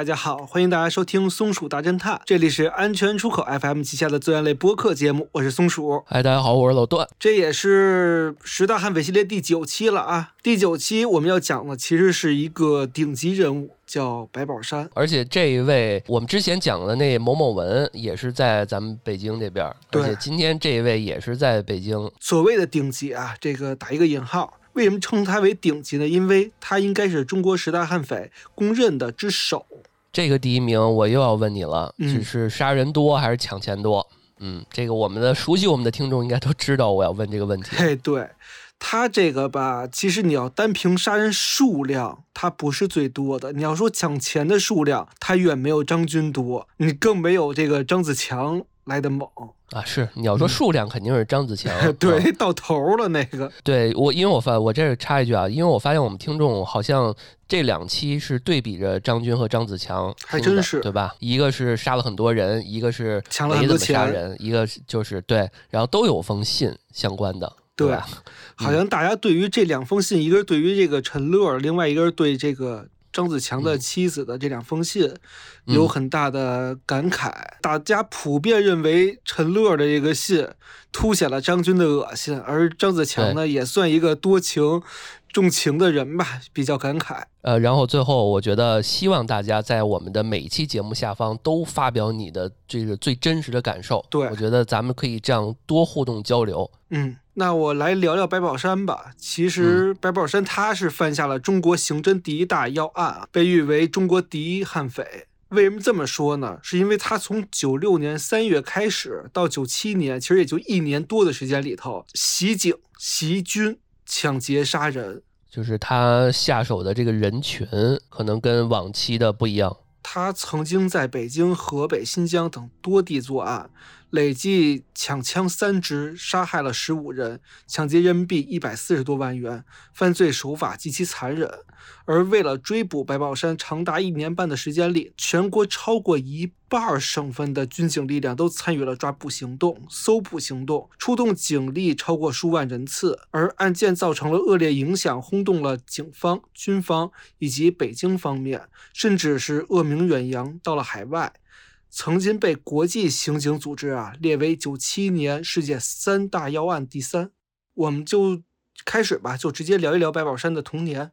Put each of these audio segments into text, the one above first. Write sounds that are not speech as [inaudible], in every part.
大家好，欢迎大家收听《松鼠大侦探》，这里是安全出口 FM 旗下的资源类播客节目，我是松鼠。嗨，大家好，我是老段。这也是十大悍匪系列第九期了啊！第九期我们要讲的其实是一个顶级人物，叫白宝山。而且这一位，我们之前讲的那某某文也是在咱们北京这边，对而且今天这一位也是在北京。所谓的顶级啊，这个打一个引号。为什么称他为顶级呢？因为他应该是中国十大悍匪公认的之首。这个第一名，我又要问你了，是杀人多还是抢钱多？嗯，这个我们的熟悉我们的听众应该都知道，我要问这个问题。嘿，对他这个吧，其实你要单凭杀人数量，他不是最多的。你要说抢钱的数量，他远没有张军多，你更没有这个张子强来的猛。啊，是你要说数量肯定是张子强，[laughs] 嗯对啊，到头了那个。对我，因为我发我这儿插一句啊，因为我发现我们听众好像这两期是对比着张军和张子强，还真是对吧？一个是杀了很多人，一个是抢了没很多钱怎么杀人，一个就是对，然后都有封信相关的，对吧？好像大家对于这两封信，一个是对于这个陈乐，另外一个是对这个张子强的嗯妻子的这两封信，嗯有很大的感慨。大家普遍认为陈乐的这个信凸显了张军的恶心，而张子强呢，也算一个多情重情的人吧，比较感慨。呃，然后最后我觉得希望大家在我们的每一期节目下方都发表你的这个最真实的感受，对我觉得咱们可以这样多互动交流。嗯，那我来聊聊白宝山吧。其实白宝山他是犯下了中国刑侦第一大要案啊，被誉为中国第一悍匪。为什么这么说呢？是因为他从九六年三月开始到九七年，其实也就一年多的时间里头，袭警、袭军、抢劫、杀人。就是他下手的这个人群可能跟往期的不一样，他曾经在北京、河北、新疆等多地作案，累计抢枪三支，杀害了十五人，抢劫人民币一百四十多万元，犯罪手法极其残忍。而为了追捕白宝山，长达一年半的时间里，全国超过一半省份的军警力量都参与了抓捕行动、搜捕行动，出动警力超过数万人次。而案件造成了恶劣影响，轰动了警方、军方以及北京方面，甚至是恶名远扬到了海外。曾经被国际刑警组织啊列为九七年世界三大要案第三。我们就开始吧，就直接聊一聊白宝山的童年。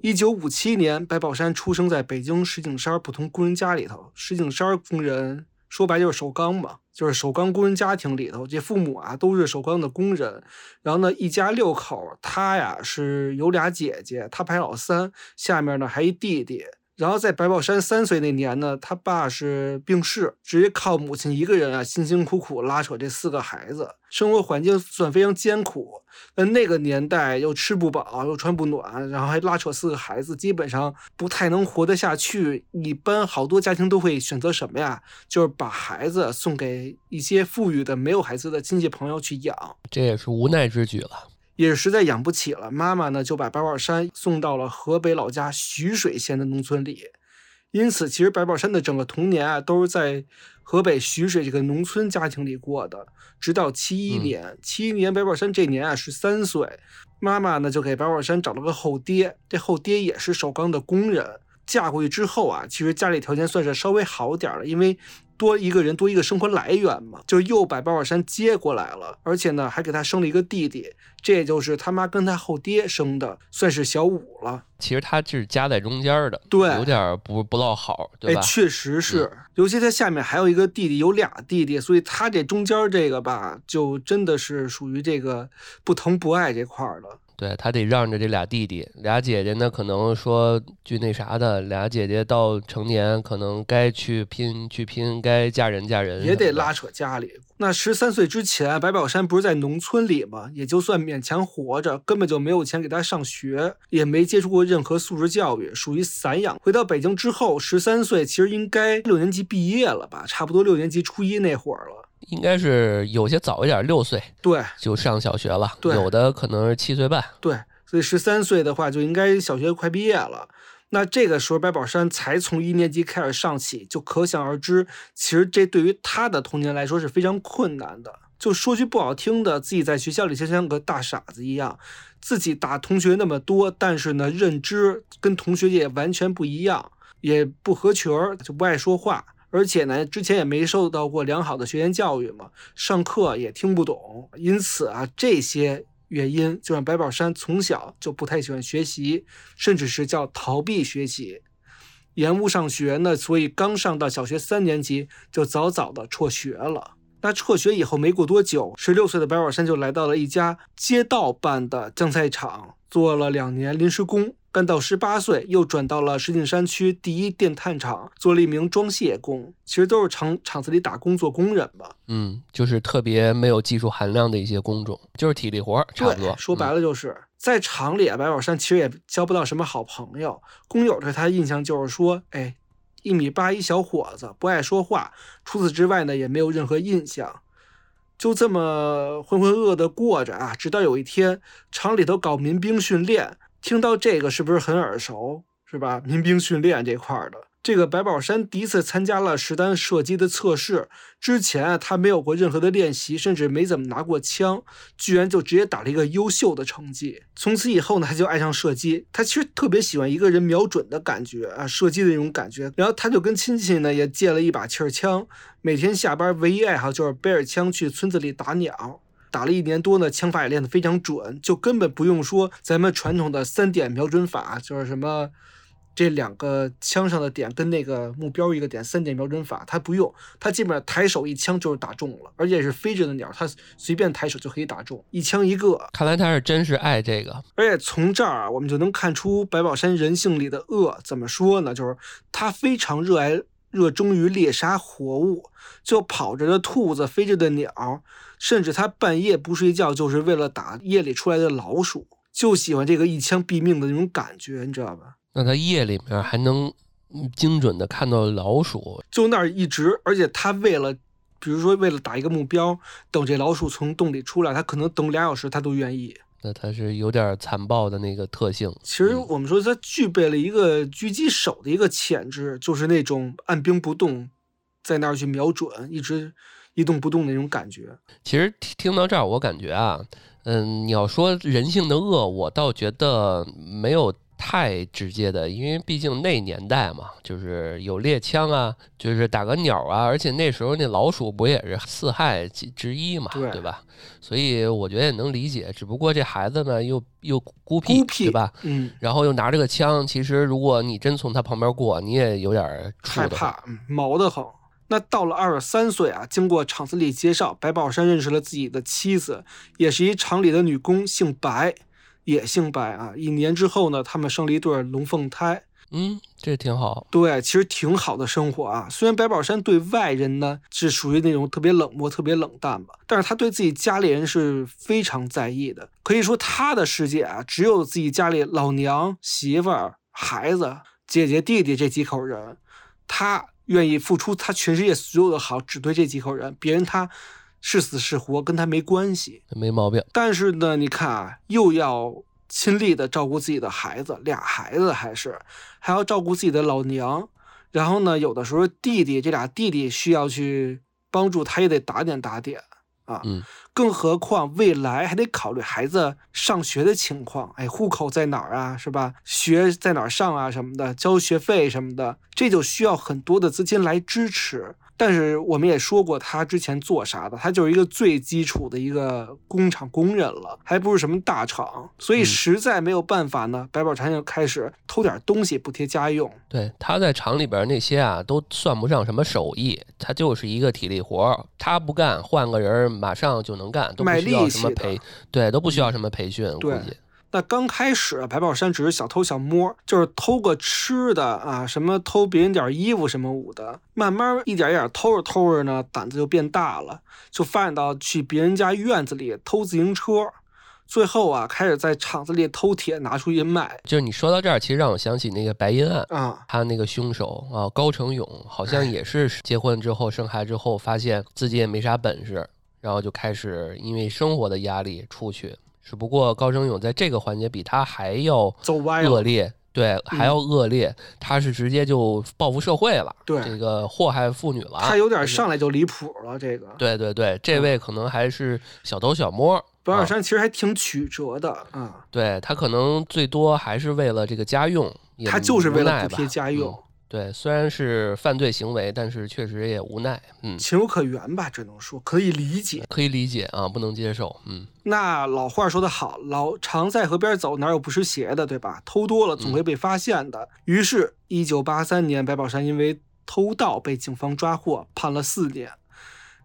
一九五七年，白宝山出生在北京石景山普通工人家里头。石景山工人说白就是首钢嘛，就是首钢工人家庭里头，这父母啊都是首钢的工人。然后呢，一家六口，他呀是有俩姐姐，他排老三，下面呢还一弟弟。然后在白宝山三岁那年呢，他爸是病逝，直接靠母亲一个人啊，辛辛苦苦拉扯这四个孩子，生活环境算非常艰苦。那那个年代又吃不饱又穿不暖，然后还拉扯四个孩子，基本上不太能活得下去。一般好多家庭都会选择什么呀？就是把孩子送给一些富裕的没有孩子的亲戚朋友去养。这也是无奈之举了。也是实在养不起了，妈妈呢就把白宝山送到了河北老家徐水县的农村里。因此，其实白宝山的整个童年啊，都是在河北徐水这个农村家庭里过的。直到七一嗯年，七一年白宝山这年啊十三岁，妈妈呢就给白宝山找了个后爹，这后爹也是首钢的工人。嫁过去之后啊，其实家里条件算是稍微好点儿了，因为多一个人多一个生活来源嘛，就又把白宝山接过来了，而且呢还给他生了一个弟弟，这也就是他妈跟他后爹生的，算是小五了。其实他是夹在中间的，对有点儿不不落好，对吧？，确实是，尤其他下面还有一个弟弟，有俩弟弟，所以他这中间这个吧，就真的是属于这个不疼不爱这块儿了。对他得让着这俩弟弟，俩姐姐呢可能说句那啥的，俩姐姐到成年可能该去拼去拼，该嫁人嫁人，也得拉。扯家里。那十三岁之前，白宝山不是在农村里吗？也就算勉强活着，根本就没有钱给他上学，也没接触过任何素质教育，属于散养。回到北京之后，十三岁其实应该六年级毕业了吧，差不多六年级初一那会儿了。应该是有些早一点，六岁对就上小学了，对有的可能是七岁半。对，所以十三岁的话就应该小学快毕业了。那这个时候，白宝山才从一年级开始上起，就可想而知，其实这对于他的童年来说是非常困难的。就说句不好听的，自己在学校里就像个大傻子一样，自己打同学那么多，但是呢，认知跟同学也完全不一样，也不合群儿，就不爱说话，而且呢，之前也没受到过良好的学前教育嘛，上课也听不懂，因此啊，这些原因就让白宝山从小就不太喜欢学习，甚至是叫逃避学习。延误上学呢，所以刚上到小学三年级就早早的辍学了。那辍学以后没过多久，十六岁的白宝山就来到了一家街道办的酱菜厂，做了两年临时工。干到十八岁，又转到了石景山区第一电炭厂，做了一名装卸工。其实都是厂厂子里打工做工人吧。嗯，就是特别没有技术含量的一些工种，就是体力活儿，差不多。说白了就是。在厂里啊，白宝山其实也交不到什么好朋友。工友对他的印象就是说，哎，一米八一小伙子，不爱说话。除此之外呢，也没有任何印象。就这么浑浑噩噩的过着啊，直到有一天，厂里头搞民兵训练，听到这个是不是很耳熟？是吧？民兵训练这块的。这个白宝山第一次参加了实弹射击的测试，之前啊他没有过任何的练习，甚至没怎么拿过枪，居然就直接打了一个优秀的成绩。从此以后呢，他就爱上射击。他其实特别喜欢一个人瞄准的感觉啊，射击的那种感觉。然后他就跟亲戚呢也借了一把气儿枪，每天下班唯一爱好就是背着枪去村子里打鸟。打了一年多呢，枪法也练得非常准，就根本不用说咱们传统的三点瞄准法，就是什么。这两个枪上的点跟那个目标一个点，三点瞄准法，他不用，他基本上抬手一枪就是打中了，而且是飞着的鸟，他随便抬手就可以打中，一枪一个。看来他是真是爱这个，而且从这儿啊，我们就能看出白宝山人性里的恶。怎么说呢？就是他非常热爱、热衷于猎杀活物，就跑着的兔子、飞着的鸟，甚至他半夜不睡觉，就是为了打夜里出来的老鼠，就喜欢这个一枪毙命的那种感觉，你知道吧？那他夜里面还能精准的看到老鼠，就那儿一直，而且他为了，比如说为了打一个目标，等这老鼠从洞里出来，他可能等俩小时，他都愿意。那他是有点残暴的那个特性。其实我们说他具备了一个狙击手的一个潜质，就是那种按兵不动，在那儿去瞄准，一直一动不动那种感觉。其实听到这儿，我感觉啊，嗯，你要说人性的恶，我倒觉得没有。太直接的，因为毕竟那年代嘛，就是有猎枪啊，就是打个鸟啊，而且那时候那老鼠不也是四害之一嘛，对吧？所以我觉得也能理解。只不过这孩子呢，又又孤僻，对吧？嗯。然后又拿着个枪，其实如果你真从他旁边过，你也有点害怕，毛得很。那到了二十三岁啊，经过厂子里介绍，白宝山认识了自己的妻子，也是一厂里的女工，姓白。也姓白啊！一年之后呢，他们生了一对龙凤胎。嗯，这挺好。对，其实挺好的生活啊。虽然白宝山对外人呢是属于那种特别冷漠、特别冷淡吧，但是他对自己家里人是非常在意的。可以说，他的世界啊，只有自己家里老娘、媳妇儿、孩子、姐姐、弟弟这几口人，他愿意付出他全世界所有的好，只对这几口人。别人他。是死是活跟他没关系，没毛病。但是呢，你看啊，又要亲力的照顾自己的孩子，俩孩子还是还要照顾自己的老娘，然后呢，有的时候弟弟这俩弟弟需要去帮助，他也得打点打点啊。嗯。更何况未来还得考虑孩子上学的情况，哎，户口在哪儿啊？是吧？学在哪儿上啊？什么的，交学费什么的，这就需要很多的资金来支持。但是我们也说过，他之前做啥的？他就是一个最基础的一个工厂工人了，还不是什么大厂，所以实在没有办法呢。白宝山就开始偷点东西补贴家用。对，他在厂里边那些啊，都算不上什么手艺，他就是一个体力活他不干，换个人马上就能干，都不需要什么培，对，都不需要什么培训，估计。那刚开始，白宝山只是小偷小摸，就是偷个吃的啊，什么偷别人点衣服什么舞的。慢慢一点一点偷着偷着呢，胆子就变大了，就发展到去别人家院子里偷自行车，最后啊，开始在厂子里偷铁拿出去卖。就是你说到这儿，其实让我想起那个白银案啊，他那个凶手啊，高成勇，好像也是结婚之后生孩子之后，发现自己也没啥本事，然后就开始因为生活的压力出去。只不过高成勇在这个环节比他还要走歪恶劣，对，还要恶劣，他是直接就报复社会了，对这个祸害妇女了。他有点上来就离谱了。这个对对对，这位可能还是小偷小摸。啊白小山其实还挺曲折的啊，对他可能最多还是为了这个家用，也他就是为了补贴家用嗯，对，虽然是犯罪行为，但是确实也无奈，嗯，情有可原吧，只能说可以理解。可以理解啊，不能接受，嗯，那老话说得好，老常在河边走，哪有不湿鞋的，对吧？偷多了总会被发现的。于是，一九八三年，白宝山因为偷盗被警方抓获，判了四年。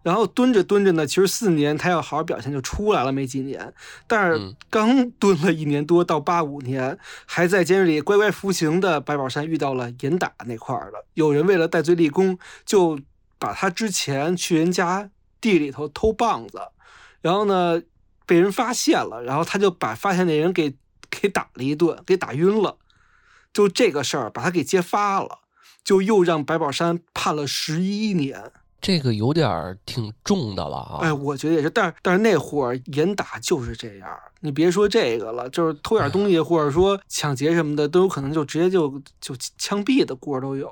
然后蹲着蹲着呢，其实四年他要好好表现就出来了，没几年。但是嗯刚蹲了一年多，到八五年还在监狱里乖乖服刑的白宝山遇到了严打那块儿的，有人为了戴罪立功，就把他之前去人家地里头偷棒子，然后呢被人发现了，然后他就把发现那人给给打了一顿，给打晕了。就这个事儿把他给揭发了，就又让白宝山判了十一年。这个有点儿挺重的了啊，哎，我觉得也是，但是但是那会儿严打就是这样，你别说这个了，就是偷点东西或者说抢劫什么的，都有可能就直接就就枪毙的过都有。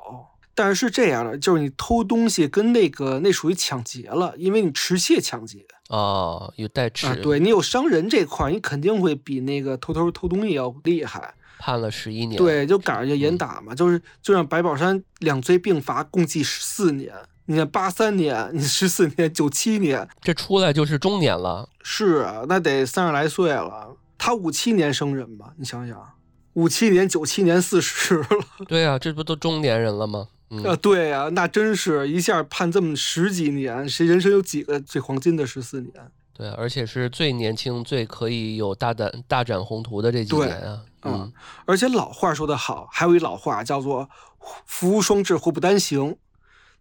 但是是这样的，就是你偷东西跟那个那属于抢劫了，因为你持械抢劫哦，有带持，啊，对你有伤人这块儿，你肯定会比那个偷偷偷东西要厉害。判了十一年，，对，就赶上就严打嘛，就是就让白宝山两罪并罚，共计十四年。你看八三年，你十四年，九七年，这出来就是中年了，是啊，那得三十来岁了。他五七年生人吧？你想想，五七年、九七年四十了 [laughs] 对啊，这不都中年人了吗？嗯，啊！对呀、那真是一下判这么十几年，谁人生有几个最黄金的十四年？对，而且是最年轻、最可以有大胆大展宏图的这几年啊，嗯嗯，而且老话说得好，还有一老话叫做“福无双至，祸不单行”。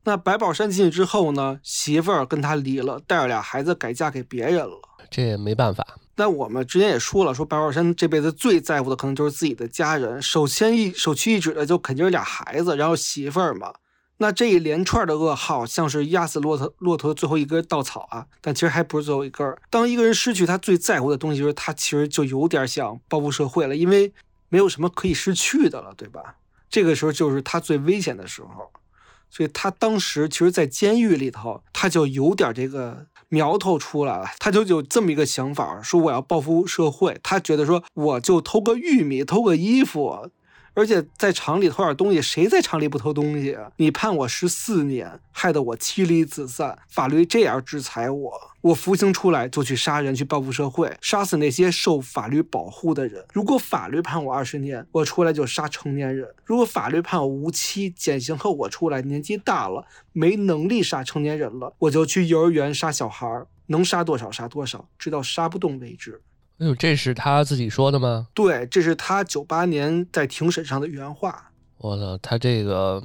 那白宝山进去之后呢，媳妇儿跟他离了，带着俩孩子改嫁给别人了。这也没办法，那我们之前也说了，说白宝山这辈子最在乎的可能就是自己的家人，首先一首屈一指的就肯定是俩孩子，然后媳妇儿嘛。那这一连串的噩耗，像是压死骆驼骆驼的最后一根稻草啊，但其实还不是最后一根儿。当一个人失去他最在乎的东西，就是他其实就有点想报复社会了，因为没有什么可以失去的了，对吧？这个时候就是他最危险的时候。所以他当时其实，在监狱里头，他就有点这个苗头出来了，他就有这么一个想法，说我要报复社会。他觉得说，我就偷个玉米，偷个衣服，而且在厂里偷点东西，谁在厂里不偷东西？你判我十四年，害得我妻离子散，法律这样制裁我，我服刑出来就去杀人，去报复社会，杀死那些受法律保护的人。如果法律判我二十年，我出来就杀成年人；如果法律判我无期减刑后，我出来年纪大了，没能力杀成年人了，我就去幼儿园杀小孩儿，能杀多少杀多少，直到杀不动为止。哎呦，这是他自己说的吗？对，这是他九八年在庭审上的原话，我操，他这个，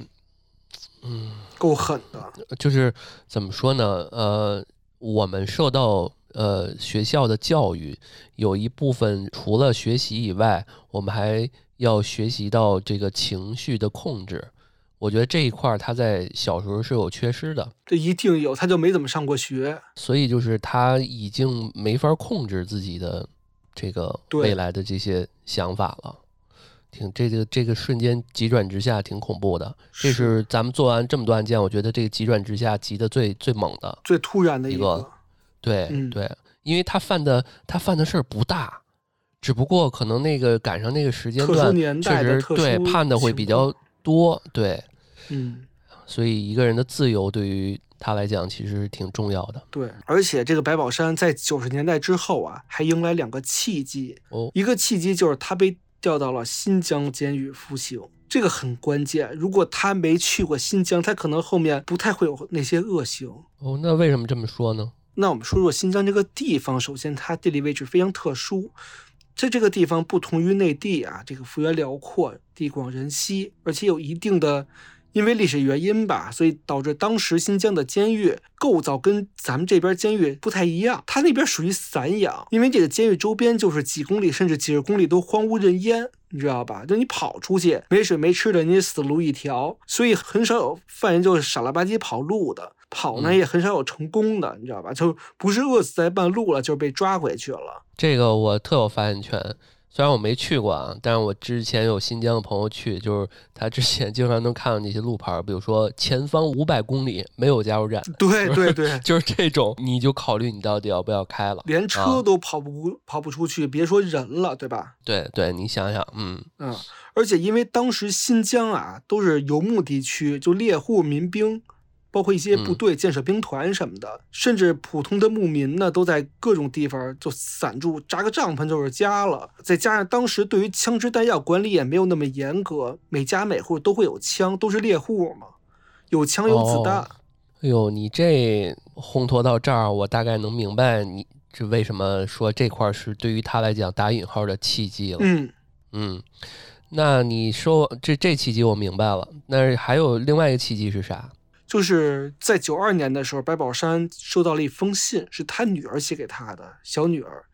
嗯，够狠的。就是怎么说呢？呃，我们受到呃学校的教育，有一部分除了学习以外，我们还要学习到这个情绪的控制。我觉得这一块儿他在小时候是有缺失的，这一定有，他就没怎么上过学。所以就是他已经没法控制自己的这个未来的这些想法了。挺这个这个瞬间急转直下，挺恐怖的。这是咱们做完这么多案件，我觉得这个急转直下急的最最猛的。最突然的一一个对、嗯对，因为他犯的他犯的事儿不大，只不过可能那个赶上那个时间段，确实对判的会比较多，对，嗯，所以一个人的自由对于他来讲其实是挺重要的。对。而且这个白宝山在九十年代之后啊，还迎来两个契机。哦，一个契机就是他被调到了新疆监狱服刑，这个很关键。如果他没去过新疆，他可能后面不太会有那些恶行。哦，那为什么这么说呢？那我们说说新疆这个地方，首先它地理位置非常特殊，在这个地方不同于内地啊，这个幅员辽阔，地广人稀，而且有一定的。因为历史原因吧，所以导致当时新疆的监狱构造跟咱们这边监狱不太一样。它那边属于散养，因为这个监狱周边就是几公里甚至几十公里都荒无人烟，你知道吧？就你跑出去没水没吃的，你死路一条，所以很少有犯人就是傻了吧唧跑路的。跑呢也很少有成功的，你知道吧？就不是饿死在半路了，就是被抓回去了。这个我特有发言权。虽然我没去过啊，但是我之前有新疆的朋友去，就是他之前经常能看到那些路牌，比如说前方五百公里没有加油站，对对对，[laughs] 就是这种，你就考虑你到底要不要开了，连车都跑不跑不出去，别说人了，对吧？对对，你想想，嗯嗯，而且因为当时新疆啊都是游牧地区，就猎户、民兵。包括一些部队、建设兵团什么的，甚至普通的牧民呢，都在各种地方就散住，扎个帐篷就是家了。再加上当时对于枪支弹药管理也没有那么严格，每家每户都会有枪，都是猎户嘛，有枪有子弹。哎呦，你这烘托到这儿，我大概能明白你这为什么说这块是对于他来讲打引号的契机了。嗯嗯，那你说这这契机我明白了，那还有另外一个契机是啥？就是在九二年的时候，白宝山收到了一封信，是他女儿写给他的小女儿。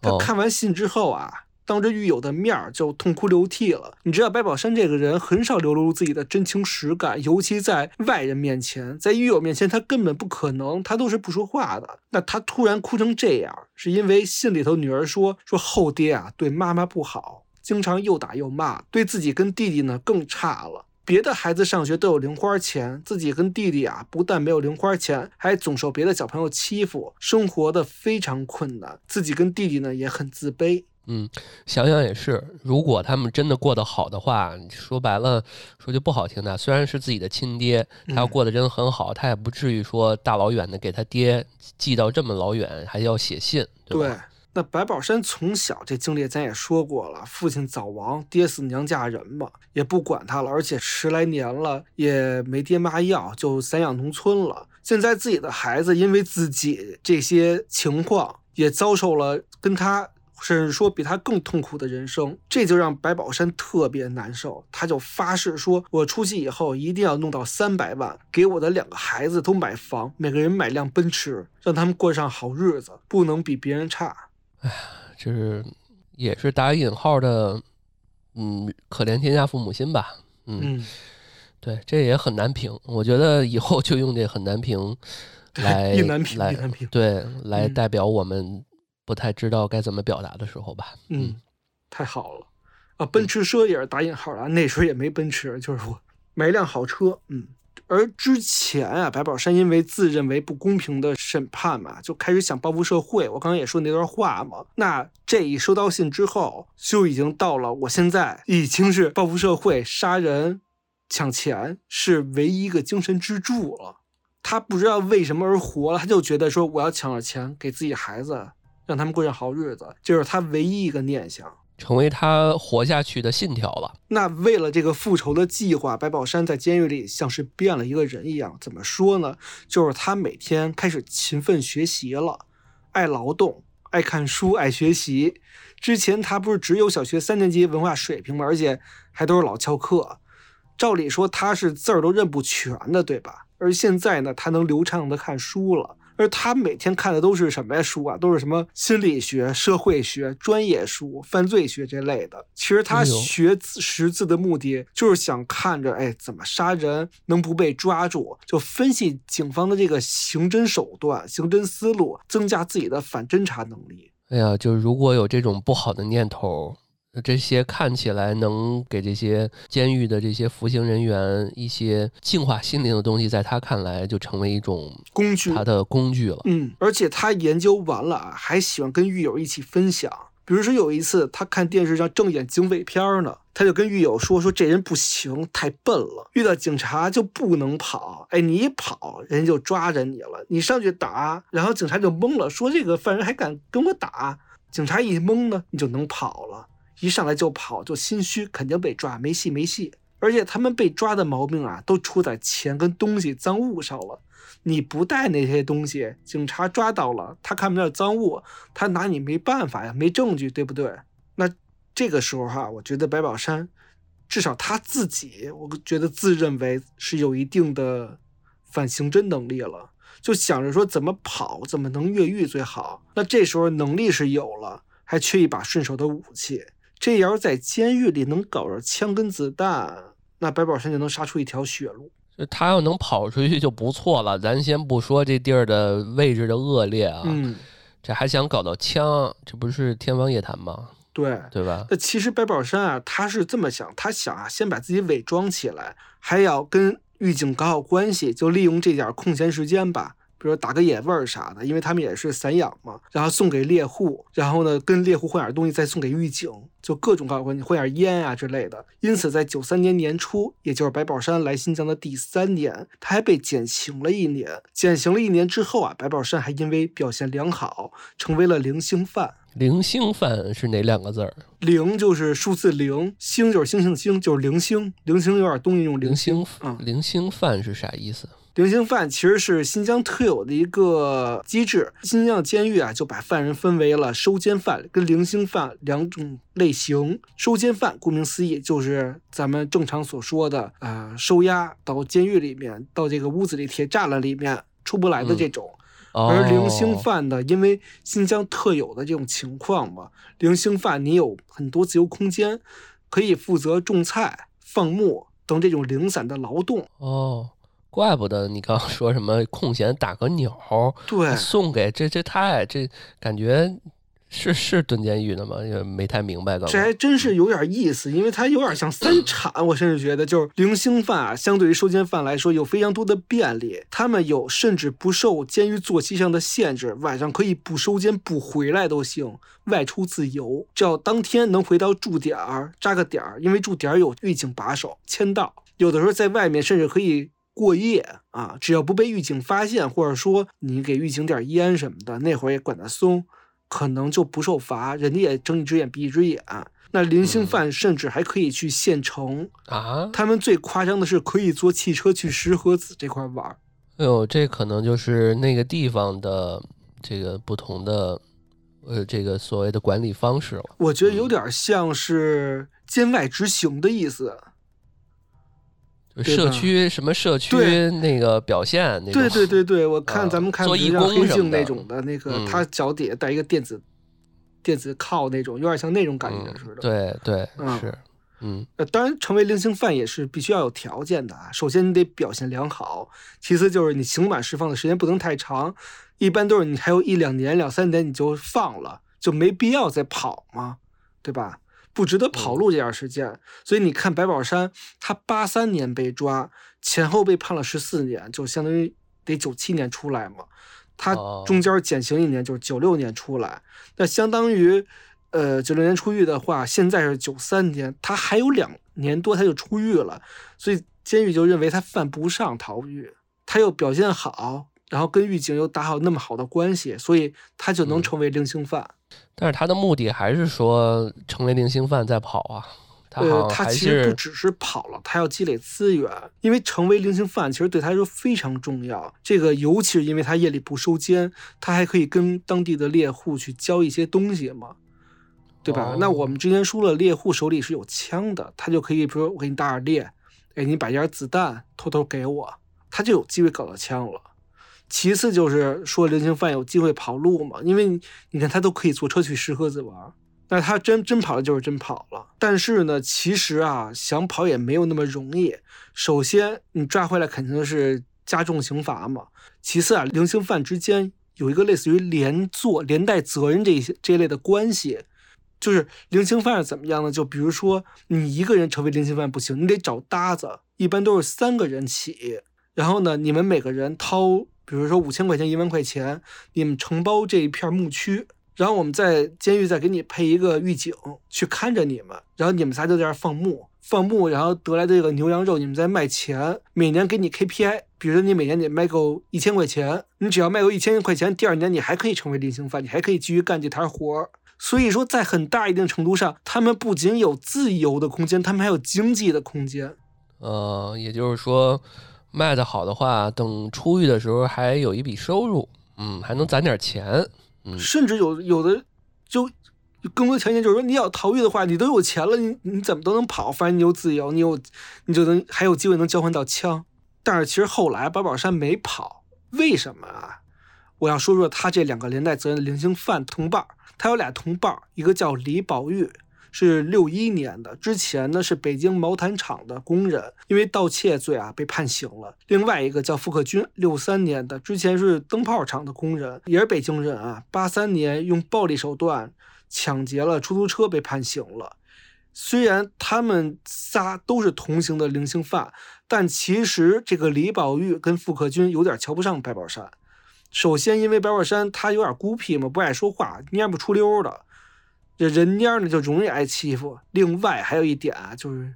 他看完信之后啊，当着狱友的面儿就痛哭流涕了。你知道，白宝山这个人很少流露自己的真情实感，尤其在外人面前，在狱友面前，他根本不可能，他都是不说话的。那他突然哭成这样，是因为信里头女儿说说后爹啊对妈妈不好，经常又打又骂，对自己跟弟弟呢更差了。别的孩子上学都有零花钱，自己跟弟弟啊，不但没有零花钱，还总受别的小朋友欺负，生活的非常困难。自己跟弟弟呢也很自卑。嗯，想想也是，如果他们真的过得好的话，说白了，说句不好听的，虽然是自己的亲爹，他要过得真的很好，他也不至于说大老远的给他爹寄到这么老远，还要写信，对吧？那白宝山从小这经历咱也说过了，父亲早亡，爹死娘嫁人嘛，也不管他了，而且十来年了也没爹妈要，就散养农村了。现在自己的孩子因为自己这些情况，也遭受了跟他甚至说比他更痛苦的人生，这就让白宝山特别难受。他就发誓说：“我出去以后一定要弄到三百万，给我的两个孩子都买房，每个人买辆奔驰，让他们过上好日子，不能比别人差。”哎呀，就是也是打引号的，嗯，可怜天下父母心吧，嗯，对，这也很难评。我觉得以后就用这很难评 [laughs] 来来对来代表我们不太知道该怎么表达的时候吧。嗯，太好了啊！奔驰车也是打引号的，那时候也没奔驰，就是我买一辆好车，嗯。而之前啊，白宝山因为自认为不公平的审判嘛，就开始想报复社会。我刚刚也说那段话嘛，那这一收到信之后，就已经到了我现在已经是报复社会、杀人、抢钱是唯一一个精神支柱了。他不知道为什么而活了，他就觉得说我要抢了钱给自己孩子，让他们过上好日子，这是他唯一一个念想。成为他活下去的信条了。那为了这个复仇的计划，白宝山在监狱里像是变了一个人一样。怎么说呢？就是他每天开始勤奋学习了，爱劳动，爱看书，爱学习。之前他不是只有小学三年级文化水平吗？而且还都是老翘课。照理说他是字儿都认不全的，对吧？而现在呢，他能流畅的看书了。而他每天看的都是什么呀书啊？都是什么心理学、社会学、专业书、犯罪学这类的。其实他学识字的目的就是想看着，哎，怎么杀人能不被抓住？就分析警方的这个刑侦手段、刑侦思路，增加自己的反侦查能力。哎呀，就如果有这种不好的念头。这些看起来能给这些监狱的这些服刑人员一些净化心灵的东西，在他看来就成为一种工具，他的工具了。嗯，而且他研究完了，还喜欢跟狱友一起分享。比如说有一次，他看电视上正演警匪片呢，他就跟狱友说：“说这人不行，太笨了，遇到警察就不能跑。哎，你一跑，人家就抓着你了。你上去打，然后警察就懵了，说这个犯人还敢跟我打？警察一懵呢，你就能跑了。”一上来就跑，就心虚，肯定被抓，没戏没戏。而且他们被抓的毛病啊，都出在钱跟东西、赃物上了。你不带那些东西，警察抓到了，他看不到赃物，他拿你没办法呀，没证据，对不对？那这个时候哈，我觉得白宝山，至少他自己，我觉得自认为是有一定的反刑侦能力了，就想着说怎么跑，怎么能越狱最好。那这时候能力是有了，还缺一把顺手的武器。这要是在监狱里能搞着枪跟子弹，那白宝山就能杀出一条血路。他要能跑出去就不错了。咱先不说这地儿的位置的恶劣啊，嗯，这还想搞到枪，这不是天方夜谭吗？对。对吧？那其实白宝山啊，他是这么想，他想啊，先把自己伪装起来，还要跟狱警搞好关系，就利用这点空闲时间吧。比如打个野味儿啥的，因为他们也是散养嘛，然后送给猎户，然后呢跟猎户换点东西，再送给狱警，就各种各样关系，换点烟啊之类的。因此，在九三年年初，也就是白宝山来新疆的第三年，他还被减刑了一年。减刑了一年之后啊，白宝山还因为表现良好，成为了零星犯。零星犯是哪两个字儿？零就是数字零，星就是星星的星，就是零星。零星有点东西用零星星啊。零星犯是啥意思？零星犯其实是新疆特有的一个机制。新疆监狱啊，就把犯人分为了收监犯跟零星犯两种类型。收监犯顾名思义就是咱们正常所说的，呃，收押到监狱里面，到这个屋子里铁栅栏里面出不来的这种。而零星哦犯呢，因为新疆特有的这种情况嘛，零星犯你有很多自由空间，可以负责种菜、放牧等这种零散的劳动。哦，怪不得你刚刚说什么空闲打个鸟儿，对，送给这这太这感觉是是蹲监狱的吗？也没太明白刚这还。真是有点意思，因为它有点像三产。我甚至觉得，就是零星犯啊，相对于收监犯来说，有非常多的便利。他们有甚至不受监狱作息上的限制，晚上可以不收监不回来都行，外出自由，只要当天能回到驻点儿扎个点儿，因为驻点儿有狱警把守签到，有的时候在外面甚至可以。过夜啊，只要不被狱警发现，或者说你给狱警点烟什么的，那会儿也管得松，可能就不受罚，人家也睁一只眼闭一只眼。那零星犯甚至还可以去县城，啊，他们最夸张的是可以坐汽车去石河子这块玩儿。哎呦，这可能就是那个地方的这个不同的呃这个所谓的管理方式了。我觉得有点像是监外执行的意思。就社区什么社区对那个表现那种。对对对对，我看啊咱们看做义比如像黑镜工什那种的，那个嗯他脚底下带一个电子电子铐那种，有点像那种感觉嗯似的。对对嗯是，嗯呃，当然，成为零星犯也是必须要有条件的啊。首先，你得表现良好；其次，就是你刑满释放的时间不能太长，一般都是你还有一两年、两三年你就放了，就没必要再跑嘛，对吧？不值得跑路这段时间。所以你看，白宝山他八三年被抓，前后被判了十四年，就相当于得九七年出来嘛。他哦中间减刑一年，就是九六年出来，那相当于，呃，九六年出狱的话，现在是九三年，他还有两年多他就出狱了，所以监狱就认为他犯不上逃狱，他又表现好，然后跟狱警又打好那么好的关系，所以他就能嗯成为零星犯。但是他的目的还是说成为零星犯再跑啊，他呃，好像还他其实不只是跑了，他要积累资源，因为成为零星犯其实对他来说非常重要。这个尤其是因为他夜里不收监，他还可以跟当地的猎户去交一些东西嘛，对吧？那我哦们之前说了，猎户手里是有枪的，他就可以，比如说我给你打点猎，哎，你把一点子弹偷偷给我，他就有机会搞到枪了。其次就是说零星犯有机会跑路嘛，因为你看他都可以坐车去石河子玩，那他真真跑了就是真跑了。但是呢，其实啊，想跑也没有那么容易。首先，你抓回来肯定是加重刑罚嘛。其次啊，零星犯之间有一个类似于连坐、连带责任这一些这一类的关系。就是零星犯是怎么样呢？就比如说你一个人成为零星犯不行，你得找搭子，一般都是三个人起。然后呢，你们每个人掏，比如说五千块钱、一万块钱，你们承包这一片牧区，然后我们在监狱再给你配一个狱警去看着你们，然后你们仨就在这儿放牧，放牧，然后得来的这个牛羊肉你们再卖钱，每年给你 KPI，比如说你每年得卖够一千块钱，你只要卖够一千块钱，第二年你还可以成为零星犯，你还可以继续干这摊活儿。所以说，在很大一定程度上，他们不仅有自由的空间，他们还有经济的空间。呃，也就是说卖的好的话，等出狱的时候还有一笔收入，嗯，还能攒点钱，嗯甚至有有的就更多条件就是说，你要逃狱的话，你都有钱了，你你怎么都能跑，反正你有自由，你有你就能还有机会能交换到枪。但是其实后来八宝山没跑，为什么啊？我要说说他这两个连带责任的零星犯同伴，他有俩同伴，一个叫李宝玉，是六一年的，之前呢是北京毛毯厂的工人，因为盗窃罪啊被判刑了。另外一个叫傅克军，六三年的，之前是灯泡厂的工人，也是北京人啊。八三年用暴力手段抢劫了出租车被判刑了。虽然他们仨都是同行的零星犯，但其实这个李宝玉跟傅克军有点瞧不上白宝山。首先，因为白宝山他有点孤僻嘛，不爱说话，蔫不出溜的，这人蔫呢就容易挨欺负。另外还有一点啊，就是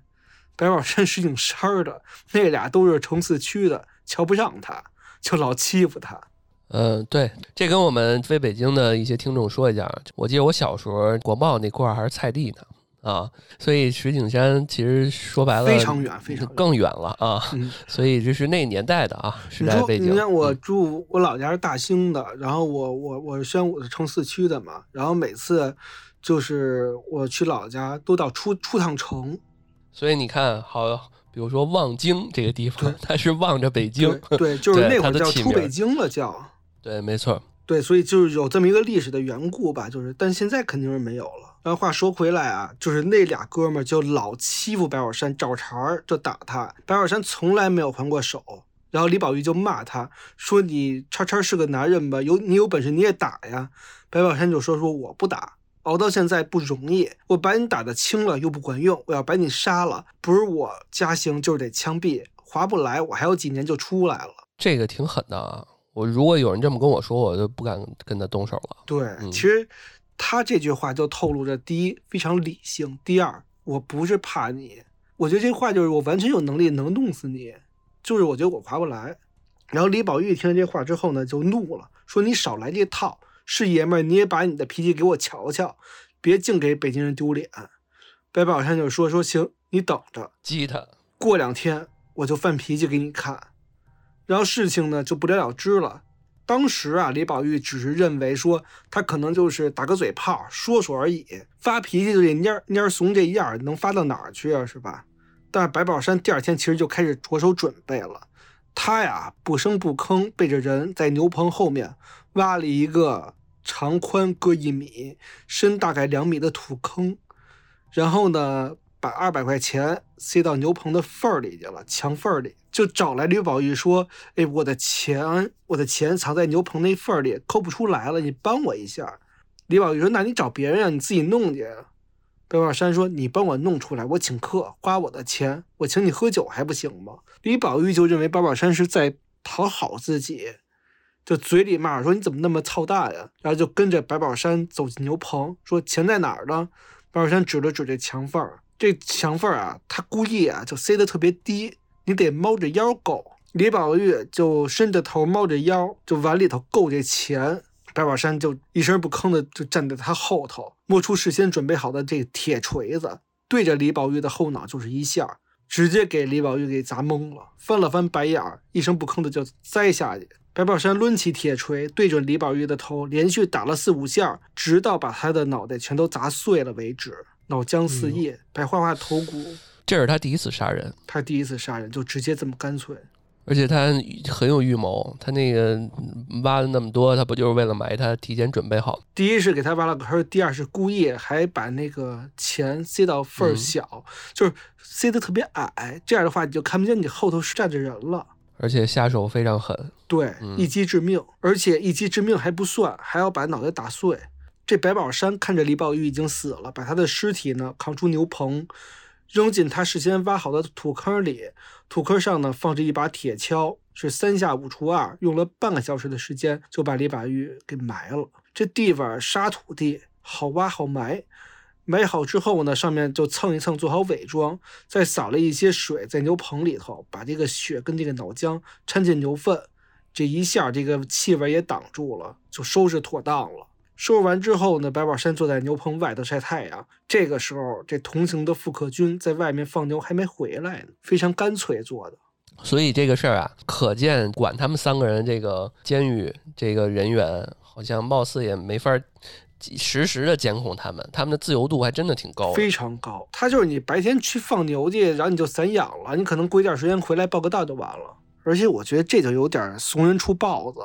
白宝山石景山的那俩都是城四区的，瞧不上他，就老欺负他。嗯，对，这跟我们飞北京的一些听众说一下。我记得我小时候国贸那块儿还是菜地呢。啊，所以石景山其实说白了非常远，非常更远了啊。[laughs] 所以这是那年代的啊时代背景。你看我住我老家是大兴的，然后我我我是宣武是城四区的嘛，然后每次就是我去老家都到出出趟城。所以你看，好，比如说望京这个地方，它是望着北京，对，[laughs] 就是那会儿叫出北京了，叫对，没错，对，所以就是有这么一个历史的缘故吧，就是，但现在肯定是没有了。然后话说回来啊，就是那俩哥们儿就老欺负白宝山，找茬儿就打他。白宝山从来没有还过手。然后李宝玉就骂他说：“你叉叉是个男人吧？有你有本事你也打呀！”白宝山就说：“说我不打，熬到现在不容易，我把你打的轻了又不管用，我要把你杀了，不是我加刑就是得枪毙，划不来，我还有几年就出来了。”这个挺狠的啊！我如果有人这么跟我说，我就不敢跟他动手了。对，其实。他这句话就透露着：第一，非常理性；第二，我不是怕你，我觉得这话就是我完全有能力能弄死你，就是我觉得我划不来。然后李宝玉听了这话之后呢，就怒了，说：“你少来这套，是爷们儿你也把你的脾气给我瞧瞧，别净给北京人丢脸。”白宝山就说：“说行，你等着，激他，过两天我就犯脾气给你看。”然后事情呢就不了了之了。当时啊，李宝玉只是认为说他可能就是打个嘴炮，说说而已。发脾气就得蔫蔫怂这样，能发到哪儿去啊？是吧？但是白宝山第二天其实就开始着手准备了。他呀，不声不吭，背着人在牛棚后面挖了一个长宽各一米、深大概两米的土坑，然后呢，把二百块钱塞到牛棚的缝儿里去了，墙缝儿里。就找来吕宝玉说：“哎，我的钱，我的钱藏在牛棚那缝儿里，抠不出来了，你帮我一下。”李宝玉说：“那你找别人啊，你自己弄去。”白宝山说：“你帮我弄出来，我请客，花我的钱，我请你喝酒还不行吗？”李宝玉就认为白宝山是在讨好自己，就嘴里骂说：“你怎么那么操蛋呀？”然后就跟着白宝山走进牛棚，说：“钱在哪儿呢？”白宝山指了指这墙缝儿，这墙缝儿啊，他故意啊就塞得特别低。你得猫着腰够，李宝玉就伸着头猫着腰，就往里头够这钱。白宝山就一声不吭的就站在他后头，摸出事先准备好的这铁锤子，对着李宝玉的后脑就是一下，直接给李宝玉给砸懵了，翻了翻白眼儿，一声不吭的就栽下去。白宝山抡起铁锤，对准李宝玉的头连续打了四五下，直到把他的脑袋全都砸碎了为止，脑浆四溢，白花花头骨。这是他第一次杀人，他第一次杀人就直接这么干脆，而且他很有预谋。他那个挖了那么多，他不就是为了埋他？提前准备好。第一是给他挖了个坑，第二是故意还把那个钱塞到缝儿小，就是塞得特别矮，这样的话你就看不见你后头是站着人了。而且下手非常狠，对，一击致命。而且一击致命还不算，还要把脑袋打碎。这白宝山看着李宝玉已经死了，把他的尸体呢扛出牛棚。扔进他事先挖好的土坑里，土坑上呢放着一把铁锹，是三下五除二，用了半个小时的时间就把李宝玉给埋了。这地方沙土地，好挖好埋。埋好之后呢，上面就蹭一蹭，做好伪装，再撒了一些水在牛棚里头，把这个血跟这个脑浆掺进牛粪，这一下这个气味也挡住了，就收拾妥当了。收拾完之后呢，白宝山坐在牛棚外头晒太阳。这个时候，这同行的傅克军在外面放牛还没回来呢，非常干脆做的。所以这个事儿啊，可见管他们三个人这个监狱这个人员，好像貌似也没法实时的监控他们，他们的自由度还真的挺高，非常高。他就是你白天去放牛去，然后你就散养了，你可能过一段时间回来报个到就完了。而且我觉得这就有点怂人出豹子。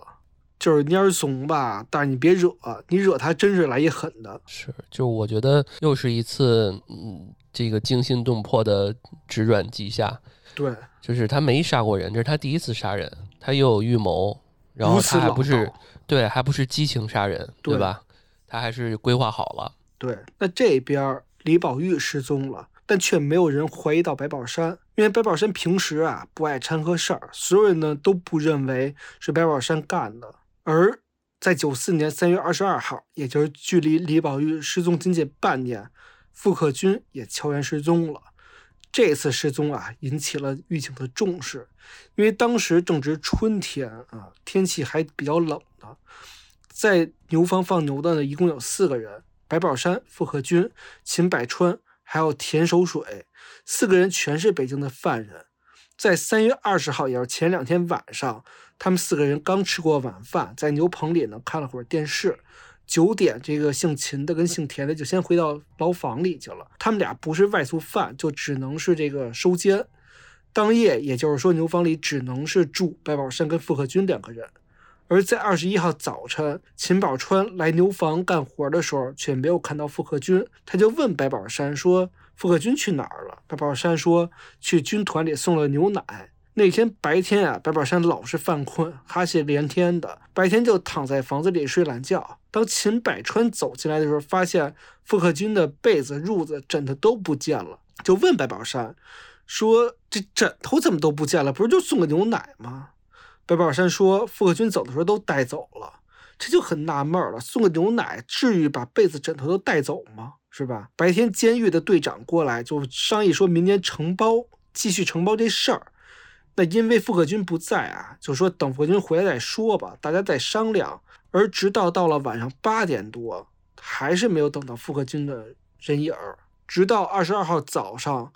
就是蔫怂吧，但是你别惹，你惹他真是来一狠的。是，就我觉得又是一次，嗯，这个惊心动魄的直转急下。对，就是他没杀过人，这是他第一次杀人，他又有预谋，然后他还不是，对，还不是激情杀人，对吧？他还是规划好了。对，那这边李宝玉失踪了，但却没有人怀疑到白宝山，因为白宝山平时啊不爱掺和事儿，所有人呢都不认为是白宝山干的。而在九四年三月二十二号，也就是距离李宝玉失踪仅仅半年，傅克军也悄然失踪了。这次失踪啊，引起了狱警的重视，因为当时正值春天啊，天气还比较冷的，在牛房放牛的呢，一共有四个人：白宝山、傅克军、秦百川，还有田守水，四个人全是北京的犯人。在三月二十号，也是前两天晚上，他们四个人刚吃过晚饭，在牛棚里呢看了会儿电视。九点，这个姓秦的跟姓田的就先回到牢房里去了。他们俩不是外宿犯，就只能是这个收监。当夜，也就是说，牛房里只能是住白宝山跟傅克军两个人。而在二十一号早晨，秦宝川来牛房干活的时候，却没有看到傅克军，他就问白宝山说：“傅克军去哪儿了？”白宝山说：“去军团里送了牛奶。”那天白天啊，白宝山老是犯困，哈欠连天的，白天就躺在房子里睡懒觉。当秦百川走进来的时候，发现傅克军的被子、褥子、枕头都不见了，就问白宝山说：“这枕头怎么都不见了？不是就送个牛奶吗？”白宝山说：“傅克军走的时候都带走了。”这就很纳闷了，送个牛奶至于把被子、枕头都带走吗？是吧？白天监狱的队长过来就商议说明年承包，继续承包这事儿。那因为傅克军不在啊，就说等傅克军回来再说吧，大家再商量。而直到到了晚上八点多，还是没有等到傅克军的人影儿。直到二十二号早上，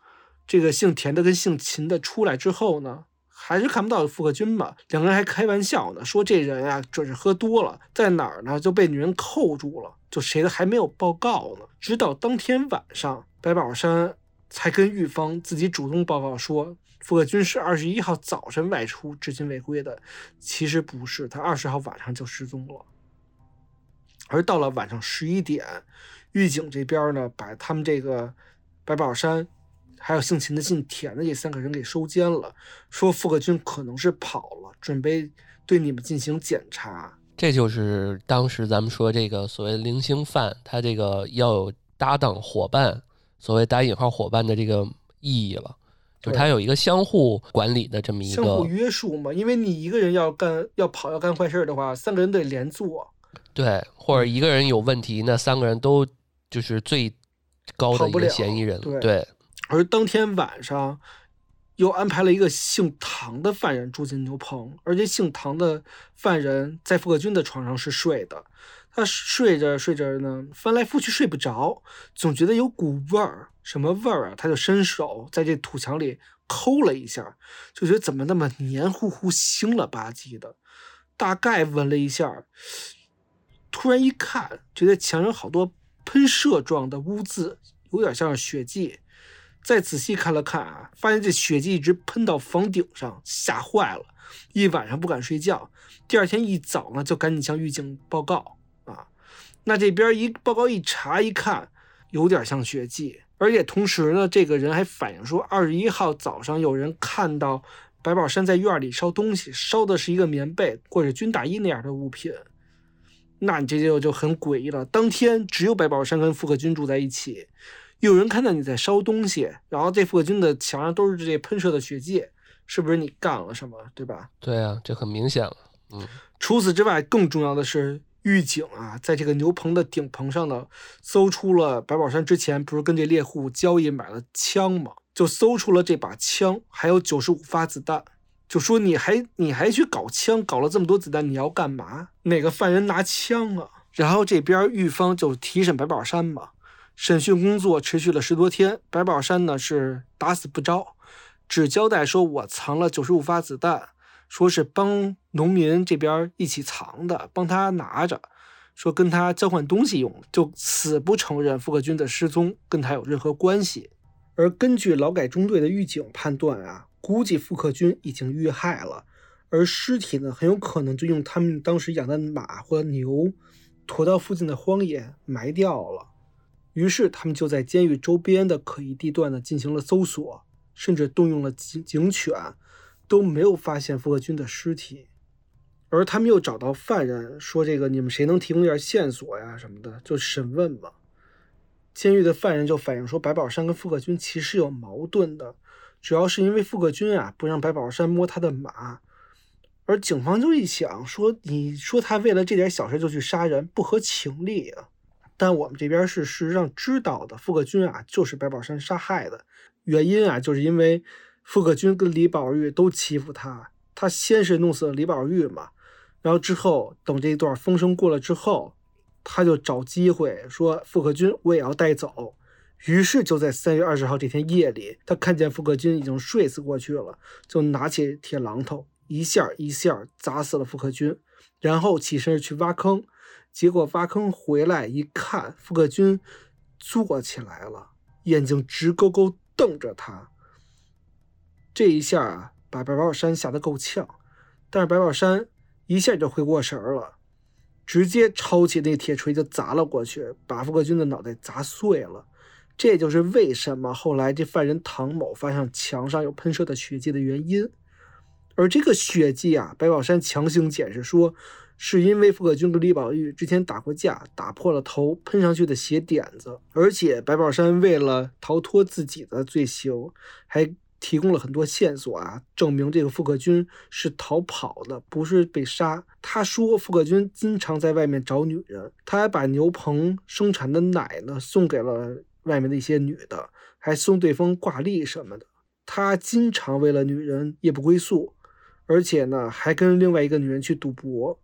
这个姓田的跟姓秦的出来之后呢，还是看不到傅克军吧。两个人还开玩笑呢，说这人呀，准是喝多了，在哪儿呢？就被女人扣住了，就谁的还没有报告呢。直到当天晚上，白宝山才跟狱方自己主动报告说。傅克军是二十一号早晨外出，至今未归的。其实不是，他二十号晚上就失踪了。而到了晚上十一点，狱警这边呢，把他们这个白宝山，还有姓秦的、姓田的这三个人给收监了，说傅克军可能是跑了，准备对你们进行检查。这就是当时咱们说这个所谓零星犯，他这个要有搭档伙伴，所谓打引号伙伴的这个意义了。就他有一个相互管理的这么一个相互约束嘛，因为你一个人要干要跑要干坏事的话，三个人得连坐。对，或者一个人有问题，那三个人都就是最高的一个嫌疑人。对。而当天晚上，又安排了一个姓唐的犯人住进牛棚，而且姓唐的犯人在傅克军的床上是睡的。他睡着睡着呢，翻来覆去睡不着，总觉得有股味儿，什么味儿啊？他就伸手在这土墙里抠了一下，就觉得怎么那么黏糊糊、腥了吧唧的。大概闻了一下，突然一看，觉得墙上好多喷射状的污渍，有点像是血迹。再仔细看了看啊，发现这血迹一直喷到房顶上，吓坏了，一晚上不敢睡觉。第二天一早呢，就赶紧向狱警报告啊。那这边一报告一查一看，有点像血迹，而且同时呢，这个人还反映说，二十一号早上有人看到白宝山在院里烧东西，烧的是一个棉被或者军大衣那样的物品。那你这就就很诡异了。当天只有白宝山跟傅克军住在一起，有人看到你在烧东西，然后这傅克军的墙上都是这喷射的血迹，是不是你干了什么，对吧？对啊，这很明显了。嗯，除此之外，更重要的是。狱警啊，在这个牛棚的顶棚上呢，搜出了白宝山之前不是跟这猎户交易买了枪吗？就搜出了这把枪，还有九十五发子弹。就说你还你还去搞枪，搞了这么多子弹，你要干嘛？哪个犯人拿枪啊？然后这边狱方就提审白宝山嘛，审讯工作持续了十多天，白宝山呢是打死不招，只交代说我藏了九十五发子弹。说是帮农民这边一起藏的，帮他拿着，说跟他交换东西用，就死不承认傅克军的失踪跟他有任何关系。而根据劳改中队的狱警判断啊，估计傅克军已经遇害了，而尸体呢，很有可能就用他们当时养的马或牛驮到附近的荒野埋掉了。于是他们就在监狱周边的可疑地段呢进行了搜索，甚至动用了警警犬。都没有发现傅克军的尸体，而他们又找到犯人，说：“这个你们谁能提供点线索呀什么的？”就审问嘛。监狱的犯人就反映说，白宝山跟傅克军其实有矛盾的，主要是因为傅克军啊不让白宝山摸他的马，而警方就一想说，你说他为了这点小事就去杀人，不合情理啊。但我们这边是事实上知道的，傅克军啊就是白宝山杀害的，原因啊就是因为傅克军跟李宝玉都欺负他，他先是弄死了李宝玉嘛，然后之后等这一段风声过了之后。他就找机会说：“傅克军，我也要带走。”于是就在三月二十号这天夜里，他看见傅克军已经睡死过去了，就拿起铁榔头一下一下砸死了傅克军，然后起身去挖坑。结果挖坑回来一看，傅克军坐起来了，眼睛直勾勾瞪着他。这一下啊，把白宝山吓得够呛，但是白宝山一下就回过神儿了。直接抄起那铁锤就砸了过去，把傅克军的脑袋砸碎了。这就是为什么后来这犯人唐某发现墙上有喷射的血迹的原因。而这个血迹啊，白宝山强行解释说，是因为傅克军跟李宝玉之前打过架，打破了头喷上去的血点子。而且白宝山为了逃脱自己的罪行，还。提供了很多线索啊，证明这个傅克军是逃跑的，不是被杀。他说傅克军经常在外面找女人，他还把牛棚生产的奶呢送给了外面的一些女的，还送对方挂历什么的。他经常为了女人夜不归宿，而且呢还跟另外一个女人去赌博。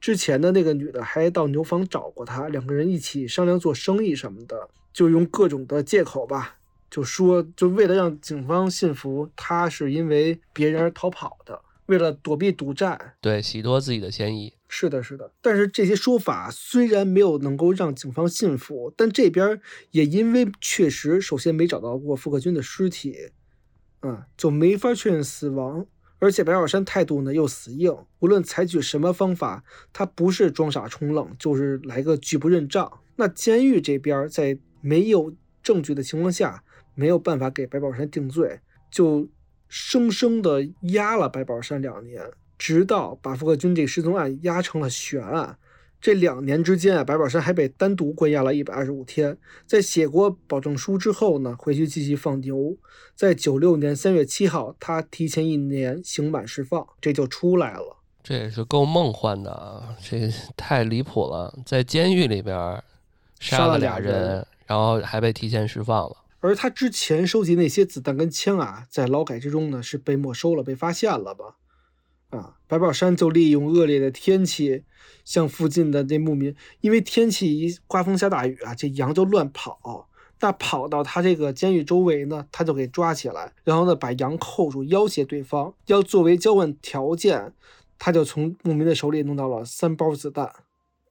之前的那个女的还到牛房找过他，两个人一起商量做生意什么的，就用各种的借口吧。就说，就为了让警方信服，他是因为别人而逃跑的，为了躲避赌债，对，洗脱自己的嫌疑。是的，是的。但是这些说法虽然没有能够让警方信服，但这边也因为确实首先没找到过傅克军的尸体，嗯，就没法确认死亡。而且白宝山态度呢又死硬，无论采取什么方法，他不是装傻充愣，就是来个拒不认账。那监狱这边在没有证据的情况下。没有办法给白宝山定罪，就生生的压了白宝山两年，直到把傅克军这失踪案压成了悬案。这两年之间啊，白宝山还被单独关押了一百二十五天。在写过保证书之后呢，回去继续放牛。在九六年三月七号，他提前一年刑满释放，这就出来了。这也是够梦幻的啊！这太离谱了，在监狱里边杀了俩人，然后还被提前释放了。而他之前收集那些子弹跟枪啊，在劳改之中呢是被没收了，被发现了吧？啊，白宝山就利用恶劣的天气，向附近的那牧民，因为天气一刮风下大雨啊，这羊就乱跑。那跑到他这个监狱周围呢，他就给抓起来，然后呢把羊扣住，要挟对方，要作为交换条件，他就从牧民的手里弄到了三包子弹。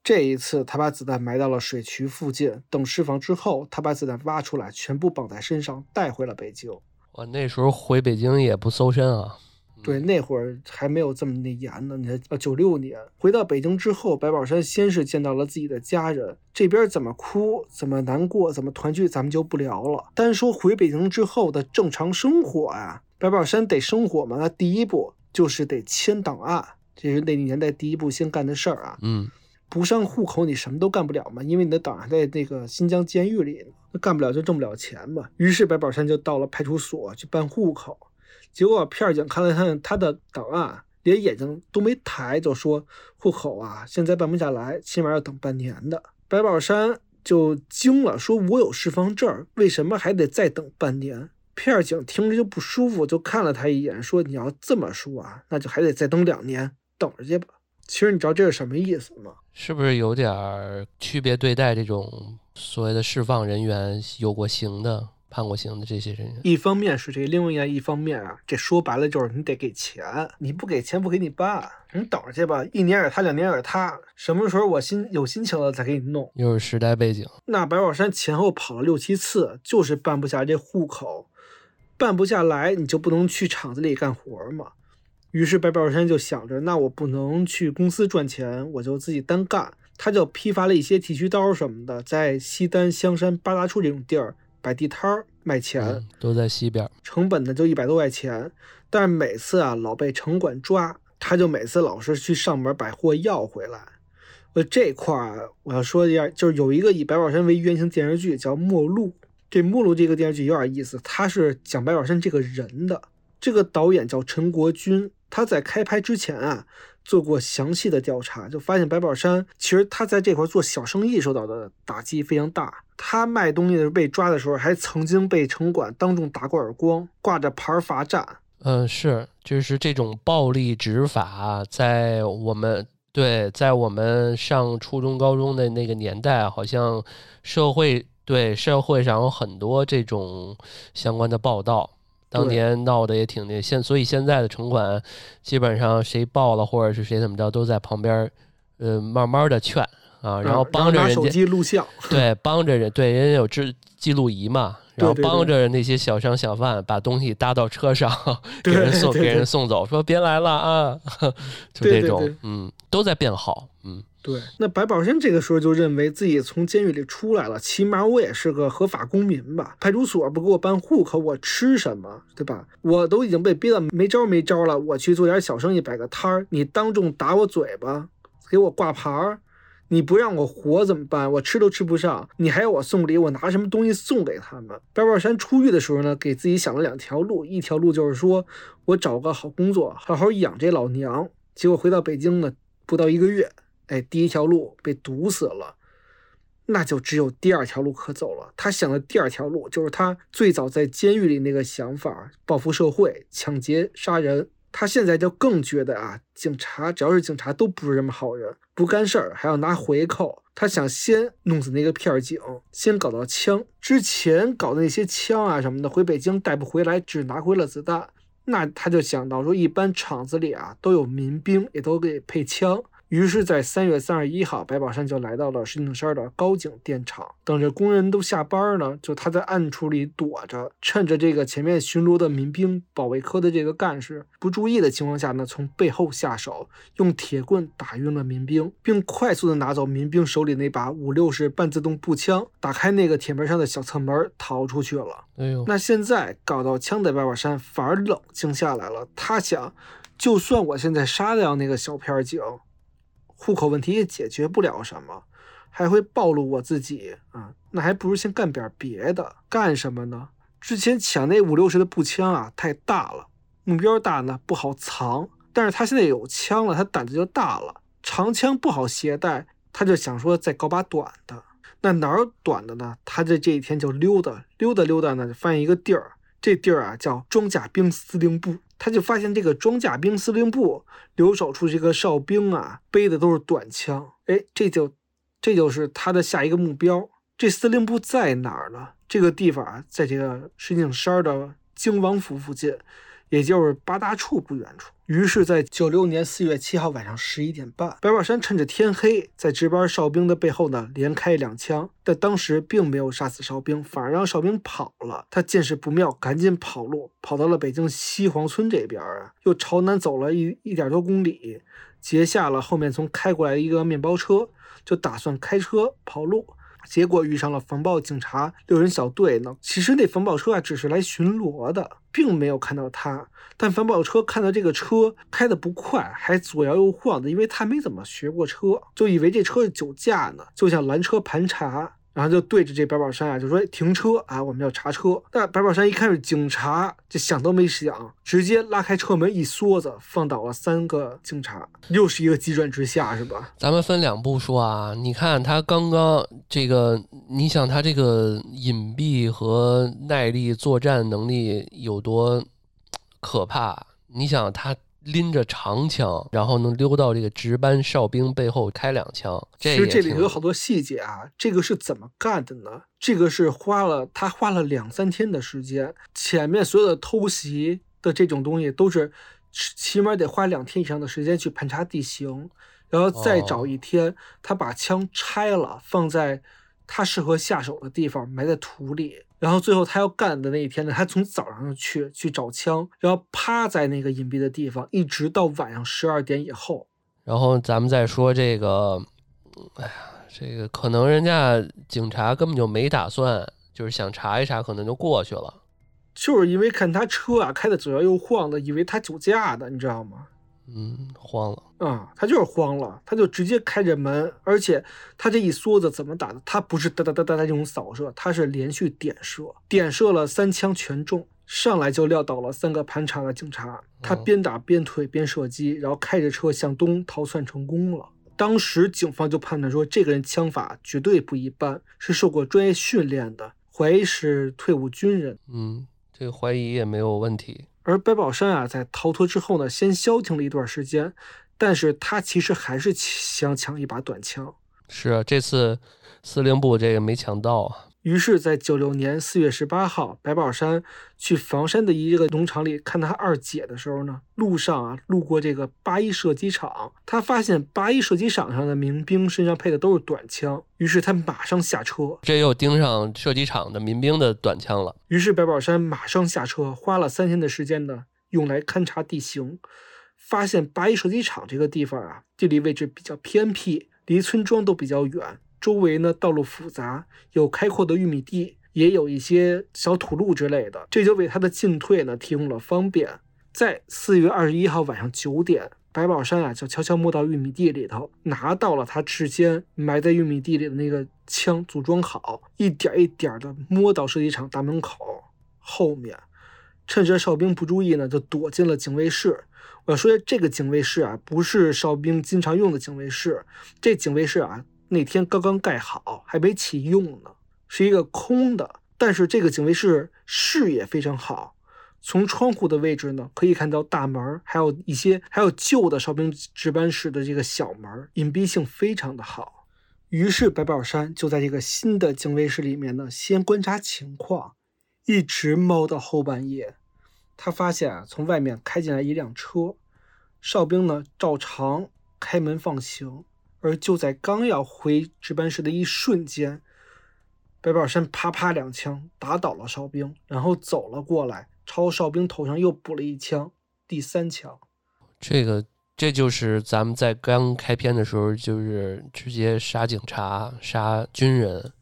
这一次，他把子弹埋到了水渠附近。等释放之后，他把子弹挖出来，全部绑在身上，带回了北京。我那时候回北京也不搜身啊。对，那会儿还没有这么那严呢。你看，呃，九六年回到北京之后，白宝山先是见到了自己的家人，这边怎么哭，怎么难过，怎么团聚，咱们就不聊了。单说回北京之后的正常生活啊，白宝山得生活嘛，那第一步就是得签档案，这是那年代第一步先干的事儿啊。嗯。不上户口，你什么都干不了嘛，因为你的档案在那个新疆监狱里，那干不了就挣不了钱嘛。于是白宝山就到了派出所去办户口，结果片警看了看他的档案，连眼睛都没抬，就说户口啊，现在办不下来，起码要等半年的。白宝山就惊了，说我有释放证，为什么还得再等半年？片儿警听着就不舒服，就看了他一眼，说你要这么说啊，那就还得再等两年，等着去吧。其实你知道这是什么意思吗？是不是有点区别对待这种所谓的释放人员，有过刑的、判过刑的这些人员？一方面是这，另外一方面啊，这说白了就是你得给钱，你不给钱不给你办，你等着去吧，一年也是他，两年也是他，什么时候我心有心情了再给你弄。又是时代背景。那白宝山前后跑了六七次，就是办不下这户口，办不下来你就不能去厂子里干活嘛。于是白宝山就想着，那我不能去公司赚钱，我就自己单干。他就批发了一些剃须刀什么的，在西单、香山、八大处这种地儿摆地摊儿卖钱，都在西边。成本呢就一百多块钱，但是每次啊老被城管抓，他就每次老是去上门把货要回来。呃，这块儿我要说一下，就是有一个以白宝山为原型电视剧叫《末路》，这《末路》这个电视剧有点意思，它是讲白宝山这个人的。这个导演叫陈国军，他在开拍之前啊做过详细的调查，就发现白宝山其实他在这块做小生意受到的打击非常大。他卖东西的时候被抓的时候，还曾经被城管当众打过耳光，挂着牌罚站。嗯，是，就是这种暴力执法，在我们对在我们上初中高中的那个年代，好像社会对社会上有很多这种相关的报道。当年闹得也挺那现，所以现在的城管基本上谁报了或者是谁怎么着，都在旁边，呃，慢慢的劝啊，然后帮着人家手机录像，对，帮着人，对，人家有记记录仪嘛，然后帮着那些小商小贩把东西搭到车上，[laughs] 给人送给人送走，说别来了啊，[laughs] 就这种，嗯，都在变好，嗯。对，那白宝山这个时候就认为自己从监狱里出来了，起码我也是个合法公民吧？派出所不给我办户口，我吃什么？对吧？我都已经被逼得没招没招了，我去做点小生意，摆个摊儿，你当众打我嘴巴，给我挂牌儿，你不让我活怎么办？我吃都吃不上，你还要我送礼，我拿什么东西送给他们？白宝山出狱的时候呢，给自己想了两条路，一条路就是说我找个好工作，好好养这老娘。结果回到北京呢，不到一个月。哎，第一条路被堵死了，那就只有第二条路可走了。他想的第二条路就是他最早在监狱里那个想法：报复社会、抢劫、杀人。他现在就更觉得啊，警察只要是警察都不是什么好人，不干事儿还要拿回扣。他想先弄死那个片警，先搞到枪。之前搞的那些枪啊什么的，回北京带不回来，只拿回了子弹。那他就想到说，一般厂子里啊都有民兵，也都给配枪。于是，在三月三十一号，白宝山就来到了石景山的高井电厂，等着工人都下班呢，就他在暗处里躲着，趁着这个前面巡逻的民兵、保卫科的这个干事不注意的情况下呢，从背后下手，用铁棍打晕了民兵，并快速的拿走民兵手里那把五六式半自动步枪，打开那个铁门上的小侧门，逃出去了。哎呦，那现在搞到枪的白宝山反而冷静下来了，他想，就算我现在杀掉那个小片警。户口问题也解决不了什么，还会暴露我自己啊！那还不如先干点别的。干什么呢？之前抢那五六十的步枪啊，太大了，目标大呢不好藏。但是他现在有枪了，他胆子就大了。长枪不好携带，他就想说再搞把短的。那哪儿短的呢？他在这一天就溜达溜达溜达呢，就发现一个地儿。这地儿啊叫装甲兵司令部。他就发现这个装甲兵司令部留守处这个哨兵啊，背的都是短枪。哎，这就这就是他的下一个目标。这司令部在哪儿呢？这个地方啊，在这个石景山的京王府附近。也就是八大处不远处。于是，在九六年四月七号晚上十一点半，白宝山趁着天黑，在值班哨兵的背后呢，连开两枪。但当时并没有杀死哨兵，反而让哨兵跑了。他见势不妙，赶紧跑路，跑到了北京西黄村这边啊，又朝南走了一一点多公里，截下了后面从开过来的一个面包车，就打算开车跑路。结果遇上了防暴警察六人小队呢。其实那防暴车啊，只是来巡逻的，并没有看到他。但防暴车看到这个车开的不快，还左摇右晃的，因为他没怎么学过车，就以为这车是酒驾呢，就想拦车盘查。然后就对着这白宝山啊，就说停车啊，我们要查车。但白宝山一看是警察，就想都没想，直接拉开车门一梭子，放倒了三个警察，又是一个急转直下，是吧？咱们分两步说啊，你看他刚刚这个，你想他这个隐蔽和耐力作战能力有多可怕？你想他。拎着长枪，然后能溜到这个值班哨兵背后开两枪。其实这里头有好多细节啊，这个是怎么干的呢？这个是花了他花了两三天的时间，前面所有的偷袭的这种东西都是起码得花两天以上的时间去盘查地形，然后再找一天，他把枪拆了，放在他适合下手的地方，埋在土里。然后最后他要干的那一天呢，他从早上去去找枪，然后趴在那个隐蔽的地方，一直到晚上十二点以后。然后咱们再说这个，哎呀，这个可能人家警察根本就没打算，就是想查一查，可能就过去了。就是因为看他车啊开的左摇右晃的，以为他酒驾的，你知道吗？嗯，慌了。啊，他就是慌了，他就直接开着门，而且他这一梭子怎么打的？他不是哒哒哒哒哒这种扫射，他是连续点射，点射了三枪全中，上来就撂倒了三个盘查的警察。他嗯边打边推边射击，然后开着车向东逃窜成功了。当时警方就判断说，这个人枪法绝对不一般，是受过专业训练的，怀疑是退伍军人。嗯，这个怀疑也没有问题。而白宝山啊，在逃脱之后呢，先消停了一段时间，但是他其实还是想抢一把短枪。是啊，这次司令部这个没抢到啊。于是，在九六年四月十八号，白宝山去房山的一个农场里看他二姐的时候呢，路上啊路过这个八一射击场，他发现八一射击场上的民兵身上配的都是短枪，于是他马上下车。这又盯上射击场的民兵的短枪了。于是白宝山马上下车，花了三天的时间呢，用来勘察地形，发现八一射击场这个地方啊，地理位置比较偏僻，离村庄都比较远，周围呢道路复杂，有开阔的玉米地，也有一些小土路之类的，这就为他的进退呢提供了方便。在四月二十一号晚上九点，白宝山啊就悄悄摸到玉米地里头，拿到了他事先埋在玉米地里的那个枪，组装好，一点一点的摸到射击场大门口后面，趁着哨兵不注意呢，就躲进了警卫室。我要说这个警卫室啊，不是哨兵经常用的警卫室，这警卫室啊那天刚刚盖好，还没启用呢，是一个空的。但是这个警卫室视野非常好，从窗户的位置呢，可以看到大门，还有一些还有旧的哨兵值班室的这个小门，隐蔽性非常的好。于是白宝山就在这个新的警卫室里面呢，先观察情况，一直猫到后半夜。他发现啊，从外面开进来一辆车，哨兵呢照常开门放行，而就在刚要回值班室的一瞬间，白宝山啪啪两枪打倒了哨兵，然后走了过来，朝哨兵头上又补了一枪，第三枪。这个这就是咱们在刚开篇的时候，就是直接杀警察、杀军人，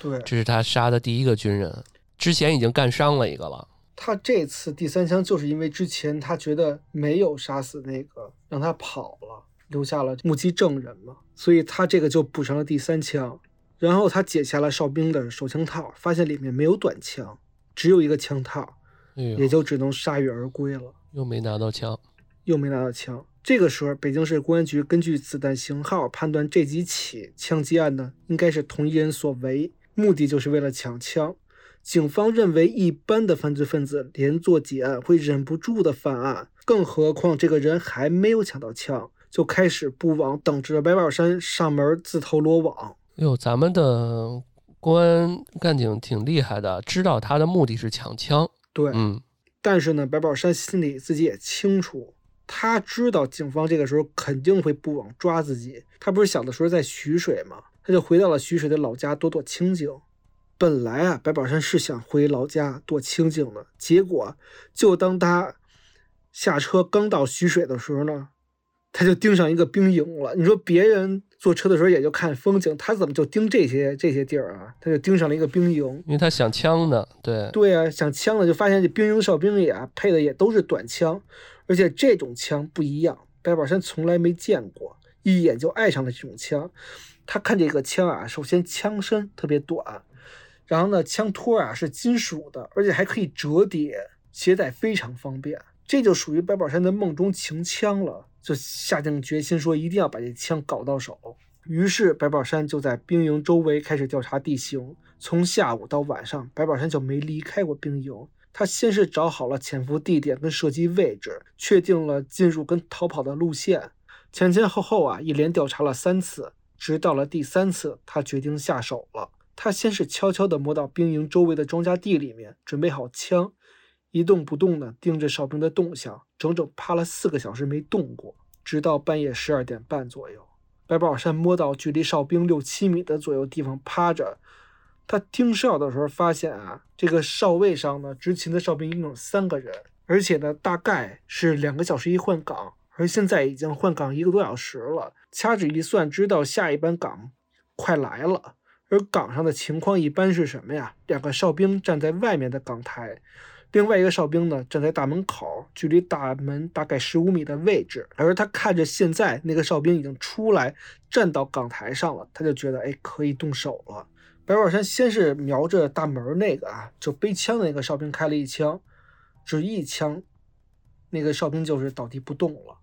对这是他杀的第一个军人。之前已经干伤了一个了。他这次第三枪，就是因为之前他觉得没有杀死那个，让他跑了，留下了目击证人嘛，所以他这个就补上了第三枪。然后他解下了哨兵的手枪套，发现里面没有短枪，只有一个枪套，哎，也就只能铩羽而归了。又没拿到枪。又没拿到枪。这个时候，北京市公安局根据子弹型号判断，这几起枪击案呢，应该是同一人所为，目的就是为了抢枪。警方认为，一般的犯罪分子连做几案会忍不住的犯案，更何况这个人还没有抢到枪，就开始布网，等着白宝山上门自投罗网。哟，咱们的公安干警挺厉害的，知道他的目的是抢枪。对，嗯，但是呢，白宝山心里自己也清楚，他知道警方这个时候肯定会布网抓自己。他不是小的时候在徐水吗？他就回到了徐水的老家躲躲清静。本来啊，白宝山是想回老家躲清静的，结果就当他下车刚到徐水的时候呢，他就盯上一个兵营了。你说别人坐车的时候也就看风景，他怎么就盯这些这些地儿啊？他就盯上了一个兵营。因为他想枪呢。对，对啊，想枪呢就发现这兵营哨兵里啊配的也都是短枪，而且这种枪不一样，白宝山从来没见过，一眼就爱上了这种枪。他看这个枪啊，首先枪身特别短，然后呢枪托啊是金属的，而且还可以折叠，携带非常方便。这就属于白宝山的梦中情枪了，就下定决心说一定要把这枪搞到手。于是白宝山就在兵营周围开始调查地形。从下午到晚上，白宝山就没离开过兵营。他先是找好了潜伏地点跟射击位置，确定了进入跟逃跑的路线，前前后后啊一连调查了三次，直到了第三次，他决定下手了。他先是悄悄地摸到兵营周围的庄稼地里面，准备好枪，一动不动地盯着哨兵的动向，整整趴了四个小时没动过，直到半夜十二点半左右。白宝山摸到距离哨兵六七米的左右地方趴着，他盯哨的时候发现啊，这个哨位上呢，执勤的哨兵一共有三个人，而且呢，大概是两个小时一换岗，而现在已经换岗一个多小时了。掐指一算，知道下一班岗快来了。而岗上的情况一般是什么呀？两个哨兵站在外面的岗台，另外一个哨兵呢，站在大门口，距离大门大概十五米的位置。而他看着现在那个哨兵已经出来，站到岗台上了，他就觉得，哎，可以动手了。白宝山先是瞄着大门那个啊，就背枪的那个哨兵开了一枪，只一枪，那个哨兵就是倒地不动了。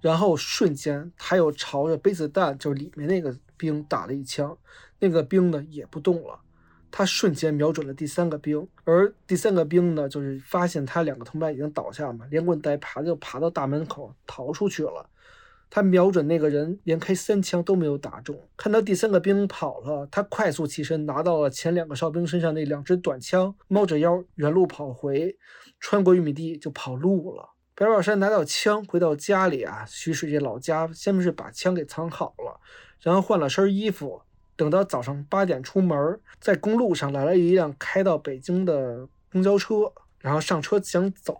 然后瞬间，他又朝着背子弹，就里面那个兵打了一枪，那个兵呢也不动了。他瞬间瞄准了第三个兵，而第三个兵呢，就是发现他两个同伴已经倒下嘛，连滚带爬就爬到大门口逃出去了。他瞄准那个人，连开三枪都没有打中。看到第三个兵跑了，他快速起身，拿到了前两个哨兵身上那两支短枪，猫着腰原路跑回，穿过玉米地就跑路了。白宝山拿到枪回到家里啊，徐水这老家先是把枪给藏好了，然后换了身衣服。等到早上八点出门，在公路上来了一辆开到北京的公交车，然后上车想走，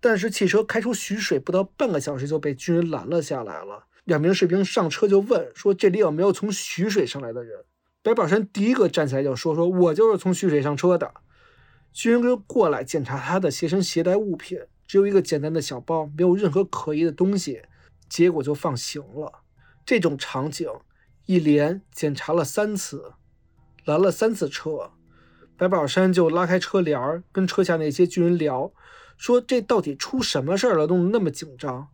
但是汽车开出徐水不到半个小时就被军人拦了下来了。两名士兵上车就问说：“这里有没有从徐水上来的人？”白宝山第一个站起来就说：“说我就是从徐水上车的。”军人就过来检查他的随身携带物品，只有一个简单的小包，没有任何可疑的东西，结果就放行了。这种场景。一连检查了三次，拦了三次车，白宝山就拉开车帘儿跟车下那些军人聊，说这到底出什么事儿了，弄得那么紧张。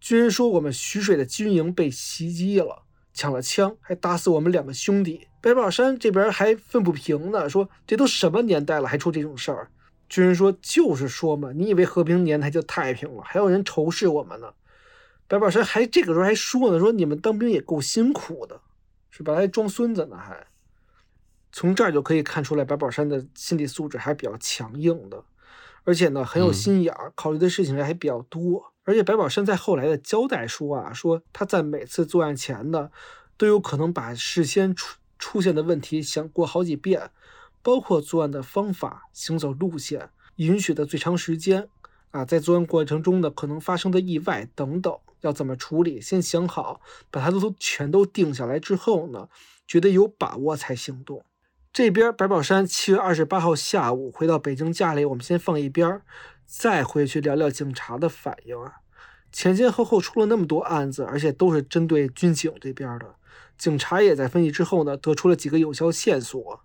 军人说我们徐水的军营被袭击了，抢了枪，还打死我们两个兄弟。白宝山这边还愤不平呢，说这都什么年代了，还出这种事儿。军人说就是说嘛，你以为和平年代就太平了，还有人仇视我们呢。白宝山还这个时候还说呢，说你们当兵也够辛苦的。是吧？还装孙子呢，还从这儿就可以看出来，白宝山的心理素质还是比较强硬的，而且呢很有心眼儿，考虑的事情还比较多。而且白宝山在后来的交代说啊，说他在每次作案前呢，都有可能把事先出出现的问题想过好几遍，包括作案的方法、行走路线、允许的最长时间啊，在作案过程中呢可能发生的意外等等。要怎么处理？先想好，把它都全都定下来之后呢，觉得有把握才行动。这边白宝山七月二十八号下午回到北京家里，我们先放一边，再回去聊聊警察的反应啊。前前后后出了那么多案子，而且都是针对军警这边的，警察也在分析之后呢，得出了几个有效线索。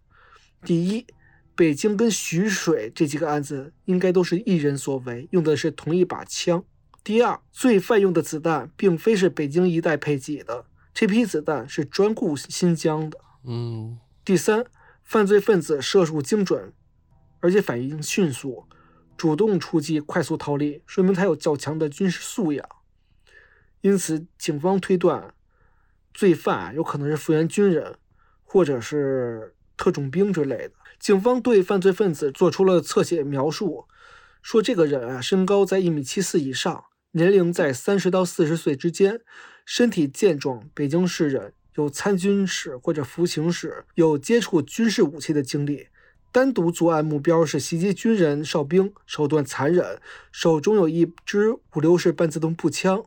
第一，北京跟徐水这几个案子应该都是一人所为，用的是同一把枪。第二，罪犯用的子弹并非是北京一带配给的，这批子弹是专供新疆的。嗯。第三，犯罪分子射术精准，而且反应迅速，主动出击，快速逃离，说明他有较强的军事素养。因此，警方推断，罪犯有可能是复员军人，或者是特种兵之类的。警方对犯罪分子做出了侧写描述，说这个人啊，身高在一米七四以上。年龄在三十到四十岁之间，身体健壮，北京市人，有参军史或者服刑史，有接触军事武器的经历。单独作案目标是袭击军人、哨兵，手段残忍，手中有一支五六式半自动步枪。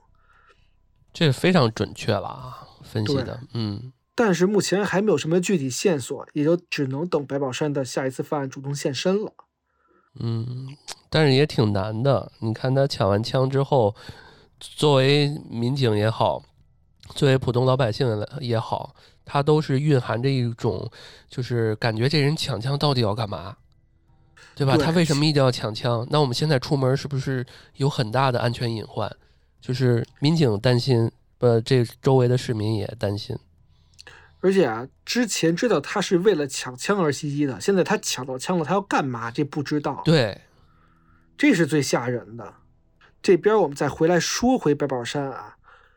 这非常准确了啊，分析的，嗯。但是目前还没有什么具体线索，也就只能等白宝山的下一次犯案主动现身了。嗯，但是也挺难的。你看他抢完枪之后，作为民警也好，作为普通老百姓也好，他都是蕴含着一种，就是感觉这人抢枪到底要干嘛，对吧？他为什么一定要抢枪？那我们现在出门是不是有很大的安全隐患？就是民警担心，呃，这周围的市民也担心。而且啊，之前知道他是为了抢枪而袭击的，现在他抢到枪了，他要干嘛？这不知道。对，这是最吓人的。这边我们再回来说回白宝山啊，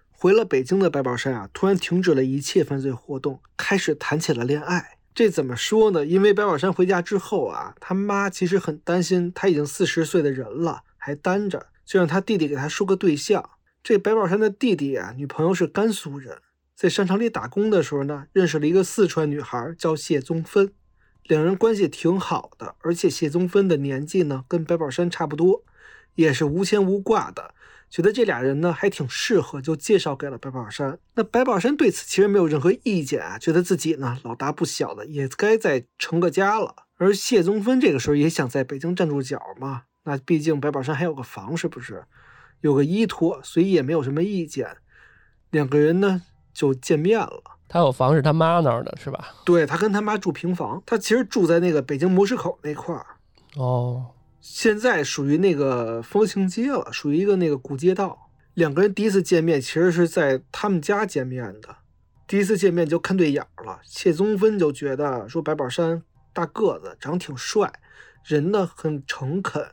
回了北京的白宝山啊，突然停止了一切犯罪活动，开始谈起了恋爱。这怎么说呢？因为白宝山回家之后啊，他妈其实很担心，他已经四十岁的人了，还单着，就让他弟弟给他说个对象。这白宝山的弟弟啊，女朋友是甘肃人。在商场里打工的时候呢，认识了一个四川女孩，叫谢宗芬，两人关系挺好的，而且谢宗芬的年纪呢跟白宝山差不多，也是无牵无挂的，觉得这俩人呢还挺适合，就介绍给了白宝山。那白宝山对此其实没有任何意见啊，觉得自己呢老大不小的，也该再成个家了。而谢宗芬这个时候也想在北京站住脚嘛，那毕竟白宝山还有个房，是不是？有个依托，所以也没有什么意见。两个人呢就见面了。他有房是他妈那儿的，是吧？对他跟他妈住平房，他其实住在那个北京模式口那块儿。哦，现在属于那个风情街了，属于一个那个古街道。两个人第一次见面，其实是在他们家见面的。第一次见面就看对眼了，谢宗芬就觉得说白宝山大个子，长挺帅，人呢很诚恳。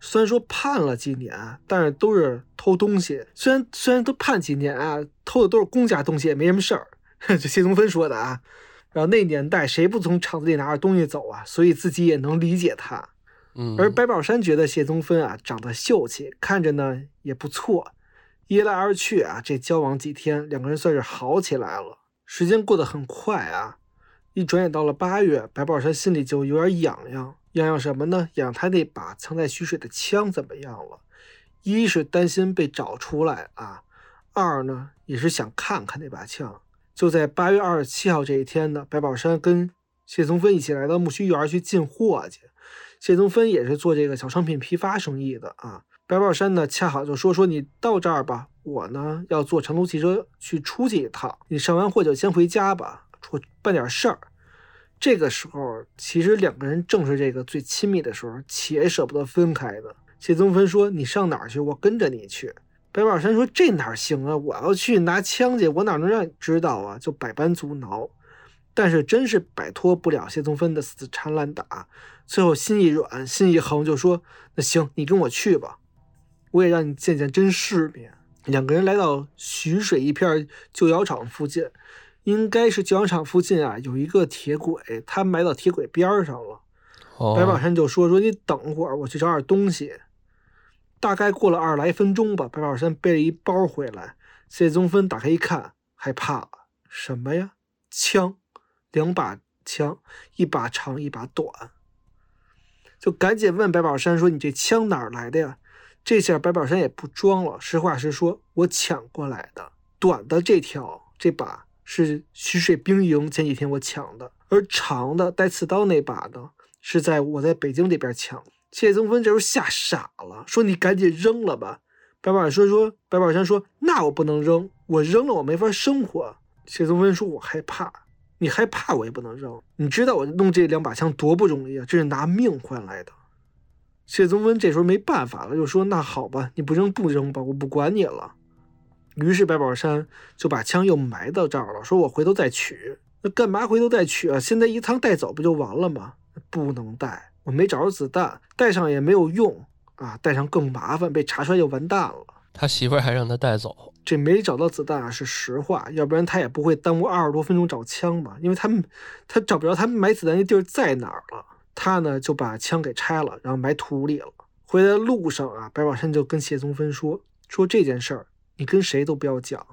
虽然说判了几年，但是都是偷东西。虽然虽然都判几年啊，偷的都是公家东西，也没什么事儿。[laughs] 这谢宗芬说的啊。然后那年代谁不从厂子里拿着东西走啊？所以自己也能理解他。嗯，而白宝山觉得谢宗芬啊长得秀气，看着呢也不错。一来二去啊，这交往几天，两个人算是好起来了。时间过得很快啊，一转眼到了八月，白宝山心里就有点痒痒。养养什么呢？养他那把藏在徐水的枪怎么样了？一是担心被找出来啊，二呢也是想看看那把枪。就在八月二十七号这一天呢，白宝山跟谢宗芬一起来到木樨园去进货去。谢宗芬也是做这个小商品批发生意的啊。白宝山呢，恰好就说说你到这儿吧，我呢要坐长途汽车去出去一趟，你上完货就先回家吧，我办点事儿。这个时候，其实两个人正是这个最亲密的时候，且舍不得分开的。谢宗芬说：“你上哪儿去？我跟着你去。”白宝山说：“这哪行啊？我要去拿枪去，我哪能让你知道啊？”就百般阻挠，但是真是摆脱不了谢宗芬的死缠烂打。最后心一软，心一横，就说：“那行，你跟我去吧，我也让你见见真世面。”两个人来到徐水一片旧窑厂附近。应该是旧窑厂附近啊，有一个铁轨，他埋到铁轨边上了。白宝山就说：“说你等会儿，我去找点东西。”大概过了二十来分钟吧，白宝山背了一包回来。谢宗芬打开一看，害怕了：“什么呀？枪，两把枪，一把长，一把短。”就赶紧问白宝山说：“你这枪哪儿来的呀？”这下白宝山也不装了，实话实说：“我抢过来的，短的这条，这把。”是徐水兵营前几天我抢的，而长的带刺刀那把呢，是在我在北京这边抢。谢宗芬这时候吓傻了，说：“你赶紧扔了吧。”白宝山说：“说白宝山说，那我不能扔，我扔了我没法生活。”谢宗芬说：“我害怕，你害怕我也不能扔。你知道我弄这两把枪多不容易啊，这是拿命换来的。”谢宗芬这时候没办法了，就说：“那好吧，你不扔不扔吧，我不管你了。”于是白宝山就把枪又埋到这儿了，说：“我回头再取。那干嘛回头再取啊？现在一趟带走不就完了吗？不能带，我没找着子弹，带上也没有用啊，带上更麻烦，被查出来就完蛋了。”他媳妇儿还让他带走，这没找到子弹啊是实话，要不然他也不会耽误二十多分钟找枪嘛。因为他们他找不着他埋子弹那地儿在哪儿了，他呢就把枪给拆了，然后埋土里了。回来的路上啊，白宝山就跟谢宗芬说：“说这件事儿。”你跟谁都不要讲，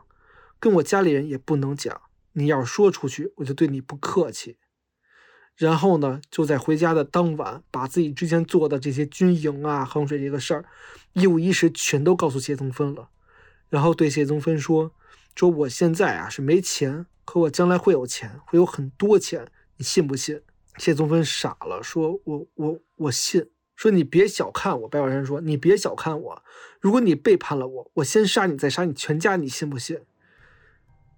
跟我家里人也不能讲。你要是说出去，我就对你不客气。然后呢，就在回家的当晚，把自己之前做的这些军营啊、衡水这个事儿，一五一十全都告诉谢宗芬了。然后对谢宗芬说：“说我现在啊是没钱，可我将来会有钱，会有很多钱，你信不信？”谢宗芬傻了，说：“我我我信。”说你别小看我，白宝山说你别小看我，如果你背叛了我，我先杀你，再杀你全家，你信不信？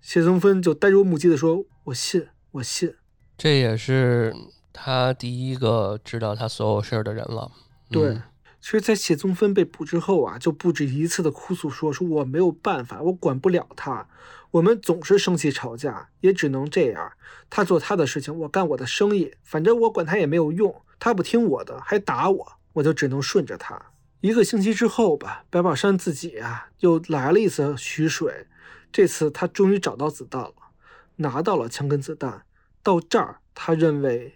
谢宗芬就呆若木鸡的说：“我信，我信。”这也是他第一个知道他所有事儿的人了。对，其实，在谢宗芬被捕之后啊，就不止一次的哭诉说：“说我没有办法，我管不了他，我们总是生气吵架，也只能这样。他做他的事情，我干我的生意，反正我管他也没有用。”他不听我的，还打我，我就只能顺着他。一个星期之后吧，白宝山自己啊又来了一次徐水，这次他终于找到子弹了，拿到了枪跟子弹。到这儿，他认为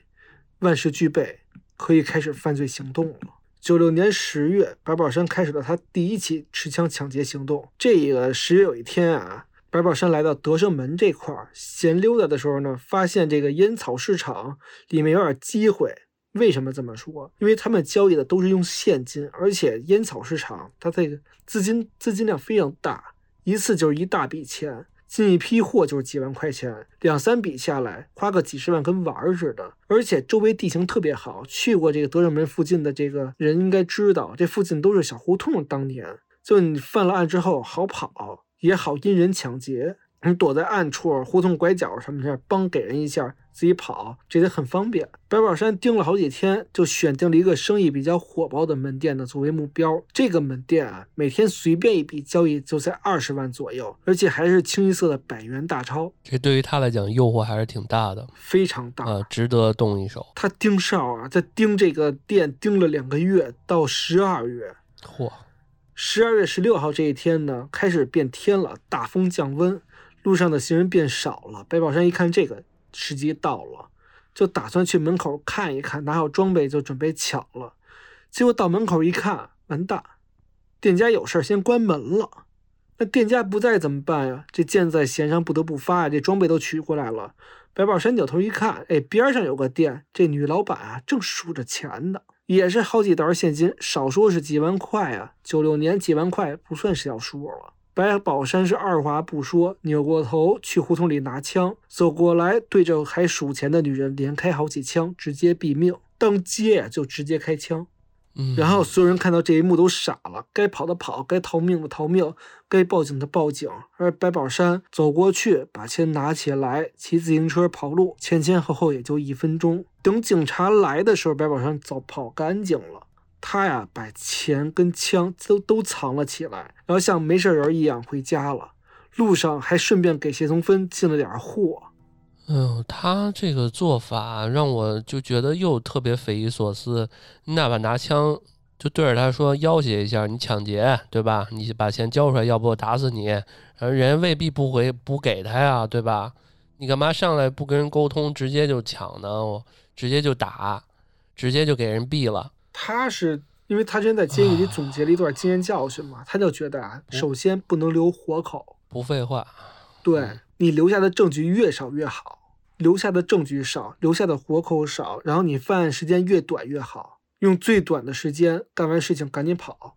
万事俱备，可以开始犯罪行动了。九六年十月，白宝山开始了他第一起持枪抢劫行动。这个十月有一天啊，白宝山来到德胜门这块儿闲溜达的时候呢，发现这个烟草市场里面有点机会。为什么这么说？因为他们交易的都是用现金，而且烟草市场它这个资金资金量非常大，一次就是一大笔钱。进一批货就是几万块钱，两三笔下来，花个几十万跟玩儿似的。而且周围地形特别好，去过这个德胜门附近的这个人应该知道，这附近都是小胡同。当年就你犯了案之后，好跑，也好因人抢劫。你躲在暗处、胡同拐角什么的，帮给人一下，自己跑，这得很方便。白宝山盯了好几天，就选定了一个生意比较火爆的门店呢作为目标。这个门店啊，每天随便一笔交易就在二十万左右，而且还是清一色的百元大钞。这对于他来讲，诱惑还是挺大的，非常大啊，值得动一手。他盯梢啊，在盯这个店盯了两个月，到十二月，嚯，十二月十六号这一天呢，开始变天了，大风降温。路上的行人变少了，白宝山一看这个时机到了，就打算去门口看一看，拿好装备就准备抢了。结果到门口一看，完蛋，店家有事先关门了。那店家不在怎么办呀？这箭在弦上不得不发呀！这装备都取过来了。白宝山扭头一看，哎，边上有个店，这女老板啊正数着钱呢，也是好几沓现金，少说是几万块啊。九六年几万块不算是小数了。白宝山是二话不说，扭过头去胡同里拿枪，走过来对着还数钱的女人连开好几枪，直接毙命。当街就直接开枪，然后所有人看到这一幕都傻了，该跑的跑，该逃命的逃命，该报警的报警。而白宝山走过去把钱拿起来，骑自行车跑路，前前后后也就一分钟。等警察来的时候，白宝山早跑干净了。他呀，把钱跟枪都都藏了起来，然后像没事人一样回家了。路上还顺便给谢松芬进了点货。嗯，他这个做法让我就觉得又特别匪夷所思。你哪怕拿枪就对着他说要挟一下，你抢劫对吧？你把钱交出来，要不我打死你。人未必不回不给他呀，对吧？你干嘛上来不跟人沟通，直接就抢呢？我直接就打，直接就给人毙了。他是因为他之前在监狱里总结了一段经验教训嘛，他就觉得啊，首先不能留活口，不废话，对你留下的证据越少越好，留下的证据少，留下的活口少，然后你犯案时间越短越好，用最短的时间干完事情赶紧跑，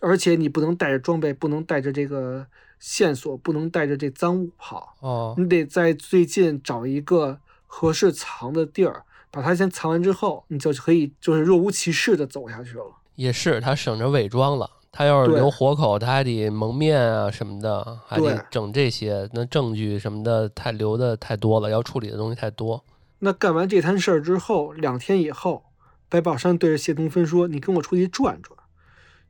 而且你不能带着装备，不能带着这个线索，不能带着这赃物跑，哦，你得在最近找一个合适藏的地儿。把它先藏完之后，你就可以就是若无其事的走下去了。也是，他省着伪装了。他要是留活口，他还得蒙面啊什么的，还得整这些。那证据什么的太留的太多了，要处理的东西太多。那干完这摊事儿之后，两天以后，白宝山对着谢东芬说：“你跟我出去转转。”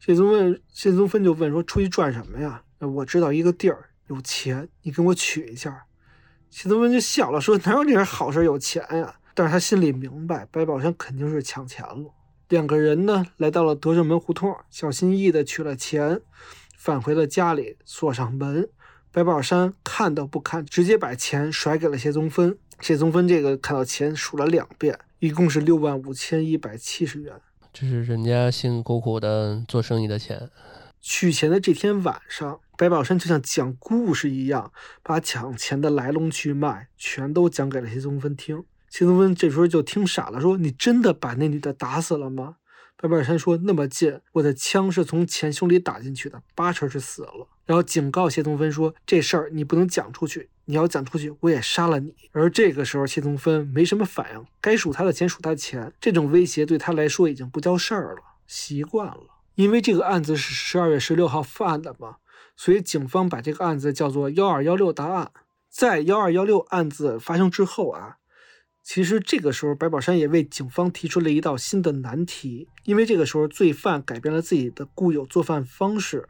谢东问谢东芬就问说：“出去转什么呀？”我知道一个地儿有钱，你跟我取一下。谢东芬就笑了说：“哪有这点好事有钱呀？”但是他心里明白，白宝山肯定是抢钱了。两个人呢，来到了德胜门胡同，小心翼翼地取了钱，返回了家里，锁上门。白宝山看都不看，直接把钱甩给了谢宗芬。谢宗芬这个看到钱，数了两遍，一共是六万五千一百七十元。这是人家辛辛苦苦的做生意的钱。取钱的这天晚上，白宝山就像讲故事一样，把抢钱的来龙去脉全都讲给了谢宗芬听。谢东芬这时候就听傻了，说：“你真的把那女的打死了吗？”白宝山说：“那么近，我的枪是从前胸里打进去的，八成是死了。”然后警告谢东芬说：“这事儿你不能讲出去，你要讲出去，我也杀了你。”而这个时候，谢东芬没什么反应，该数他的钱数他的钱，这种威胁对他来说已经不叫事儿了，习惯了。因为这个案子是十二月十六号犯的嘛，所以警方把这个案子叫做“幺二幺六大案”。在幺二幺六案子发生之后啊。其实这个时候，白宝山也为警方提出了一道新的难题，因为这个时候罪犯改变了自己的固有做饭方式。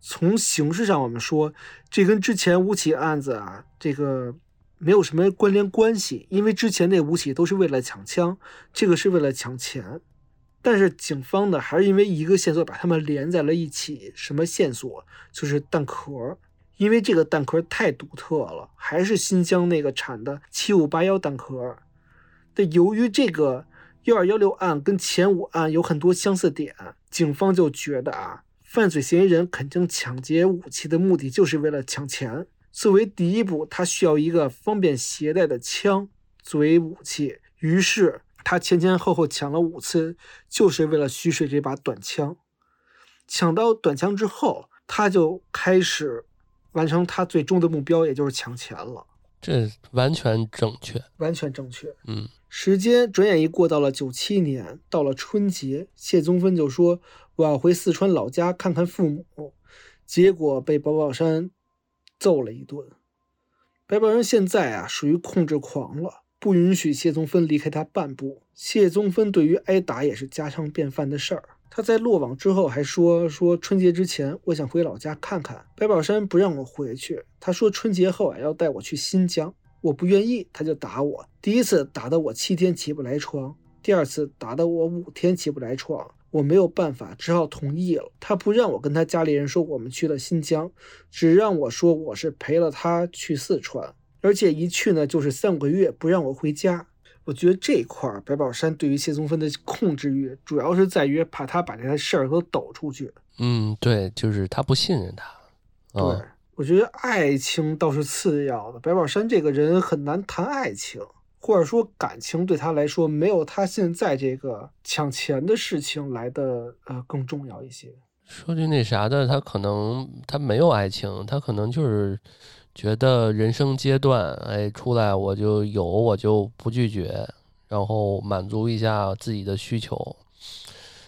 从形式上，我们说这跟之前五起案子啊，这个没有什么关联关系，因为之前那五起都是为了抢枪，这个是为了抢钱。但是警方呢，还是因为一个线索把他们连在了一起，什么线索？就是弹壳。因为这个弹壳太独特了，还是新疆那个产的七五八幺弹壳。但由于这个幺二幺六案跟前五案有很多相似点，警方就觉得啊，犯罪嫌疑人肯定抢劫武器的目的就是为了抢钱。作为第一步，他需要一个方便携带的枪作为武器。于是他前前后后抢了五次，就是为了蓄水这把短枪。抢到短枪之后，他就开始。完成他最终的目标，也就是抢钱了。这完全正确，完全正确。嗯，时间转眼一过，到了九七年，到了春节，谢宗芬就说我要回四川老家看看父母，结果被白宝山揍了一顿。白宝山现在啊，属于控制狂了，不允许谢宗芬离开他半步。谢宗芬对于挨打也是家常便饭的事儿。他在落网之后还说说春节之前我想回老家看看，白宝山不让我回去，他说春节后啊要带我去新疆，我不愿意，他就打我。第一次打得我七天起不来床，第二次打得我五天起不来床，我没有办法，只好同意了。他不让我跟他家里人说我们去了新疆，只让我说我是陪了他去四川，而且一去呢就是三个月，不让我回家。我觉得这一块儿，白宝山对于谢宗芬的控制欲，主要是在于怕他把这些事儿都抖出去。嗯，对，就是他不信任他。对，我觉得爱情倒是次要的。白宝山这个人很难谈爱情，或者说感情对他来说，没有他现在这个抢钱的事情来的呃更重要一些。说句那啥的，他可能他没有爱情，他可能就是。觉得人生阶段，哎，出来我就有，我就不拒绝，然后满足一下自己的需求，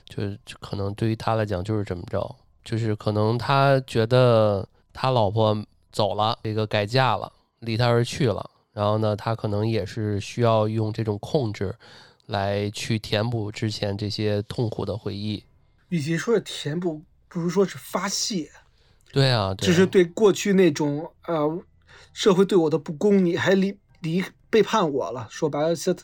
就可能对于他来讲就是这么着，就是可能他觉得他老婆走了，这个改嫁了，离他而去了，然后呢，他可能也是需要用这种控制来去填补之前这些痛苦的回忆。与其说是填补，不如说是发泄。对啊，这是对过去那种呃社会对我的不公，你还离离背叛我了。说白了，他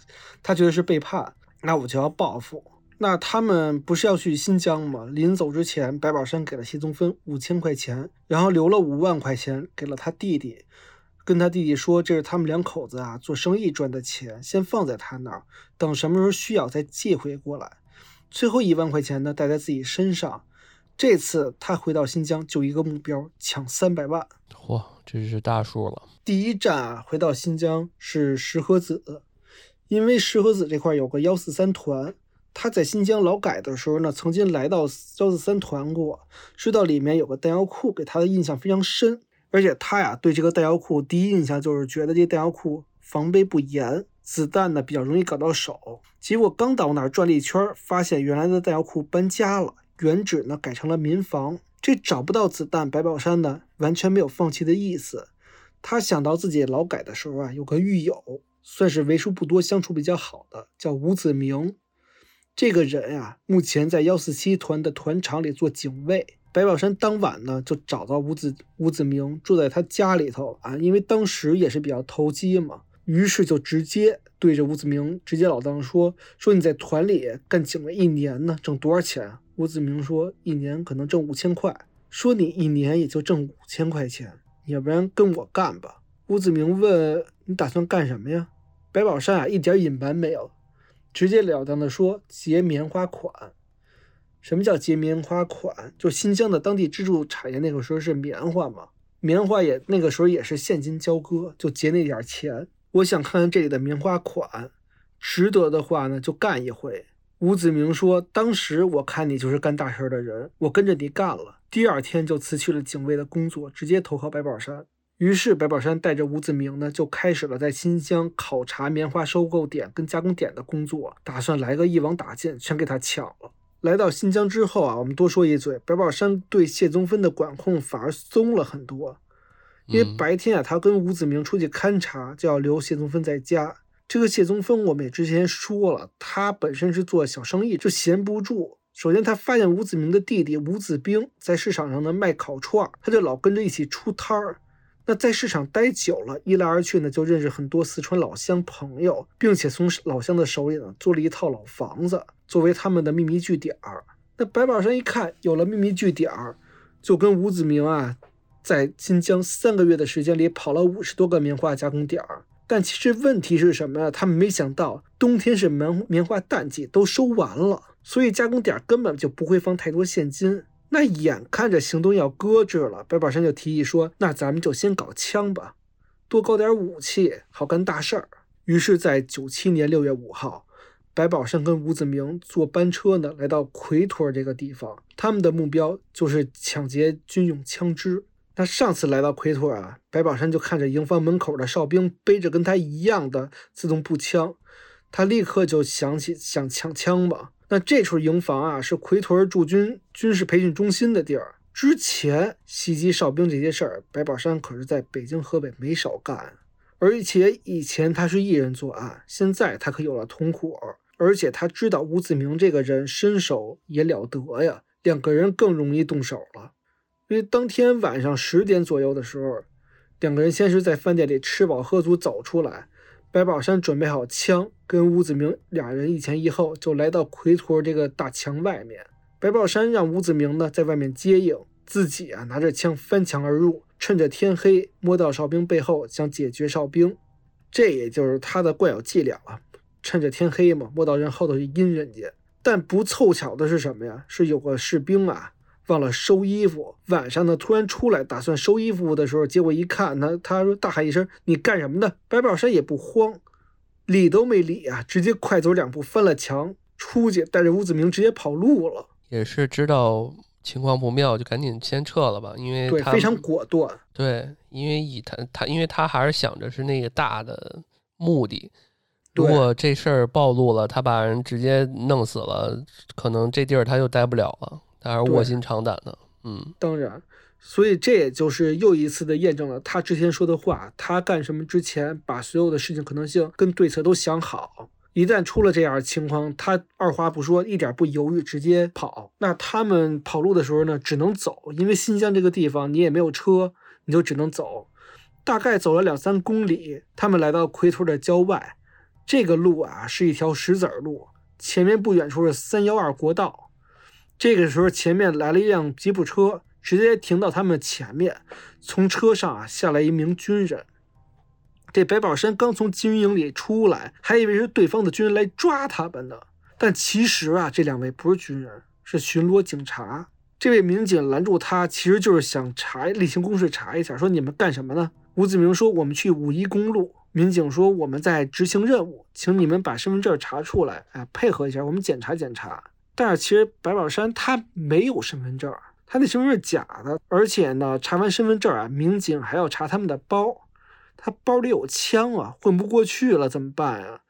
他觉得是背叛，那我就要报复。那他们不是要去新疆吗？临走之前，白宝山给了谢宗芬五千块钱，然后留了五万块钱给了他弟弟，跟他弟弟说这是他们两口子啊做生意赚的钱，先放在他那儿，等什么时候需要再借回过来。最后一万块钱呢，带在自己身上。这次他回到新疆就一个目标，抢三百万。嚯，这是大数了。第一站啊，回到新疆是石河子，因为石河子这块有个幺四三团，他在新疆劳改的时候呢，曾经来到幺四三团过，知道里面有个弹药库，给他的印象非常深。而且他呀，对这个弹药库第一印象就是觉得这弹药库防备不严，子弹呢比较容易搞到手。结果刚到那儿转了一圈，发现原来的弹药库搬家了。原址呢改成了民房，这找不到子弹，白宝山呢完全没有放弃的意思。他想到自己劳改的时候啊，有个狱友，算是为数不多相处比较好的，叫吴子明。这个人啊，目前在幺四七团的团场里做警卫。白宝山当晚呢就找到吴子吴子明住在他家里头啊，因为当时也是比较投机嘛，于是就直接对着吴子明直截了当说：“说你在团里干警卫一年呢，挣多少钱？”吴子明说：“一年可能挣五千块。”说：“你一年也就挣五千块钱，要不然跟我干吧。”吴子明问：“你打算干什么呀？”白宝山啊，一点隐瞒没有，直截了当的说：“结棉花款。”什么叫结棉花款？就新疆的当地支柱产业，那个时候是棉花嘛，棉花也那个时候也是现金交割，就结那点钱。我想看看这里的棉花款，值得的话呢，就干一回。吴子明说：“当时我看你就是干大事的人，我跟着你干了。第二天就辞去了警卫的工作，直接投靠白宝山。于是白宝山带着吴子明呢，就开始了在新疆考察棉花收购点跟加工点的工作，打算来个一网打尽，全给他抢了。来到新疆之后啊，我们多说一嘴，白宝山对谢宗芬的管控反而松了很多，因为白天啊，他跟吴子明出去勘察，就要留谢宗芬在家。”这个谢宗芬，我们也之前说了，他本身是做小生意，就闲不住。首先，他发现吴子明的弟弟吴子兵在市场上呢卖烤串，他就老跟着一起出摊儿。那在市场待久了，一来二去呢，就认识很多四川老乡朋友，并且从老乡的手里呢租了一套老房子，作为他们的秘密据点儿。那白宝山一看有了秘密据点儿，就跟吴子明啊，在新疆三个月的时间里跑了五十多个棉花加工点儿。但其实问题是什么呢？他们没想到冬天是棉棉花淡季，都收完了，所以加工点根本就不会放太多现金。那眼看着行动要搁置了，白宝山就提议说：“那咱们就先搞枪吧，多搞点武器，好干大事儿。”于是，在九七年六月五号，白宝山跟吴子明坐班车呢，来到奎屯这个地方，他们的目标就是抢劫军用枪支。那上次来到奎托啊，白宝山就看着营房门口的哨兵背着跟他一样的自动步枪，他立刻就想起想抢枪吧。那这处营房啊，是奎托驻军军事培训中心的地儿。之前袭击哨兵这些事儿，白宝山可是在北京、河北没少干。而且以前他是一人作案，现在他可有了同伙，而且他知道吴子明这个人身手也了得呀，两个人更容易动手了。因为当天晚上十点左右的时候，两个人先是在饭店里吃饱喝足走出来，白宝山准备好枪，跟吴子明俩人一前一后就来到奎托这个大墙外面。白宝山让吴子明呢在外面接应，自己啊拿着枪翻墙而入，趁着天黑摸到哨兵背后想解决哨兵，这也就是他的惯有伎俩了。趁着天黑嘛，摸到人后头去阴人家。但不凑巧的是什么呀？是有个士兵啊忘了收衣服，晚上呢突然出来打算收衣服的时候，结果一看他，他说大喊一声：“你干什么呢？”白宝山也不慌，理都没理啊，直接快走两步翻了墙出去，带着吴子明直接跑路了。也是知道情况不妙，就赶紧先撤了吧，因为对，他非常果断。对，因为以他他，因为他还是想着是那个大的目的。如对果这事儿暴露了，他把人直接弄死了，可能这地儿他就待不了了。他还是卧薪尝胆的。嗯，当然，所以这也就是又一次的验证了他之前说的话：他干什么之前，把所有的事情可能性跟对策都想好。一旦出了这样的情况，他二话不说，一点不犹豫，直接跑。那他们跑路的时候呢，只能走，因为新疆这个地方你也没有车，你就只能走。大概走了两三公里，他们来到奎托的郊外。这个路啊，是一条石子儿路，前面不远处是三幺二国道。这个时候，前面来了一辆吉普车，直接停到他们前面。从车上啊下来一名军人。这白宝山刚从军营里出来，还以为是对方的军人来抓他们呢。但其实啊，这两位不是军人，是巡逻警察。这位民警拦住他，其实就是想查例行公事查一下，说你们干什么呢？吴子明说我们去五一公路。民警说我们在执行任务，请你们把身份证查出来，哎，配合一下，我们检查检查。但是其实白宝山他没有身份证，他那身份证假的，而且呢，查完身份证啊，民警还要查他们的包，他包里有枪啊，混不过去了怎么办啊？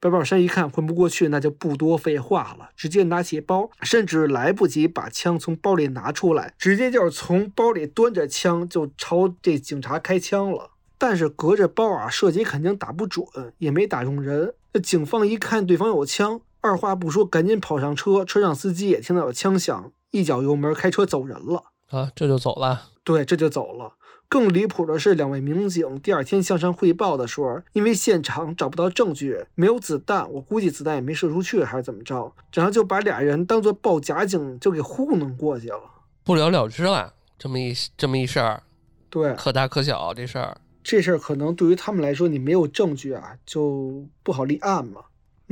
白宝山一看混不过去，那就不多废话了，直接拿起包，甚至来不及把枪从包里拿出来，直接就是从包里端着枪就朝这警察开枪了。但是隔着包啊，射击肯定打不准，也没打中人。那警方一看对方有枪，二话不说，赶紧跑上车，车上司机也听到有枪响，一脚油门开车走人了。啊，这就走了。对，这就走了。更离谱的是，两位民警第二天向上汇报的时候，因为现场找不到证据，没有子弹，我估计子弹也没射出去，还是怎么着，然后就把俩人当做报假警就给糊弄过去了。不了了之了，这么一这么一事儿，对，可大可小这事儿。这事儿可能对于他们来说，你没有证据啊，就不好立案嘛。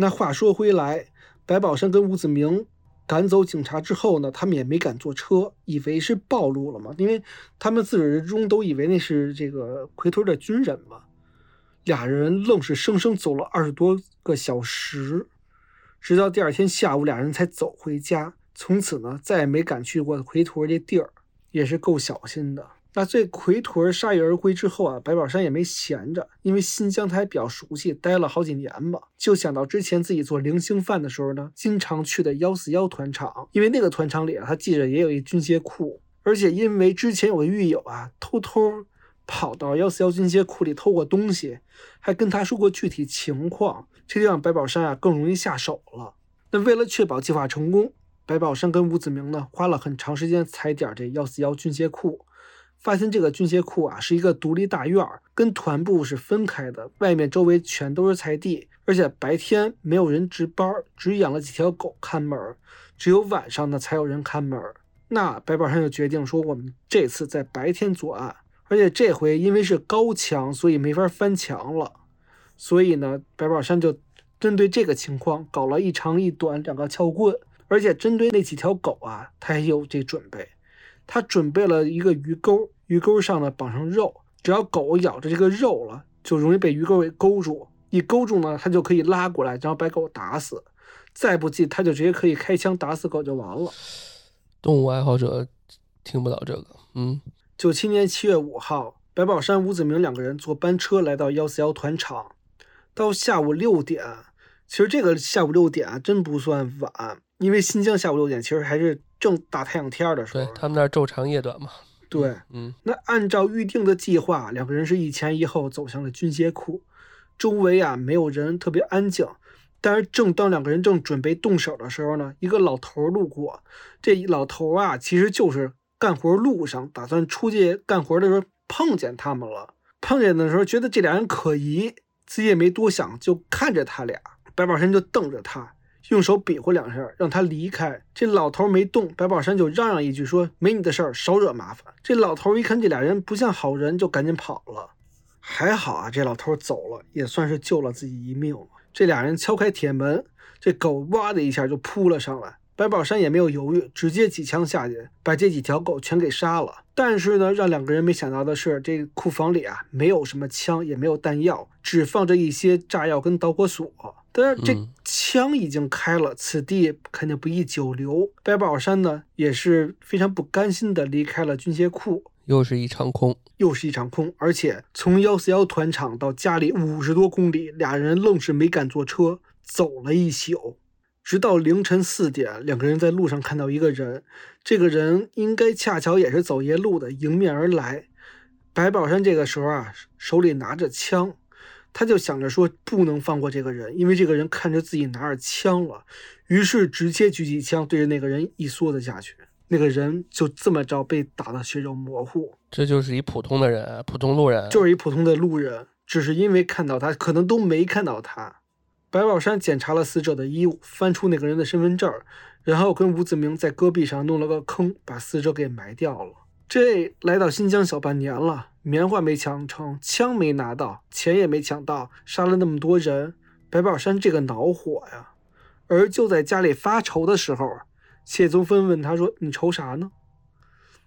那话说回来，白宝山跟吴子明赶走警察之后呢，他们也没敢坐车，以为是暴露了嘛，因为他们自始至终都以为那是这个奎屯的军人嘛。俩人愣是生生走了二十多个小时，直到第二天下午，俩人才走回家。从此呢，再也没敢去过奎屯这地儿，也是够小心的。那这奎屯铩羽而归之后啊，白宝山也没闲着，因为新疆他还比较熟悉，待了好几年嘛，就想到之前自己做零星犯的时候呢，经常去的幺四幺团场，因为那个团场里啊，他记着也有一军械库，而且因为之前有个狱友啊，偷偷跑到幺四幺军械库里偷过东西，还跟他说过具体情况，这就让白宝山啊更容易下手了。那为了确保计划成功，白宝山跟吴子明呢花了很长时间踩点这幺四幺军械库。发现这个军械库啊是一个独立大院儿，跟团部是分开的，外面周围全都是菜地，而且白天没有人值班，只养了几条狗看门儿，只有晚上呢才有人看门儿。那白宝山就决定说，我们这次在白天作案，而且这回因为是高墙，所以没法翻墙了。所以呢，白宝山就针对这个情况搞了一长一短两个撬棍，而且针对那几条狗啊，他也有这准备。他准备了一个鱼钩，鱼钩上呢绑上肉，只要狗咬着这个肉了，就容易被鱼钩给勾住。一勾住呢，他就可以拉过来，然后把狗打死。再不济，他就直接可以开枪打死狗就完了。动物爱好者听不到这个，嗯，九七年七月五号，白宝山、吴子明两个人坐班车来到幺四幺团场。到下午六点，其实这个下午六点啊，真不算晚，因为新疆下午六点其实还是正大太阳天的时候。对他们那儿昼长夜短嘛。对，嗯，那按照预定的计划，两个人是一前一后走向了军械库，周围啊没有人，特别安静。但是正当两个人正准备动手的时候呢，一个老头路过。这老头啊，其实就是干活路上打算出去干活的时候碰见他们了。碰见的时候觉得这俩人可疑，自己也没多想，就看着他俩。白宝山就瞪着他，用手比划两下，让他离开。这老头没动，白宝山就嚷嚷一句说：“没你的事儿，少惹麻烦。”这老头一看这俩人不像好人，就赶紧跑了。还好啊，这老头走了，也算是救了自己一命。这俩人敲开铁门，这狗哇的一下就扑了上来。白宝山也没有犹豫，直接几枪下去，把这几条狗全给杀了。但是呢，让两个人没想到的是，这库房里啊，没有什么枪，也没有弹药，只放着一些炸药跟导火索。但是这枪已经开了，此地肯定不宜久留。白宝山呢，也是非常不甘心的离开了军械库。又是一场空，又是一场空，而且从幺四幺团场到家里五十多公里，俩人愣是没敢坐车，走了一宿，直到凌晨四点，两个人在路上看到一个人，这个人应该恰巧也是走夜路的，迎面而来。白宝山这个时候啊，手里拿着枪，他就想着说不能放过这个人，因为这个人看着自己拿着枪了，于是直接举起枪对着那个人一梭子下去。那个人就这么着被打的血肉模糊，这就是一普通的人，普通路人，就是一普通的路人，只是因为看到他，可能都没看到他。白宝山检查了死者的衣物，翻出那个人的身份证，然后跟吴子明在戈壁上弄了个坑，把死者给埋掉了。这来到新疆小半年了，棉花没抢成，枪没拿到，钱也没抢到，杀了那么多人，白宝山这个恼火呀。而就在家里发愁的时候。谢宗芬问他说：“你愁啥呢？”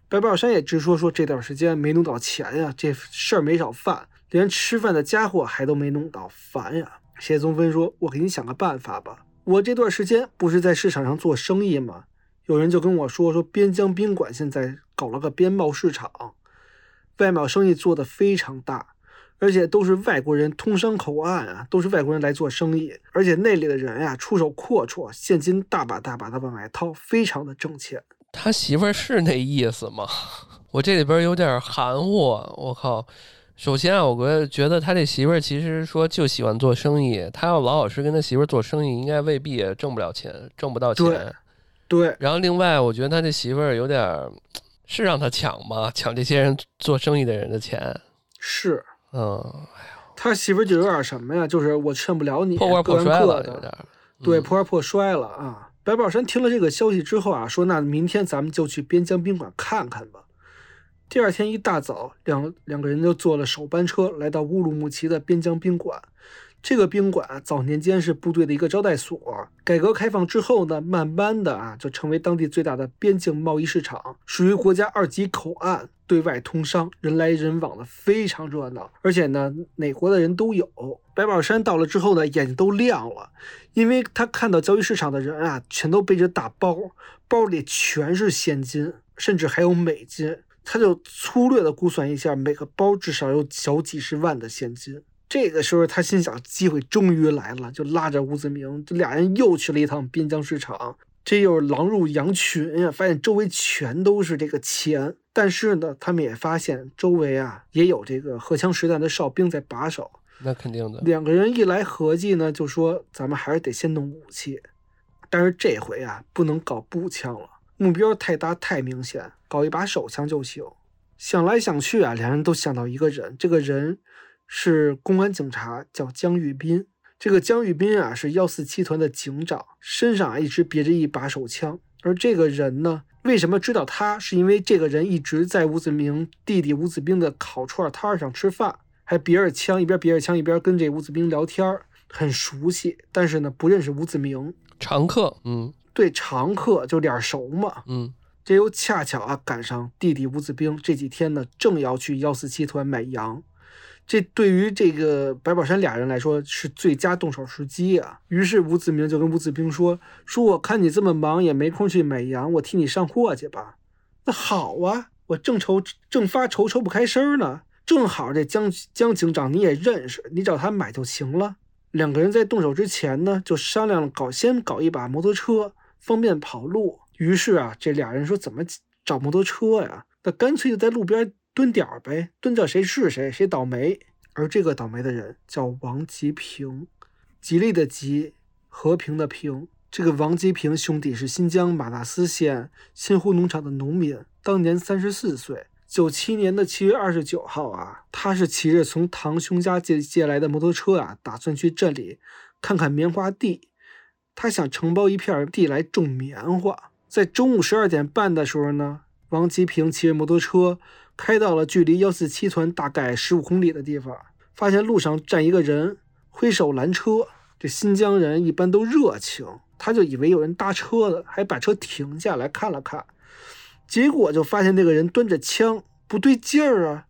白宝山也直说：“说这段时间没弄到钱呀，这事儿没少犯，连吃饭的家伙还都没弄到，烦呀。”谢宗芬说：“我给你想个办法吧。我这段时间不是在市场上做生意吗？有人就跟我说，说边疆宾馆现在搞了个边贸市场，外贸生意做得非常大。”而且都是外国人通商口岸啊，都是外国人来做生意，而且那里的人呀出手阔绰，现金大把大把的往外掏，非常的挣钱。他媳妇儿是那意思吗？[laughs] 我这里边有点含糊。我靠！首先啊，我觉得他这媳妇儿其实说就喜欢做生意，他要老老实跟他媳妇儿做生意，应该未必也挣不了钱，挣不到钱。对。对。然后另外，我觉得他这媳妇儿有点是让他抢吗？抢这些人做生意的人的钱？是。嗯，他媳妇就有点什么呀？就是我劝不了你，破罐破摔了，有点。对，破罐破摔了啊！白宝山听了这个消息之后啊，说：“那明天咱们就去边疆宾馆看看吧。”第二天一大早，两两个人就坐了首班车来到乌鲁木齐的边疆宾馆。这个宾馆早年间是部队的一个招待所，改革开放之后呢，慢慢的啊就成为当地最大的边境贸易市场，属于国家二级口岸，对外通商，人来人往的非常热闹，而且呢哪国的人都有。白宝山到了之后呢，眼睛都亮了，因为他看到交易市场的人啊，全都背着大包，包里全是现金，甚至还有美金，他就粗略的估算一下，每个包至少有小几十万的现金。这个时候，他心想，机会终于来了，就拉着吴子明，这俩人又去了一趟边疆市场。这又是狼入羊群呀，发现周围全都是这个钱。但是呢，他们也发现周围啊也有这个荷枪实弹的哨兵在把守。那肯定的。两个人一来合计呢，就说咱们还是得先弄武器。但是这回啊，不能搞步枪了，目标太大太明显，搞一把手枪就行。想来想去啊，两人都想到一个人，这个人。是公安警察，叫江玉斌。这个江玉斌啊，是幺四七团的警长，身上啊一直别着一把手枪。而这个人呢，为什么知道他？是因为这个人一直在吴子明弟弟吴子兵的烤串摊上吃饭，还别着枪，一边别着枪一边跟这吴子兵聊天，很熟悉。但是呢，不认识吴子明。常客，嗯，对，常客就脸熟嘛，嗯。这又恰巧啊赶上弟弟吴子兵这几天呢，正要去幺四七团买羊。这对于这个白宝山俩人来说是最佳动手时机啊！于是吴子明就跟吴子兵说：“说我看你这么忙，也没空去买羊，我替你上货去吧。”那好啊，我正愁正发愁抽不开身呢。正好这江江警长你也认识，你找他买就行了。两个人在动手之前呢，就商量搞先搞一把摩托车，方便跑路。于是啊，这俩人说怎么找摩托车呀？那干脆就在路边蹲点儿呗，蹲着谁是谁，谁倒霉。而这个倒霉的人叫王吉平，吉利的吉，和平的平。这个王吉平兄弟是新疆玛纳斯县新湖农场的农民，当年三十四岁。九七年的七月二十九号啊，他是骑着从堂兄家借借来的摩托车啊，打算去镇里看看棉花地。他想承包一片地来种棉花。在中午十二点半的时候呢，王吉平骑着摩托车开到了距离幺四七团大概十五公里的地方，发现路上站一个人，挥手拦车。这新疆人一般都热情，他就以为有人搭车的，还把车停下来看了看。结果就发现那个人端着枪，不对劲儿啊！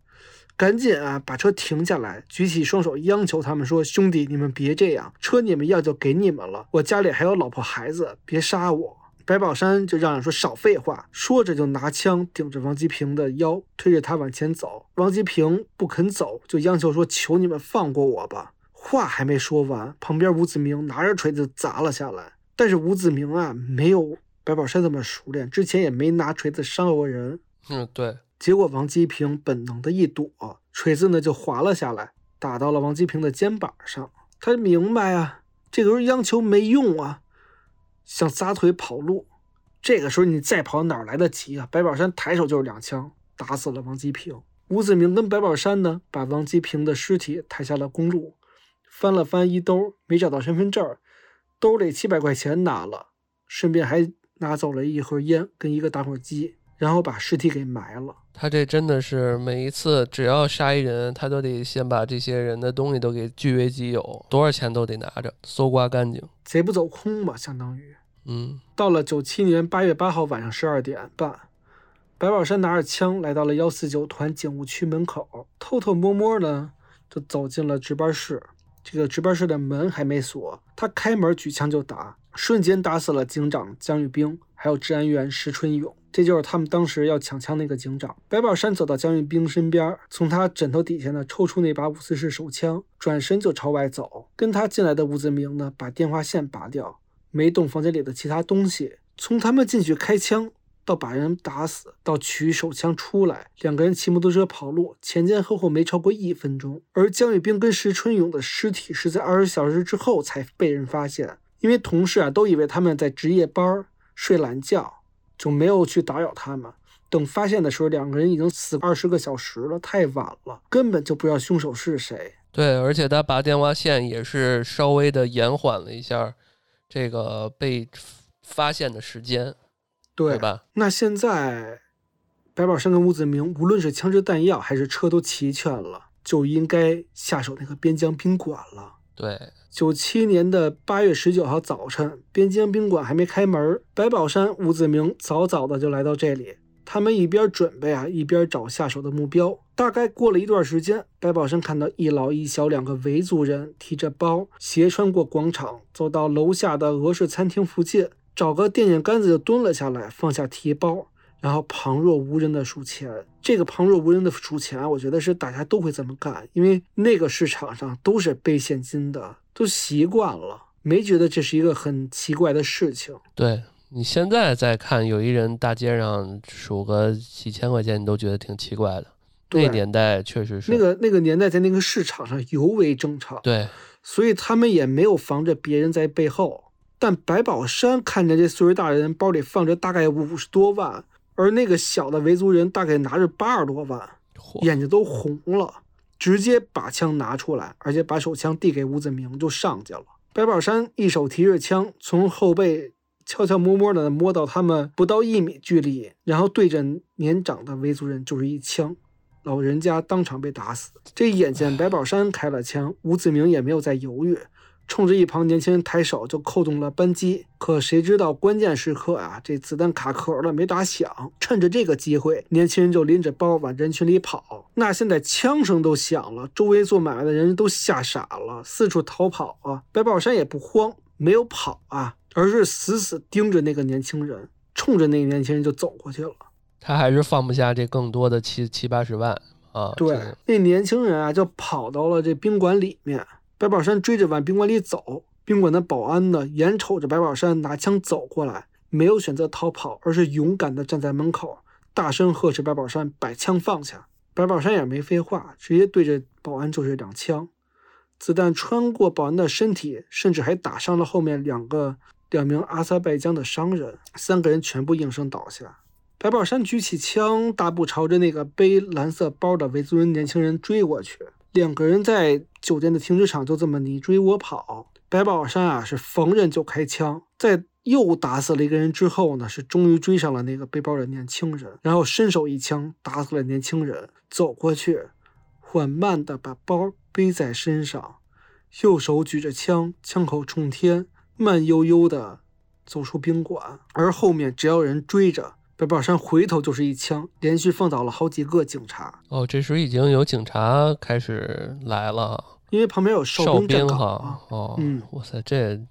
赶紧啊，把车停下来，举起双手央求他们说：“兄弟，你们别这样，车你们要就给你们了，我家里还有老婆孩子，别杀我。”白宝山就嚷嚷说：“少废话！”说着就拿枪顶着王吉平的腰，推着他往前走。王吉平不肯走，就央求说：“求你们放过我吧！”话还没说完，旁边吴子明拿着锤子砸了下来。但是吴子明啊，没有。白宝山这么熟练，之前也没拿锤子伤过人。嗯，对。结果王吉平本能的一躲，锤子呢就滑了下来，打到了王吉平的肩膀上。他明白啊，这个时候央求没用啊，想撒腿跑路。这个时候你再跑哪来得及啊？白宝山抬手就是两枪，打死了王吉平。吴子明跟白宝山呢，把王吉平的尸体抬下了公路，翻了翻衣兜，没找到身份证，兜里七百块钱拿了，顺便还。拿走了一盒烟跟一个打火机，然后把尸体给埋了。他这真的是每一次只要杀一人，他都得先把这些人的东西都给据为己有，多少钱都得拿着，搜刮干净，贼不走空嘛，相当于。嗯，到了九七年八月八号晚上十二点半，白宝山拿着枪来到了幺四九团警务区门口，偷偷摸摸的就走进了值班室。这个值班室的门还没锁，他开门举枪就打。瞬间打死了警长江玉兵，还有治安员石春勇，这就是他们当时要抢枪那个警长。白宝山走到江玉兵身边，从他枕头底下呢抽出那把五四式手枪，转身就朝外走。跟他进来的吴子明呢，把电话线拔掉，没动房间里的其他东西。从他们进去开枪到把人打死，到取手枪出来，两个人骑摩托车跑路，前前后后没超过一分钟。而江玉兵跟石春勇的尸体是在二十小时之后才被人发现。因为同事啊都以为他们在值夜班睡懒觉，就没有去打扰他们。等发现的时候，两个人已经死二十个小时了，太晚了，根本就不知道凶手是谁。对，而且他拔电话线也是稍微的延缓了一下这个被发现的时间，对吧？那现在白宝山跟吴子明，无论是枪支弹药还是车都齐全了，就应该下手那个边疆宾馆了。对。九七年的八月十九号早晨，边疆宾馆还没开门，白宝山、吴子明早早的就来到这里。他们一边准备啊，一边找下手的目标。大概过了一段时间，白宝山看到一老一小两个维族人提着包，斜穿过广场，走到楼下的俄式餐厅附近，找个电线杆子就蹲了下来，放下提包。然后旁若无人的数钱，这个旁若无人的数钱，我觉得是大家都会这么干，因为那个市场上都是背现金的，都习惯了，没觉得这是一个很奇怪的事情。对你现在再看，有一人大街上数个几千块钱，你都觉得挺奇怪的。那年代确实是那个那个年代，在那个市场上尤为正常。对，所以他们也没有防着别人在背后。但白宝山看着这岁数大人包里放着大概五十多万。而那个小的维族人大概拿着八十多万，眼睛都红了，直接把枪拿出来，而且把手枪递给吴子明就上去了。白宝山一手提着枪，从后背悄悄摸摸的摸到他们不到一米距离，然后对着年长的维族人就是一枪，老人家当场被打死。这眼见白宝山开了枪，吴子明也没有再犹豫。冲着一旁年轻人抬手就扣动了扳机，可谁知道关键时刻啊，这子弹卡壳了，没打响。趁着这个机会，年轻人就拎着包往人群里跑。那现在枪声都响了，周围做买卖的人都吓傻了，四处逃跑啊。白宝山也不慌，没有跑啊，而是死死盯着那个年轻人，冲着那个年轻人就走过去了。他还是放不下这更多的七七八十万啊。对，那年轻人啊就跑到了这宾馆里面，白宝山追着往宾馆里走，宾馆的保安呢眼瞅着白宝山拿枪走过来，没有选择逃跑，而是勇敢地站在门口，大声呵斥白宝山把枪放下。白宝山也没废话，直接对着保安就是两枪，子弹穿过保安的身体，甚至还打伤了后面两个两名阿塞拜疆的商人，三个人全部应声倒下。白宝山举起枪，大步朝着那个背蓝色包的维族人年轻人追过去。两个人在酒店的停车场就这么你追我跑。白宝山啊，是逢人就开枪，在又打死了一个人之后呢，是终于追上了那个背包的年轻人，然后伸手一枪打死了年轻人，走过去，缓慢地把包背在身上，右手举着枪，枪口冲天，慢悠悠地走出宾馆。而后面只要有人追着。白宝山回头就是一枪，连续放倒了好几个警察。哦，这时已经有警察开始来了，因为旁边有哨兵哈。哦，嗯，哇塞，这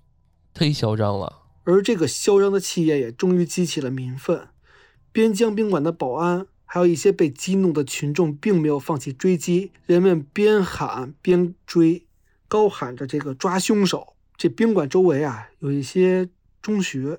忒嚣张了。而这个嚣张的气焰也终于激起了民愤。边疆宾馆的保安，还有一些被激怒的群众，并没有放弃追击。人们边喊边追，高喊着这个抓凶手。这宾馆周围啊，有一些中学，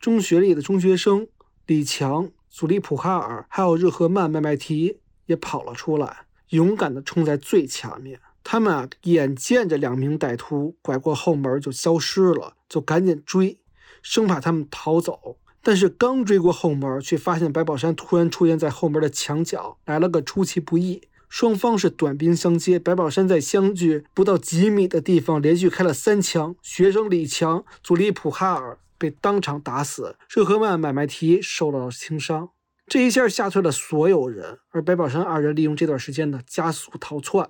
中学里的中学生。李强、祖利普哈尔还有日赫曼麦麦提也跑了出来，勇敢地冲在最前面。他们啊，眼见着两名歹徒拐过后门就消失了，就赶紧追，生怕他们逃走。但是刚追过后门，却发现白宝山突然出现在后门的墙角，来了个出其不意。双方是短兵相接，白宝山在相距不到几米的地方连续开了三枪，学生李强、祖利普哈尔。被当场打死，热赫曼买卖提受到了轻伤，这一下吓退了所有人。而白宝山二人利用这段时间呢，加速逃窜。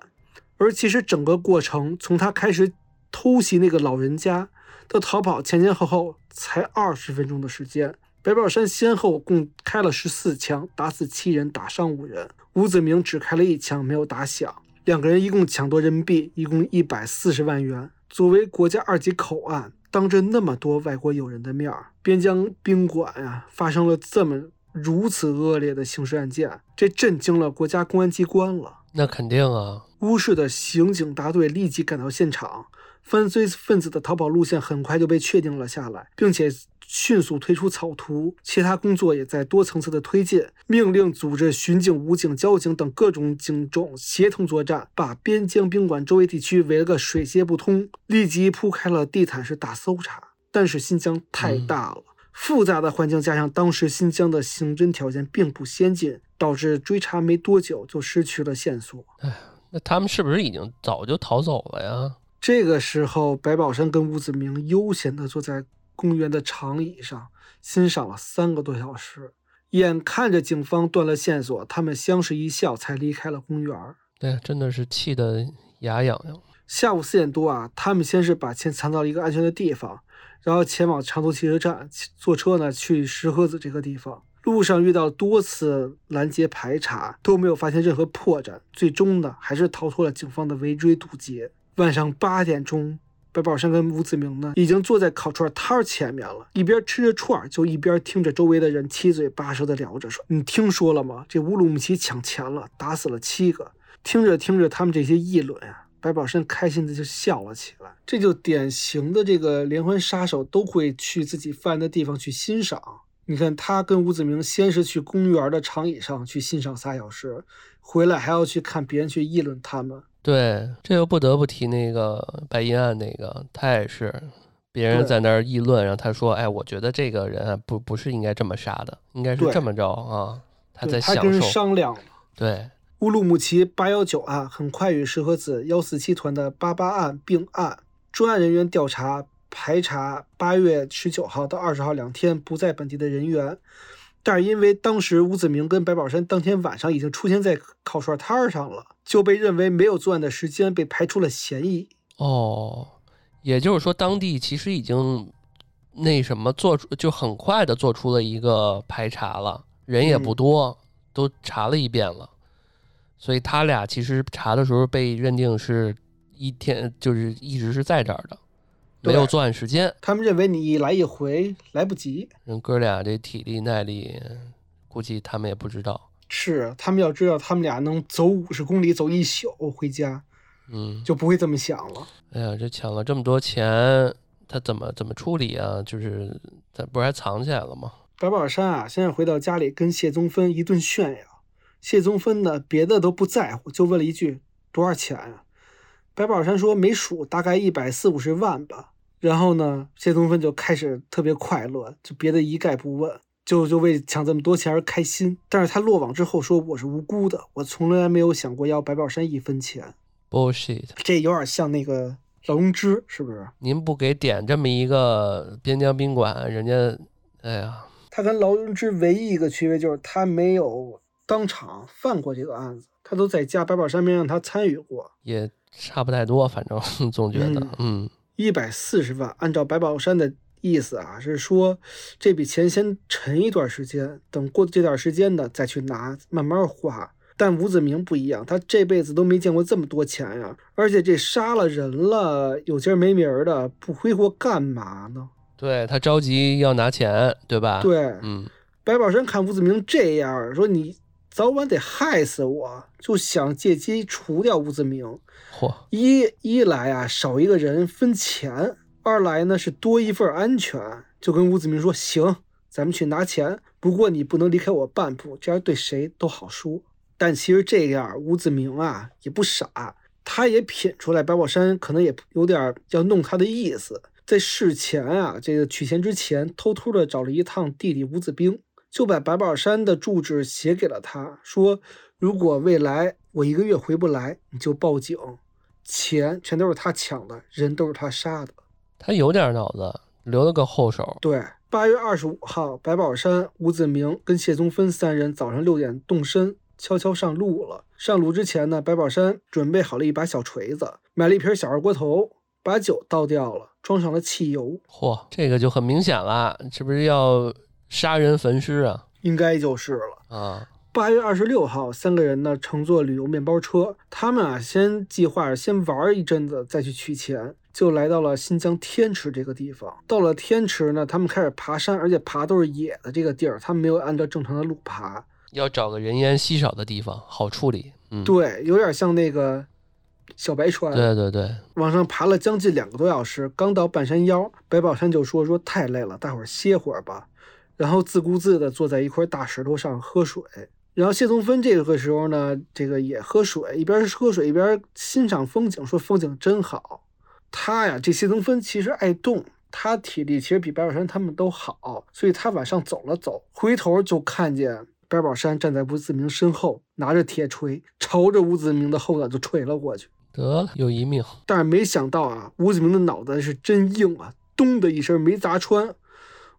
而其实整个过程，从他开始偷袭那个老人家到逃跑，前前后后才二十分钟的时间。白宝山先后共开了十四枪，打死七人，打伤五人。吴子明只开了一枪，没有打响。两个人一共抢夺人民币一共一百四十万元。作为国家二级口岸。当着那么多外国友人的面儿，边疆宾馆呀发生了这么如此恶劣的刑事案件，这震惊了国家公安机关了。那肯定啊！乌市的刑警大队立即赶到现场，犯罪分子的逃跑路线很快就被确定了下来，并且。迅速推出草图，其他工作也在多层次的推进。命令组织巡警、武警、交警等各种警种协同作战，把边疆宾馆周围地区围了个水泄不通，立即铺开了地毯式大搜查。但是新疆太大了，复杂的环境加上当时新疆的刑侦条件并不先进，导致追查没多久就失去了线索。哎，那他们是不是已经早就逃走了呀？这个时候，白宝山跟吴子明悠闲地坐在。公园的长椅上欣赏了三个多小时，眼看着警方断了线索，他们相视一笑，才离开了公园。对，真的是气得牙痒痒。下午四点多啊，他们先是把钱藏到了一个安全的地方，然后前往长途汽车站坐车呢去石河子这个地方。路上遇到多次拦截排查，都没有发现任何破绽，最终呢还是逃脱了警方的围追堵截。晚上八点钟。白宝山跟吴子明呢，已经坐在烤串摊儿前面了，一边吃着串儿，就一边听着周围的人七嘴八舌的聊着，说：“你听说了吗？这乌鲁木齐抢钱了，打死了七个。”听着听着，他们这些议论啊，白宝山开心的就笑了起来。这就典型的这个连环杀手都会去自己犯的地方去欣赏。你看他跟吴子明，先是去公园的长椅上去欣赏仨小时，回来还要去看别人去议论他们。对，这又不得不提那个白银案，那个他也是，别人在那儿议论，然后他说：“哎，我觉得这个人不不是应该这么杀的，应该是这么着啊。”他在享受。他跟人商量。对，乌鲁木齐八幺九案很快与石河子幺四七团的八八案并案，专案人员调查排查八月十九号到二十号两天不在本地的人员。但是因为当时吴子明跟白宝山当天晚上已经出现在烤串摊儿上了，就被认为没有作案的时间，被排除了嫌疑。哦，也就是说，当地其实已经那什么做出，就很快的做出了一个排查了，人也不多，都查了一遍了。所以他俩其实查的时候被认定是一天，就是一直是在这儿的。没有作案时间，他们认为你一来一回来不及。人哥俩这体力耐力估计他们也不知道。是他们要知道，他们俩能走五十公里，走一宿回家，嗯，就不会这么想了。哎呀，这抢了这么多钱，他怎么怎么处理啊？就是他不是还藏起来了吗？白宝山啊，现在回到家里跟谢宗芬一顿炫耀。谢宗芬呢，别的都不在乎，就问了一句多少钱啊？白宝山说没数，大概一百四五十万吧。然后呢，谢宗芬就开始特别快乐，就别的一概不问，就就为抢这么多钱而开心。但是他落网之后说我是无辜的，我从来没有想过要白宝山一分钱。bullshit！这有点像那个劳荣枝，是不是？您不给点这么一个边疆宾馆，人家，哎呀，他跟劳荣枝唯一一个区别就是他没有当场犯过这个案子，他都在家，白宝山没让他参与过。也差不太多，反正 [laughs] 总觉得，嗯一百四十万，按照白宝山的意思啊，是说这笔钱先沉一段时间，等过这段时间呢再去拿，慢慢花。但吴子明不一样，他这辈子都没见过这么多钱呀，而且这杀了人了，有今儿没明儿的，不挥霍干嘛呢？对他着急要拿钱，对吧？，对，嗯，白宝山看吴子明这样，说你早晚得害死我，就想借机除掉吴子明。嚯，一一来啊，少一个人分钱；二来呢是多一份安全。就跟吴子明说：“行，咱们去拿钱，不过你不能离开我半步，这样对谁都好说。”但其实这样，吴子明啊也不傻，他也品出来白宝山可能也有点要弄他的意思。在事前啊，这个取钱之前，偷偷的找了一趟弟弟吴子兵，就把白宝山的住址写给了他，说如果未来我一个月回不来，你就报警。钱全都是他抢的，人都是他杀的。他有点脑子，留了个后手。对，八月二十五号，白宝山、吴子明跟谢宗芬三人早上六点动身，悄悄上路了。上路之前呢，白宝山准备好了一把小锤子，买了一瓶小二锅头，把酒倒掉了，装上了汽油，嚯，这个就很明显了，是不是要杀人焚尸啊？应该就是了。啊，八月二十六号，三个人呢乘坐旅游面包车，他们啊先计划先玩一阵子，再去取钱，就来到了新疆天池这个地方。到了天池呢，他们开始爬山，而且爬都是野的这个地儿，他们没有按照正常的路爬。要找个人烟稀少的地方，好处理。嗯，对，有点像那个小白船，对对对，往上爬了将近两个多小时，刚到半山腰，白宝山就说说太累了，大伙儿歇会儿吧。然后自顾自地坐在一块大石头上喝水。然后谢宗芬这个时候呢，这个也喝水，一边喝水一边欣赏风景，说风景真好。他呀，这谢宗芬其实爱动，他体力其实比白宝山他们都好，所以他往上走了走，回头就看见白宝山站在吴子明身后，拿着铁锤朝着吴子明的后脑就锤了过去。得了，有一命。但是没想到啊，吴子明的脑袋是真硬啊，咚的一声没砸穿。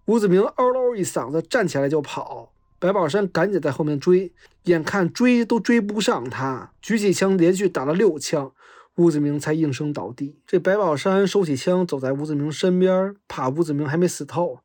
吴子明嗷嗷一嗓子站起来就跑，白宝山赶紧在后面追，眼看追都追不上他，举起枪连续打了六枪，吴子明才应声倒地。这白宝山收起枪走在吴子明身边，怕吴子明还没死透，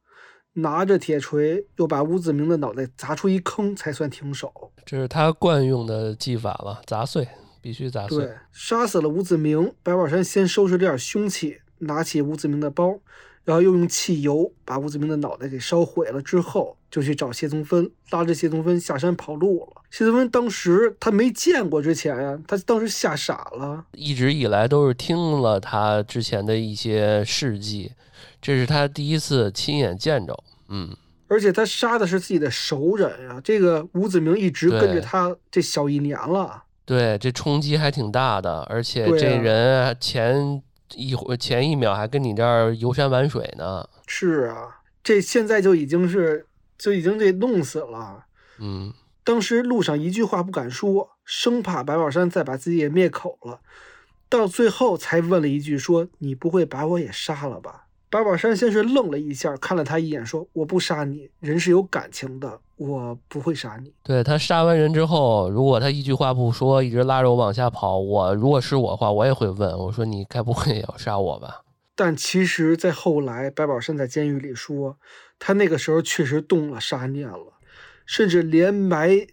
拿着铁锤又把吴子明的脑袋砸出一坑，才算停手。这是他惯用的技法了，砸碎，必须砸碎对。，杀死了吴子明，白宝山先收拾点凶器，拿起吴子明的包，然后又用汽油把吴子明的脑袋给烧毁了，之后就去找谢宗芬，拉着谢宗芬下山跑路了。谢宗芬当时他没见过之前呀，他当时吓傻了。一直以来都是听了他之前的一些事迹，这是他第一次亲眼见着。嗯，而且他杀的是自己的熟人呀，这个吴子明一直跟着他这小一年了。对，这冲击还挺大的，而且这人前一会前一秒还跟你这儿游山玩水呢。是啊，这现在就已经是就已经给弄死了。嗯，当时路上一句话不敢说，生怕白宝山再把自己也灭口了。到最后才问了一句说：“你不会把我也杀了吧？”白宝山先是愣了一下，看了他一眼，说：“我不杀你，人是有感情的，我不会杀你。对他杀完人之后，如果他一句话不说，一直拉着我往下跑，我如果是我的话，我也会问我说：“你该不会也要杀我吧？”但其实，在后来，白宝山在监狱里说，他那个时候确实动了杀念了，甚至连埋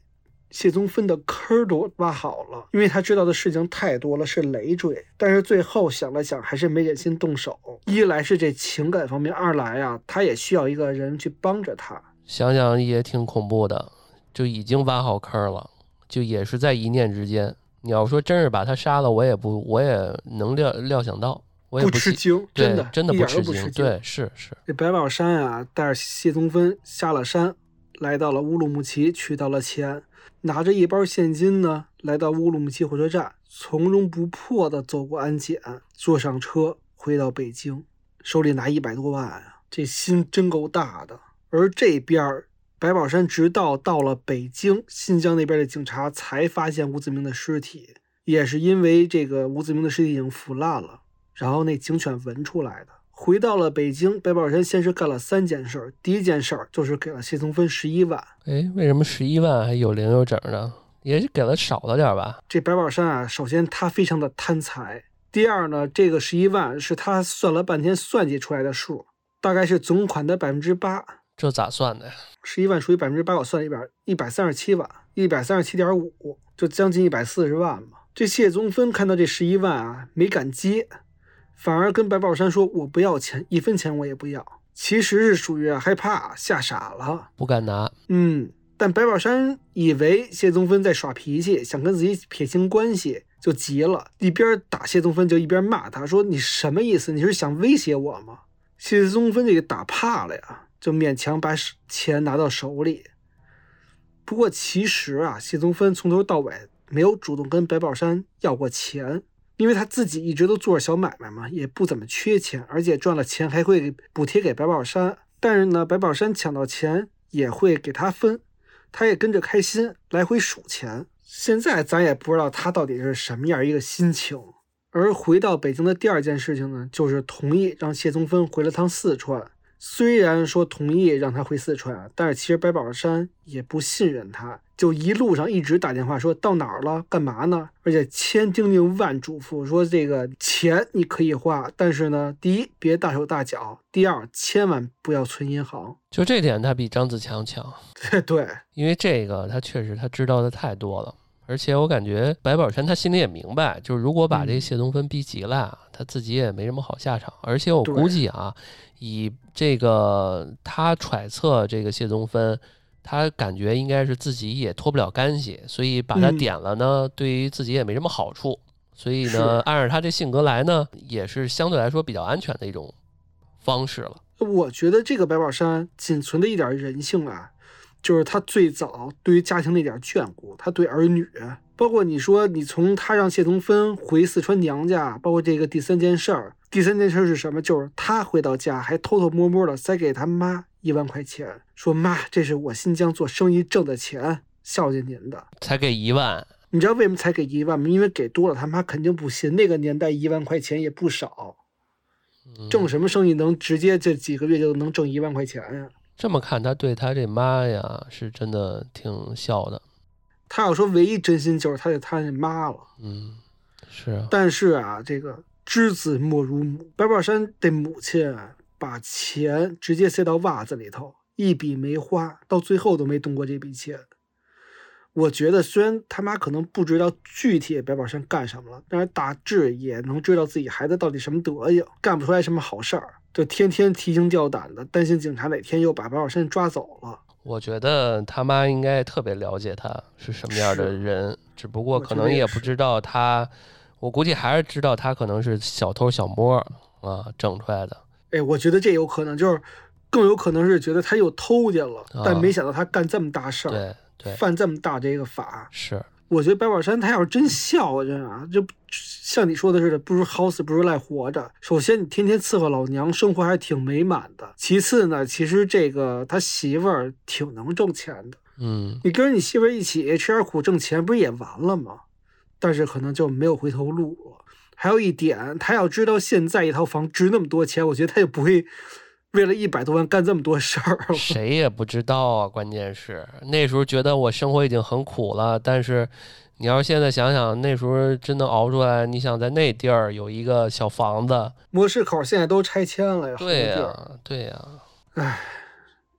谢宗芬的坑儿都挖好了，因为他知道的事情太多了，是累赘。但是最后想了想，还是没忍心动手。一来是这情感方面，二来啊，他也需要一个人去帮着他。想想也挺恐怖的。就已经挖好坑了，就也是在一念之间。你要说真是把他杀了，我也不，我也能料料想到，我也不吃。惊，真的，真的。不吃惊。对，是是，这白宝山啊，带着谢宗芬下了山，来到了乌鲁木齐，去到了钱，拿着一包现金呢，来到乌鲁木齐火车站，从容不迫地走过安检，坐上车回到北京，手里拿一百多万啊，这心真够大的。而这边儿，白宝山直到到了北京，新疆那边的警察才发现吴子明的尸体，也是因为这个吴子明的尸体已经腐烂了，然后那警犬闻出来的。回到了北京，白宝山先是干了三件事儿。第一件事儿就是给了谢宗芬十一万。哎，为什么十一万还有零有整呢？也是给了少了点吧？这白宝山啊，首先他非常的贪财，第二呢，这个十一万是他算了半天算计出来的数，大概是总款的百分之八。这咋算的呀？十一万除以百分之八，我算了一百一百三十七万，一百三十七点五，就将近一百四十万嘛。这谢宗芬看到这十一万啊，没敢接，反而跟白宝山说：“我不要钱，一分钱我也不要。”其实是属于害怕吓傻了。不敢拿。嗯，但白宝山以为谢宗芬在耍脾气，想跟自己撇清关系，就急了，一边打谢宗芬就一边骂他说：“你什么意思？你是想威胁我吗？”谢宗芬这个打怕了呀，就勉强把手钱拿到手里。不过其实啊，谢宗芬从头到尾没有主动跟白宝山要过钱，因为他自己一直都做着小买卖嘛，也不怎么缺钱，而且赚了钱还会补贴给白宝山。但是呢，白宝山抢到钱也会给他分，他也跟着开心，来回数钱。现在咱也不知道他到底是什么样一个心情。而回到北京的第二件事情呢，就是同意让谢宗芬回了趟四川。虽然说同意让他回四川，但是其实白宝山也不信任他，就一路上一直打电话说到哪儿了，干嘛呢？而且千叮咛万嘱咐说这个钱你可以花，但是呢，第一别大手大脚，第二千万不要存银行。就这点，他比张子强强，[laughs] 对对，因为这个他确实他知道的太多了。而且我感觉白宝山他心里也明白，就是如果把这嗯谢东芬逼急了，他自己也没什么好下场。而且我估计啊，以这个他揣测这个谢宗芬，他感觉应该是自己也脱不了干系，所以把他嗯点了呢，对于自己也没什么好处。所以呢，按照他这性格来呢，也是相对来说比较安全的一种方式了。我觉得这个白宝山仅存的一点人性啊，就是他最早对于家庭那点眷顾，他对儿女，包括你说你从他让谢宗芬回四川娘家，包括这个第三件事儿，第三件事儿是什么？就是他回到家还偷偷摸摸的塞给他妈一万块钱，说妈，这是我新疆做生意挣的钱，孝敬您的。才给一万，你知道为什么才给一万吗？因为给多了，他妈肯定不信。那个年代一万块钱也不少，嗯挣什么生意能直接这几个月就能挣一万块钱呀？这么看，他对他这妈呀，是真的挺孝的。他要说唯一真心就是他对他那妈了。嗯，是啊，但是啊，这个知子莫如母，白宝山的母亲啊，把钱直接塞到袜子里头，一笔没花，到最后都没动过这笔钱。我觉得虽然他妈可能不知道具体白宝山干什么了，但是大致也能知道自己孩子到底什么德行，干不出来什么好事儿，就天天提心吊胆的，担心警察哪天又把白宝山抓走了。我觉得他妈应该特别了解他是什么样的人，只不过可能也不知道他，我估计还是知道他可能是小偷小摸啊整出来的。哎，我觉得这有可能，就是更有可能是觉得他又偷去了，但啊没想到他干这么大事儿。对对，犯这么大这个法，是，我觉得白宝山他要是真孝顺啊，就像你说的似的，不如好死不如赖活着。首先，你天天伺候老娘，生活还挺美满的。其次呢，其实这个他媳妇儿挺能挣钱的，嗯，你跟着你媳妇儿一起吃点苦挣钱，不是也完了吗？但是可能就没有回头路了。还有一点，他要知道现在一套房值那么多钱，我觉得他也不会为了一百多万干这么多事儿。谁也不知道啊。关键是那时候觉得我生活已经很苦了，但是你要是现在想想，那时候真能熬出来。你想在那地儿有一个小房子，模式口现在都拆迁了呀，对呀、对呀、唉，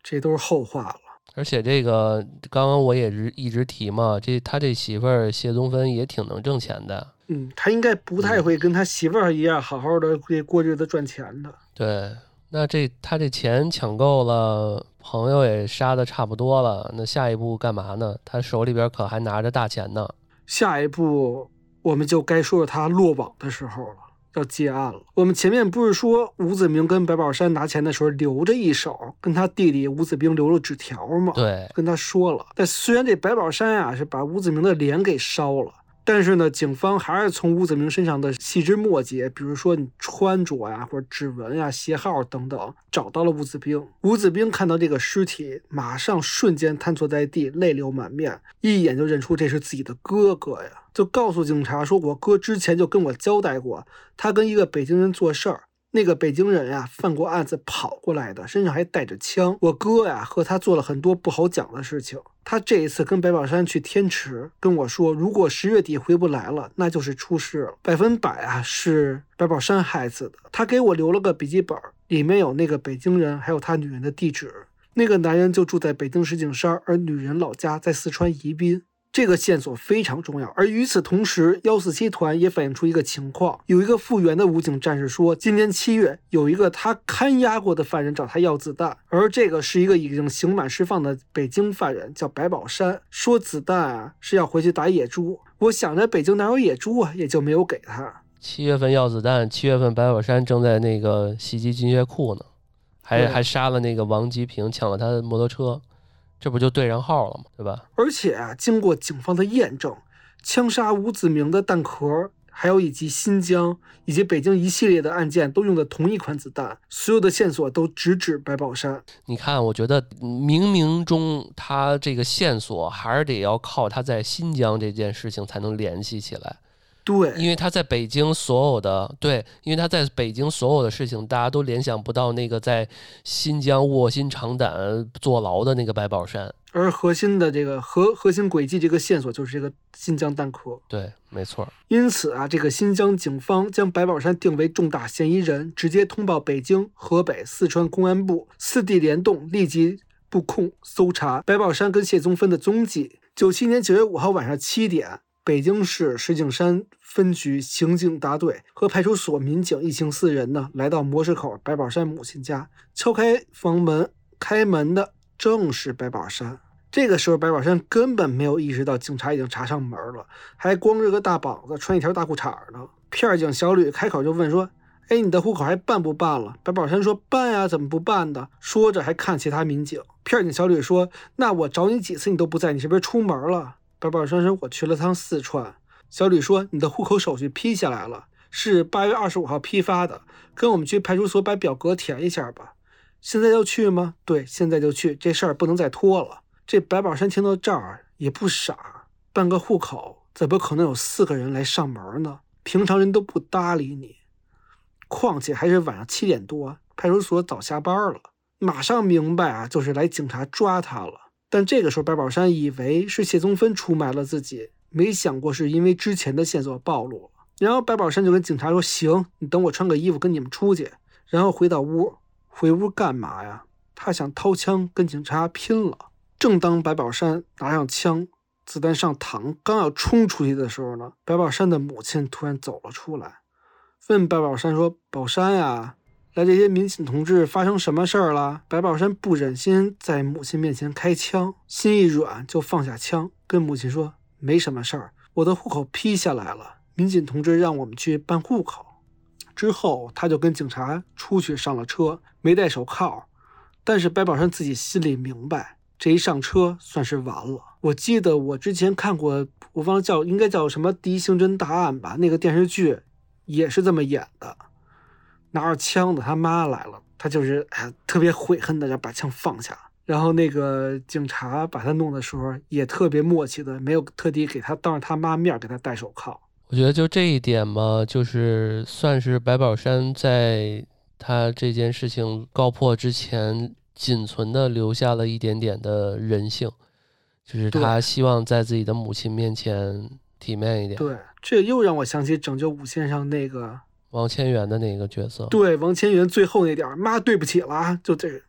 这都是后话了。而且这个刚刚我也是一直提嘛，这他这媳妇儿谢宗芬也挺能挣钱的，嗯，他应该不太会跟他媳妇儿一样好好的过过日子赚钱的。对那这他这钱抢够了，朋友也杀的差不多了，那下一步干嘛呢？他手里边可还拿着大钱呢。下一步我们就该说说他落网的时候了，要结案了。我们前面不是说吴子明跟白宝山拿钱的时候留着一手，跟他弟弟吴子兵留了纸条吗？对，跟他说了。但虽然这白宝山啊是把吴子明的脸给烧了。但是呢，警方还是从吴子明身上的细枝末节，比如说你穿着呀，或者指纹呀、鞋号等等，找到了吴子兵。吴子兵看到这个尸体，马上瞬间瘫坐在地，泪流满面，一眼就认出这是自己的哥哥呀，就告诉警察说：“我哥之前就跟我交代过，他跟一个北京人做事儿。”那个北京人呀，犯过案子跑过来的，身上还带着枪。我哥呀，和他做了很多不好讲的事情。他这一次跟白宝山去天池，跟我说，如果十月底回不来了，那就是出事了，百分百啊是白宝山害死的。他给我留了个笔记本，里面有那个北京人还有他女人的地址。那个男人就住在北京石景山，而女人老家在四川宜宾。这个线索非常重要，而与此同时，幺四七团也反映出一个情况：有一个复员的武警战士说，今年七月有一个他看押过的犯人找他要子弹，而这个是一个已经刑满释放的北京犯人，叫白宝山，说子弹啊是要回去打野猪。我想着北京哪有野猪啊，也就没有给他。七月份要子弹，七月份白宝山正在那个袭击军械库呢，还还杀了那个王吉平，抢了他的摩托车。这不就对上号了吗？对吧？而且啊，经过警方的验证，枪杀吴子明的弹壳，还有以及新疆以及北京一系列的案件都用的同一款子弹，所有的线索都直指白宝山。你看，我觉得冥冥中他这个线索还是得要靠他在新疆这件事情才能联系起来。对，因为他在北京所有的对，因为他在北京所有的事情，大家都联想不到那个在新疆卧薪尝胆坐牢的那个白宝山。而核心的这个核核心轨迹这个线索就是这个新疆弹壳。对，没错。因此啊，这个新疆警方将白宝山定为重大嫌疑人，直接通报北京、河北、四川公安部，四地联动，立即布控搜查白宝山跟谢宗芬的踪迹。九七年九月五号晚上七点。北京市石景山分局刑警大队和派出所民警一行四人呢，来到模式口白宝山母亲家，敲开房门，开门的正是白宝山。这个时候，白宝山根本没有意识到警察已经查上门了，还光着个大膀子，穿一条大裤衩呢。片警小吕开口就问说：“哎，你的户口还办不办了？”白宝山说：“办呀，怎么不办的？”说着还看其他民警。片警小吕说：“那我找你几次你都不在，你是不是出门了？”白宝山说：“我去了趟四川。”小吕说：“你的户口手续批下来了，是八月二十五号批发的，跟我们去派出所把表格填一下吧。现在就去吗？对，现在就去，这事儿不能再拖了。”这白宝山听到这儿也不傻，办个户口怎么可能有四个人来上门呢？平常人都不搭理你，况且还是晚上七点多，派出所早下班了，马上明白啊，就是来警察抓他了。但这个时候，白宝山以为是谢宗芬出卖了自己，没想过是因为之前的线索暴露了。然后白宝山就跟警察说：“行，你等我穿个衣服跟你们出去。”然后回到屋，回屋干嘛呀？他想掏枪跟警察拼了。正当白宝山拿上枪，子弹上膛，刚要冲出去的时候呢，白宝山的母亲突然走了出来，问白宝山说：“宝山呀。”来，这些民警同志，发生什么事儿了？白宝山不忍心在母亲面前开枪，心一软就放下枪，跟母亲说：“没什么事儿，我的户口批下来了。民警同志让我们去办户口。”之后，他就跟警察出去上了车，没戴手铐。但是白宝山自己心里明白，这一上车算是完了。我记得我之前看过，我忘了叫应该叫什么《第一刑侦大案》吧，那个电视剧也是这么演的。拿着枪的他妈来了，他就是哎特别悔恨的要把枪放下。然后那个警察把他弄的时候也特别默契的，没有特地给他当着他妈面给他戴手铐。我觉得就这一点嘛，就是算是白宝山在他这件事情告破之前，仅存的留下了一点点的人性，就是他希望在自己的母亲面前体面一点。对，这又让我想起拯救五先生那个。王千源的那个角色，对王千源最后那点儿，妈对不起了，就这个，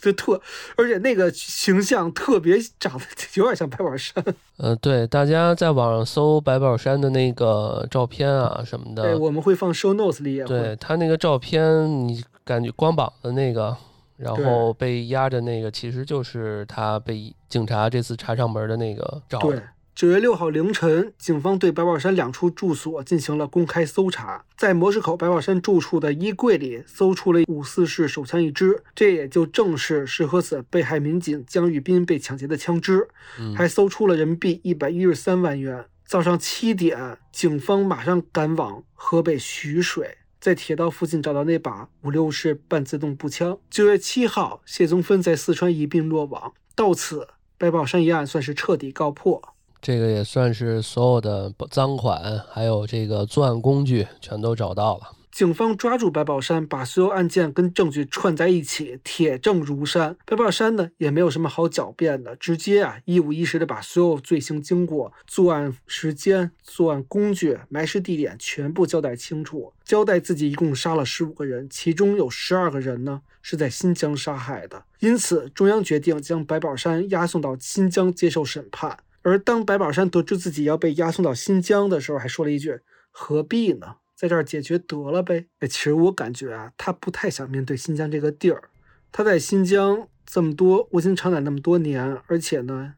就特，而且那个形象特别长得 [laughs] 有点像白宝山。呃，对，大家在网上搜白宝山的那个照片啊什么的，对，我们会放 show notes 里也会。对他那个照片，你感觉光膀的那个，然后被压着那个，其实就是他被警察这次查上门的那个照。对。九月六号凌晨，警方对白宝山两处住所进行了公开搜查，在模式口白宝山住处的衣柜里搜出了五四式手枪一支，这也就正是石河子被害民警江玉斌被抢劫的枪支，还搜出了人民币一百一十三万元。早上七点，警方马上赶往河北徐水，在铁道附近找到那把五六式半自动步枪。九月七号，谢宗芬在四川一并落网，到此白宝山一案算是彻底告破。这个也算是所有的赃款，还有这个作案工具全都找到了。警方抓住白宝山，把所有案件跟证据串在一起，铁证如山。白宝山呢，也没有什么好狡辩的，直接啊一五一十的把所有罪行经过、作案时间、作案工具、埋尸地点全部交代清楚，交代自己一共杀了十五个人，其中有十二个人呢是在新疆杀害的。因此，中央决定将白宝山押送到新疆接受审判。而当白宝山得知自己要被押送到新疆的时候，还说了一句：“何必呢，在这儿解决得了呗。”哎，其实我感觉啊，他不太想面对新疆这个地儿。他在新疆这么多卧薪尝胆那么多年，而且呢，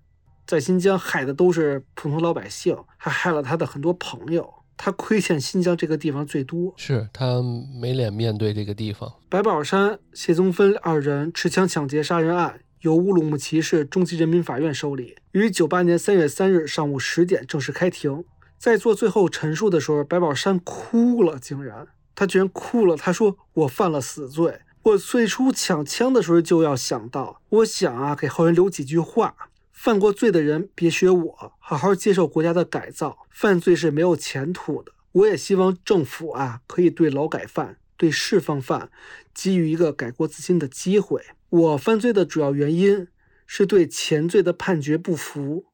在新疆害的都是普通老百姓，还害了他的很多朋友。他亏欠新疆这个地方最多，是他没脸面对这个地方。白宝山、谢宗芬二人持枪抢劫杀人案。由乌鲁木齐市中级人民法院受理，于九八年三月三日上午十点正式开庭。在做最后陈述的时候，白宝山哭了，竟然他居然哭了。他说：“我犯了死罪，我最初抢枪的时候就要想到，我想啊，给后人留几句话：犯过罪的人别学我，好好接受国家的改造。犯罪是没有前途的。我也希望政府啊，可以对劳改犯、对释放犯给予一个改过自新的机会。”我犯罪的主要原因是对前罪的判决不服。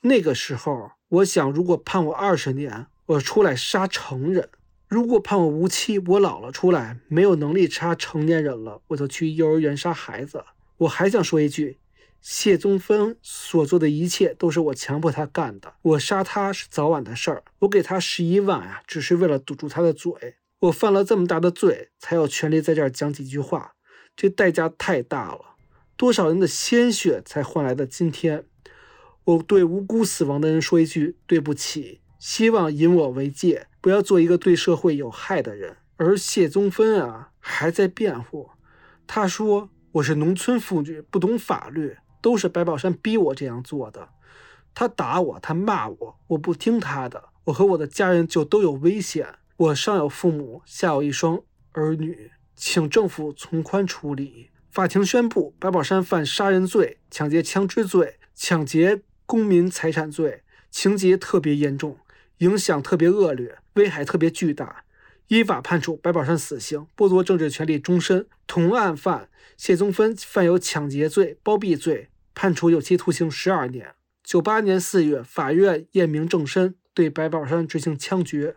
那个时候，我想，如果判我二十年，我出来杀成人；如果判我无期，我老了出来没有能力杀成年人了，我就去幼儿园杀孩子。我还想说一句，谢宗芬所做的一切都是我强迫他干的。我杀他是早晚的事儿。我给他十一万啊，只是为了堵住他的嘴。我犯了这么大的罪，才有权利在这儿讲几句话。这代价太大了，多少人的鲜血才换来的今天？我对无辜死亡的人说一句对不起，希望引我为戒，不要做一个对社会有害的人。而谢宗芬啊，还在辩护，他说我是农村妇女，不懂法律，都是白宝山逼我这样做的。他打我，他骂我，我不听他的，我和我的家人就都有危险。我上有父母，下有一双儿女。请政府从宽处理。法庭宣布，白宝山犯杀人罪、抢劫枪支罪、抢劫公民财产罪，情节特别严重，影响特别恶劣，危害特别巨大，依法判处白宝山死刑，剥夺政治权利终身。同案犯谢宗芬犯有抢劫罪、包庇罪，判处有期徒刑十二年。九八年四月，法院验明正身，对白宝山执行枪决。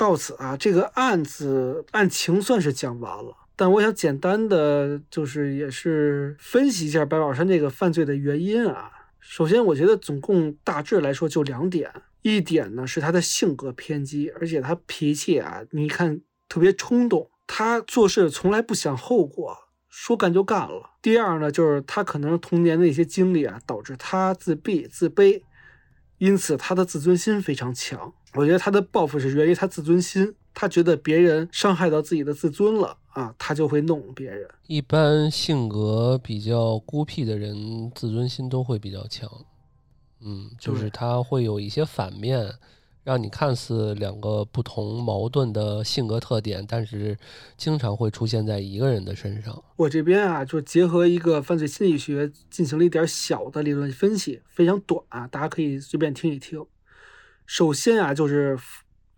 到此啊，这个案子案情算是讲完了。但我想简单的就是也是分析一下白宝山这个犯罪的原因啊。首先，我觉得总共大致来说就两点，一点呢是他的性格偏激，而且他脾气啊，你看特别冲动，他做事从来不想后果，说干就干了。第二呢，就是他可能童年的一些经历啊，导致他自闭自卑。因此，他的自尊心非常强。我觉得他的报复是源于他自尊心，他觉得别人伤害到自己的自尊了啊，他就会弄别人。一般性格比较孤僻的人，自尊心都会比较强。嗯，就是他会有一些反面。让你看似两个不同矛盾的性格特点，但是经常会出现在一个人的身上。我这边啊，就结合一个犯罪心理学进行了一点小的理论分析，非常短啊，大家可以随便听一听。首先啊，就是。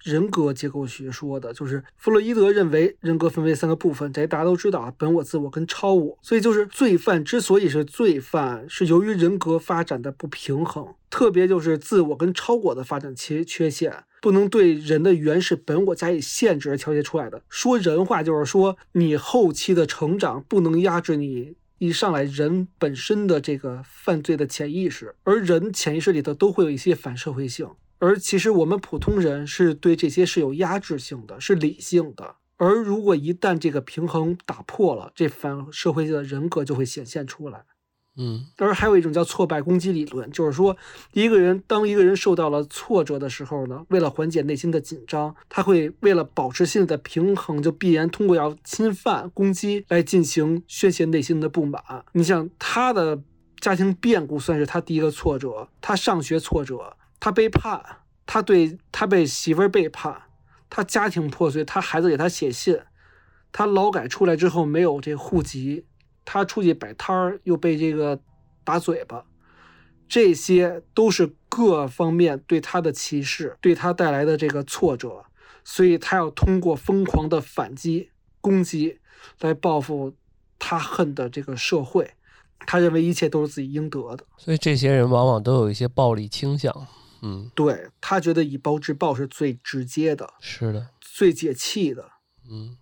人格结构学说的就是弗洛伊德认为人格分为三个部分，这大家都知道啊，本我、自我跟超我。所以就是罪犯之所以是罪犯，是由于人格发展的不平衡，特别就是自我跟超我的发展缺缺陷，不能对人的原始本我加以限制而调节出来的。说人话就是说，你后期的成长不能压制你一上来人本身的这个犯罪的潜意识，而人潜意识里头都会有一些反社会性，而其实我们普通人是对这些是有压制性的，是理性的。而如果一旦这个平衡打破了，这反社会的人格就会显现出来。嗯，而还有一种叫挫败攻击理论，就是说，一个人当一个人受到了挫折的时候呢，为了缓解内心的紧张，他会为了保持心理的平衡，就必然通过要侵犯、攻击来进行宣泄内心的不满。你像他的家庭变故算是他第一个挫折，他上学挫折，他背叛，他对他被媳妇儿背叛，他家庭破碎，他孩子给他写信，他劳改出来之后没有这户籍。他出去摆摊儿，又被这个打嘴巴，这些都是各方面对他的歧视，对他带来的这个挫折，所以他要通过疯狂的反击、攻击来报复他恨的这个社会。他认为一切都是自己应得的，所以这些人往往都有一些暴力倾向。嗯，对他觉得以暴制暴是最直接的，是的，最解气的。嗯。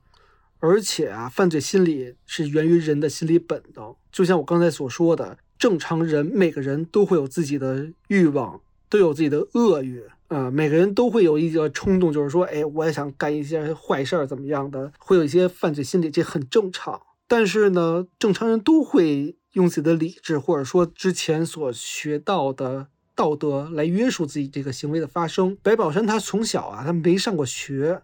而且啊，犯罪心理是源于人的心理本能，就像我刚才所说的，正常人每个人都会有自己的欲望，都有自己的恶欲啊，每个人都会有一个冲动，就是说，哎，我也想干一些坏事儿，怎么样的，会有一些犯罪心理，这很正常。但是呢，正常人都会用自己的理智，或者说之前所学到的道德来约束自己这个行为的发生。白宝山他从小啊，他没上过学，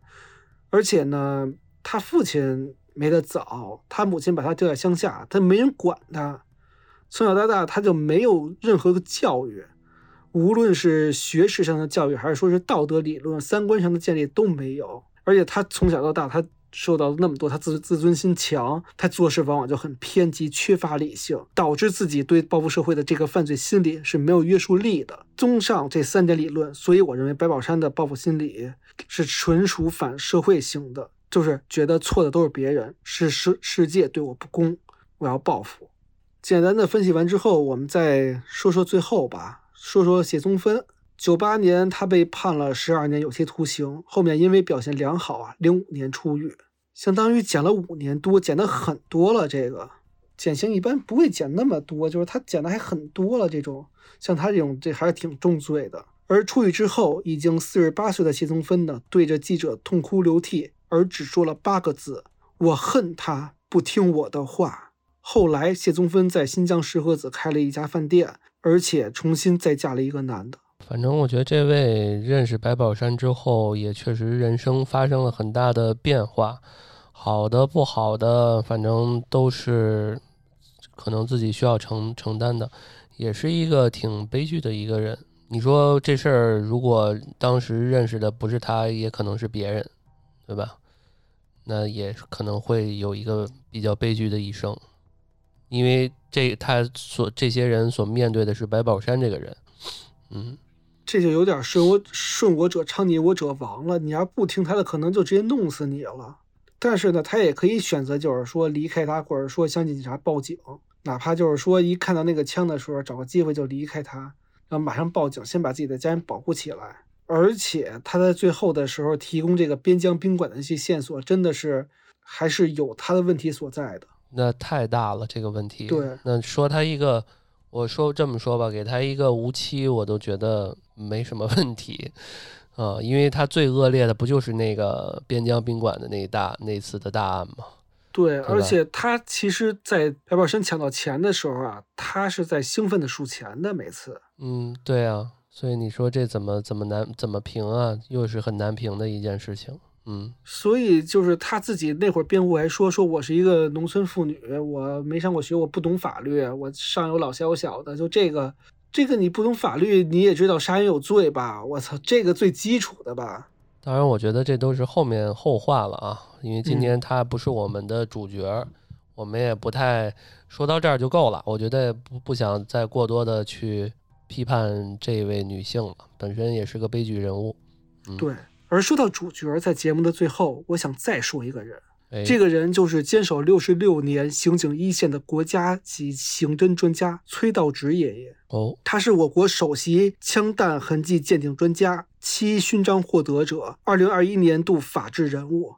而且呢。他父亲没得早，他母亲把他丢在乡下，他没人管他，从小到大他就没有任何的教育，无论是学识上的教育，还是说是道德理论、三观上的建立都没有。而且他从小到大，他受到了那么多，他自自尊心强，他做事往往就很偏激，缺乏理性，导致自己对报复社会的这个犯罪心理是没有约束力的。综上这三点理论，所以我认为白宝山的报复心理是纯属反社会型的。就是觉得错的都是别人，是世世界对我不公，我要报复。简单的分析完之后，我们再说说最后吧，说说谢宗芬。九八年他被判了十二年有期徒刑，后面因为表现良好啊，零五年出狱，相当于减了五年多，减的很多了。这个减刑一般不会减那么多，就是他减的还很多了。这种像他这种，这还是挺重罪的。而出狱之后，已经四十八岁的谢宗芬呢，对着记者痛哭流涕。而只说了八个字：“我恨他不听我的话。”后来，谢宗芬在新疆石河子开了一家饭店，而且重新再嫁了一个男的。反正我觉得这位认识白宝山之后，也确实人生发生了很大的变化，好的不好的，反正都是可能自己需要承承担的，也是一个挺悲剧的一个人。你说这事儿，如果当时认识的不是他，也可能是别人。对吧？那也可能会有一个比较悲剧的一生，因为这他所这些人所面对的是白宝山这个人，嗯，这就有点顺我顺我者昌，逆我者亡了。你要不听他的，可能就直接弄死你了。但是呢，他也可以选择，就是说离开他，或者说向警察报警，哪怕就是说一看到那个枪的时候，找个机会就离开他，然后马上报警，先把自己的家人保护起来。而且他在最后的时候提供这个边疆宾馆的一些线索，真的是还是有他的问题所在的。那太大了，这个问题。对，那说他一个，我说这么说吧，给他一个无期，我都觉得没什么问题啊，因为他最恶劣的不就是那个边疆宾馆的那大那次的大案吗？对，而且他其实，在白宝山抢到钱的时候啊，他是在兴奋的数钱的，每次。嗯，对啊。所以你说这怎么怎么难怎么评啊？又是很难评的一件事情。嗯，所以就是他自己那会儿辩护还说说我是一个农村妇女，我没上过学，我不懂法律，我上有老下有小的，就这个这个你不懂法律，你也知道杀人有罪吧？我操，这个最基础的吧？当然，我觉得这都是后面后话了啊，因为今天他不是我们的主角，我们也不太说到这儿就够了。我觉得不不想再过多的去。批判这位女性了，本身也是个悲剧人物。对，而说到主角，在节目的最后，我想再说一个人，这个人就是坚守六十六年刑警一线的国家级刑侦专家崔道直爷爷。哦，他是我国首席枪弹痕迹鉴定专家，七勋章获得者，二零二一年度法治人物，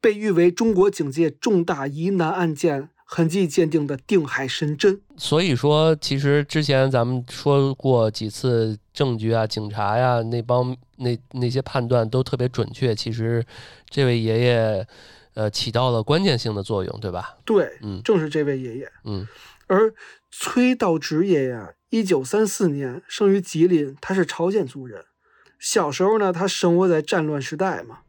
被誉为中国警界重大疑难案件。痕迹鉴定的定海神针。所以说，其实之前咱们说过几次，证据啊、警察呀那帮那那些判断都特别准确。其实，这位爷爷，呃，起到了关键性的作用，对吧？对，嗯正是这位爷爷。嗯而崔道直爷爷，一九三四年生于吉林，他是朝鲜族人。小时候呢，他生活在战乱时代嘛，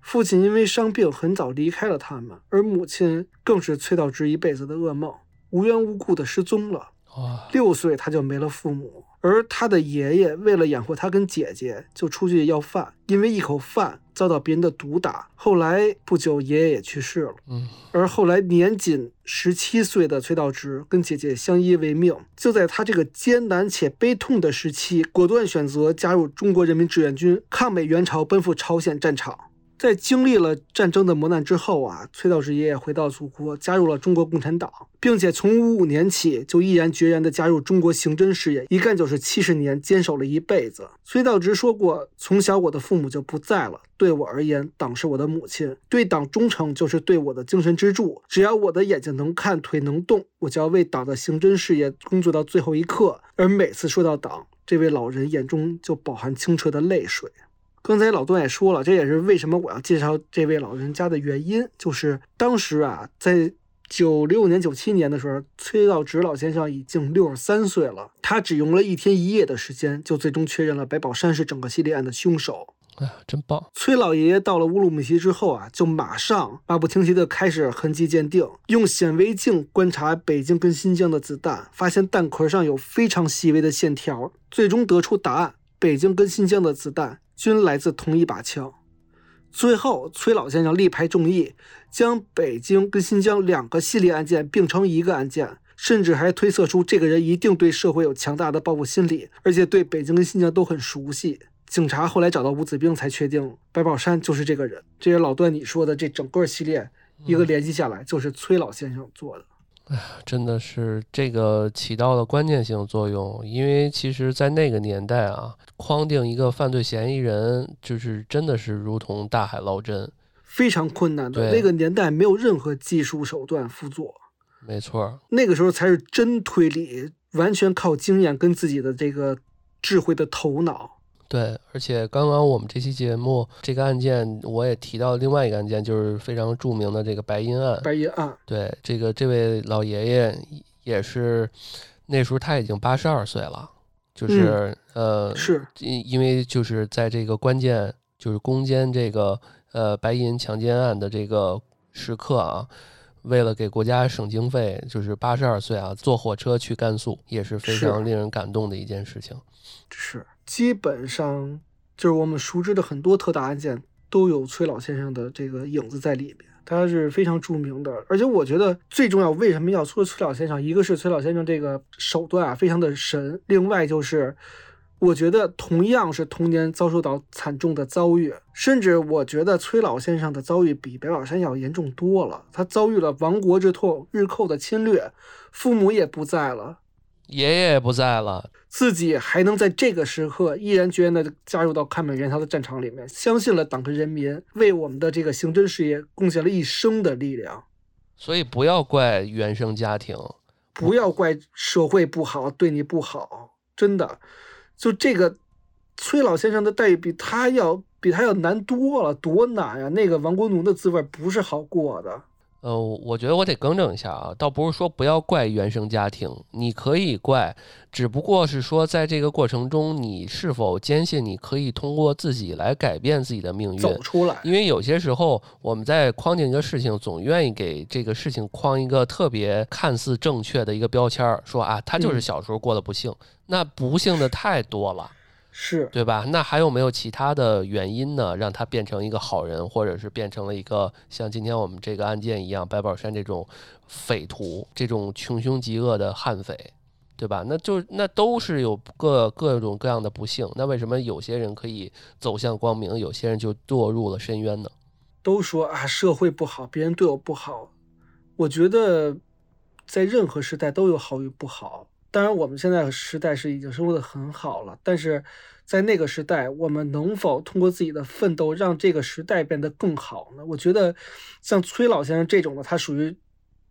父亲因为伤病很早离开了他们，而母亲更是崔道直一辈子的噩梦，无缘无故的失踪了。哇，六岁他就没了父母，而他的爷爷为了养活他跟姐姐，就出去要饭，因为一口饭遭到别人的毒打。后来不久，爷爷也去世了。嗯而后来年仅十七岁的崔道直跟姐姐相依为命，就在他这个艰难且悲痛的时期，果断选择加入中国人民志愿军，抗美援朝，奔赴朝鲜战场。在经历了战争的磨难之后啊，崔道直爷爷回到祖国，加入了中国共产党，并且从五五年起就毅然决然地加入中国刑侦事业，一干就是七十年，坚守了一辈子。崔道直说过：“从小我的父母就不在了，对我而言，党是我的母亲，对党忠诚就是对我的精神支柱。只要我的眼睛能看，腿能动，我就要为党的刑侦事业工作到最后一刻。”而每次说到党，这位老人眼中就饱含清澈的泪水。刚才老段也说了，这也是为什么我要介绍这位老人家的原因，就是当时啊，在九六年、九七年的时候，崔道直老先生已经六十三岁了，他只用了一天一夜的时间，就最终确认了白宝山是整个系列案的凶手。哎呀，真棒！崔老爷爷到了乌鲁木齐之后啊，就马上马不停蹄地开始痕迹鉴定，用显微镜观察北京跟新疆的子弹，发现弹壳上有非常细微的线条，最终得出答案：北京跟新疆的子弹均来自同一把枪。最后，崔老先生力排众议，将北京跟新疆两个系列案件并成一个案件，甚至还推测出这个人一定对社会有强大的报复心理，而且对北京跟新疆都很熟悉。警察后来找到吴子兵，才确定白宝山就是这个人。这些老段你说的这整个系列，一个联系下来，就是崔老先生做的。真的是这个起到了关键性作用，因为其实，在那个年代啊，框定一个犯罪嫌疑人，就是真的是如同大海捞针。非常困难的。对那个年代没有任何技术手段辅佐，没错儿，那个时候才是真推理，完全靠经验跟自己的这个智慧的头脑。对，而且刚刚我们这期节目这个案件，我也提到另外一个案件，就是非常著名的这个白银案。白银案，对，这个这位老爷爷也是那时候他已经八十二岁了，就是、呃，是。因因为就是在这个关键就是攻坚这个呃白银强奸案的这个时刻啊，为了给国家省经费，就是八十二岁啊，坐火车去甘肃，也是非常。令人感动的一件事情。是，基本上就是我们熟知的很多特大案件都有崔老先生的这个影子在里面，他是非常著名的。而且我觉得最重要，为什么要说崔老先生？一个是崔老先生这个手段啊非常的神，另外就是。我觉得同样是童年遭受到惨重的遭遇，甚至我觉得崔老先生的遭遇比白宝山要严重多了。他遭遇了亡国之痛、日寇的侵略，父母也不在了，爷爷也不在了，自己还能在这个时刻毅然决然地加入到抗美援朝的战场里面，相信了党和人民，为我们的这个刑侦事业贡献了一生的力量。所以不要怪原生家庭。不要怪社会不好，对你不好，真的，就这个崔老先生的待遇比他要比他要难多了，多难呀！那个亡国奴的滋味不是好过的。呃，我觉得我得更正一下啊，倒不是说不要怪原生家庭，你可以怪，只不过是说在这个过程中，你是否坚信你可以通过自己来改变自己的命运？走出来，因为有些时候我们在框定一个事情，总愿意给这个事情框一个特别看似正确的一个标签儿，说啊，他就是嗯小时候过得不幸，那不幸的太多了。是对吧？那还有没有其他的原因呢？让他变成一个好人，或者是变成了一个像今天我们这个案件一样，白宝山这种匪徒，这种穷凶极恶的悍匪，对吧？那就那都是有各各种各样的不幸。那为什么有些人可以走向光明，有些人就堕入了深渊呢？都说啊，社会不好，别人对我不好。我觉得在任何时代都有好与不好。当然，我们现在时代是已经生活的很好了，但是在那个时代，我们能否通过自己的奋斗让这个时代变得更好呢？我觉得像崔老先生这种的，他属于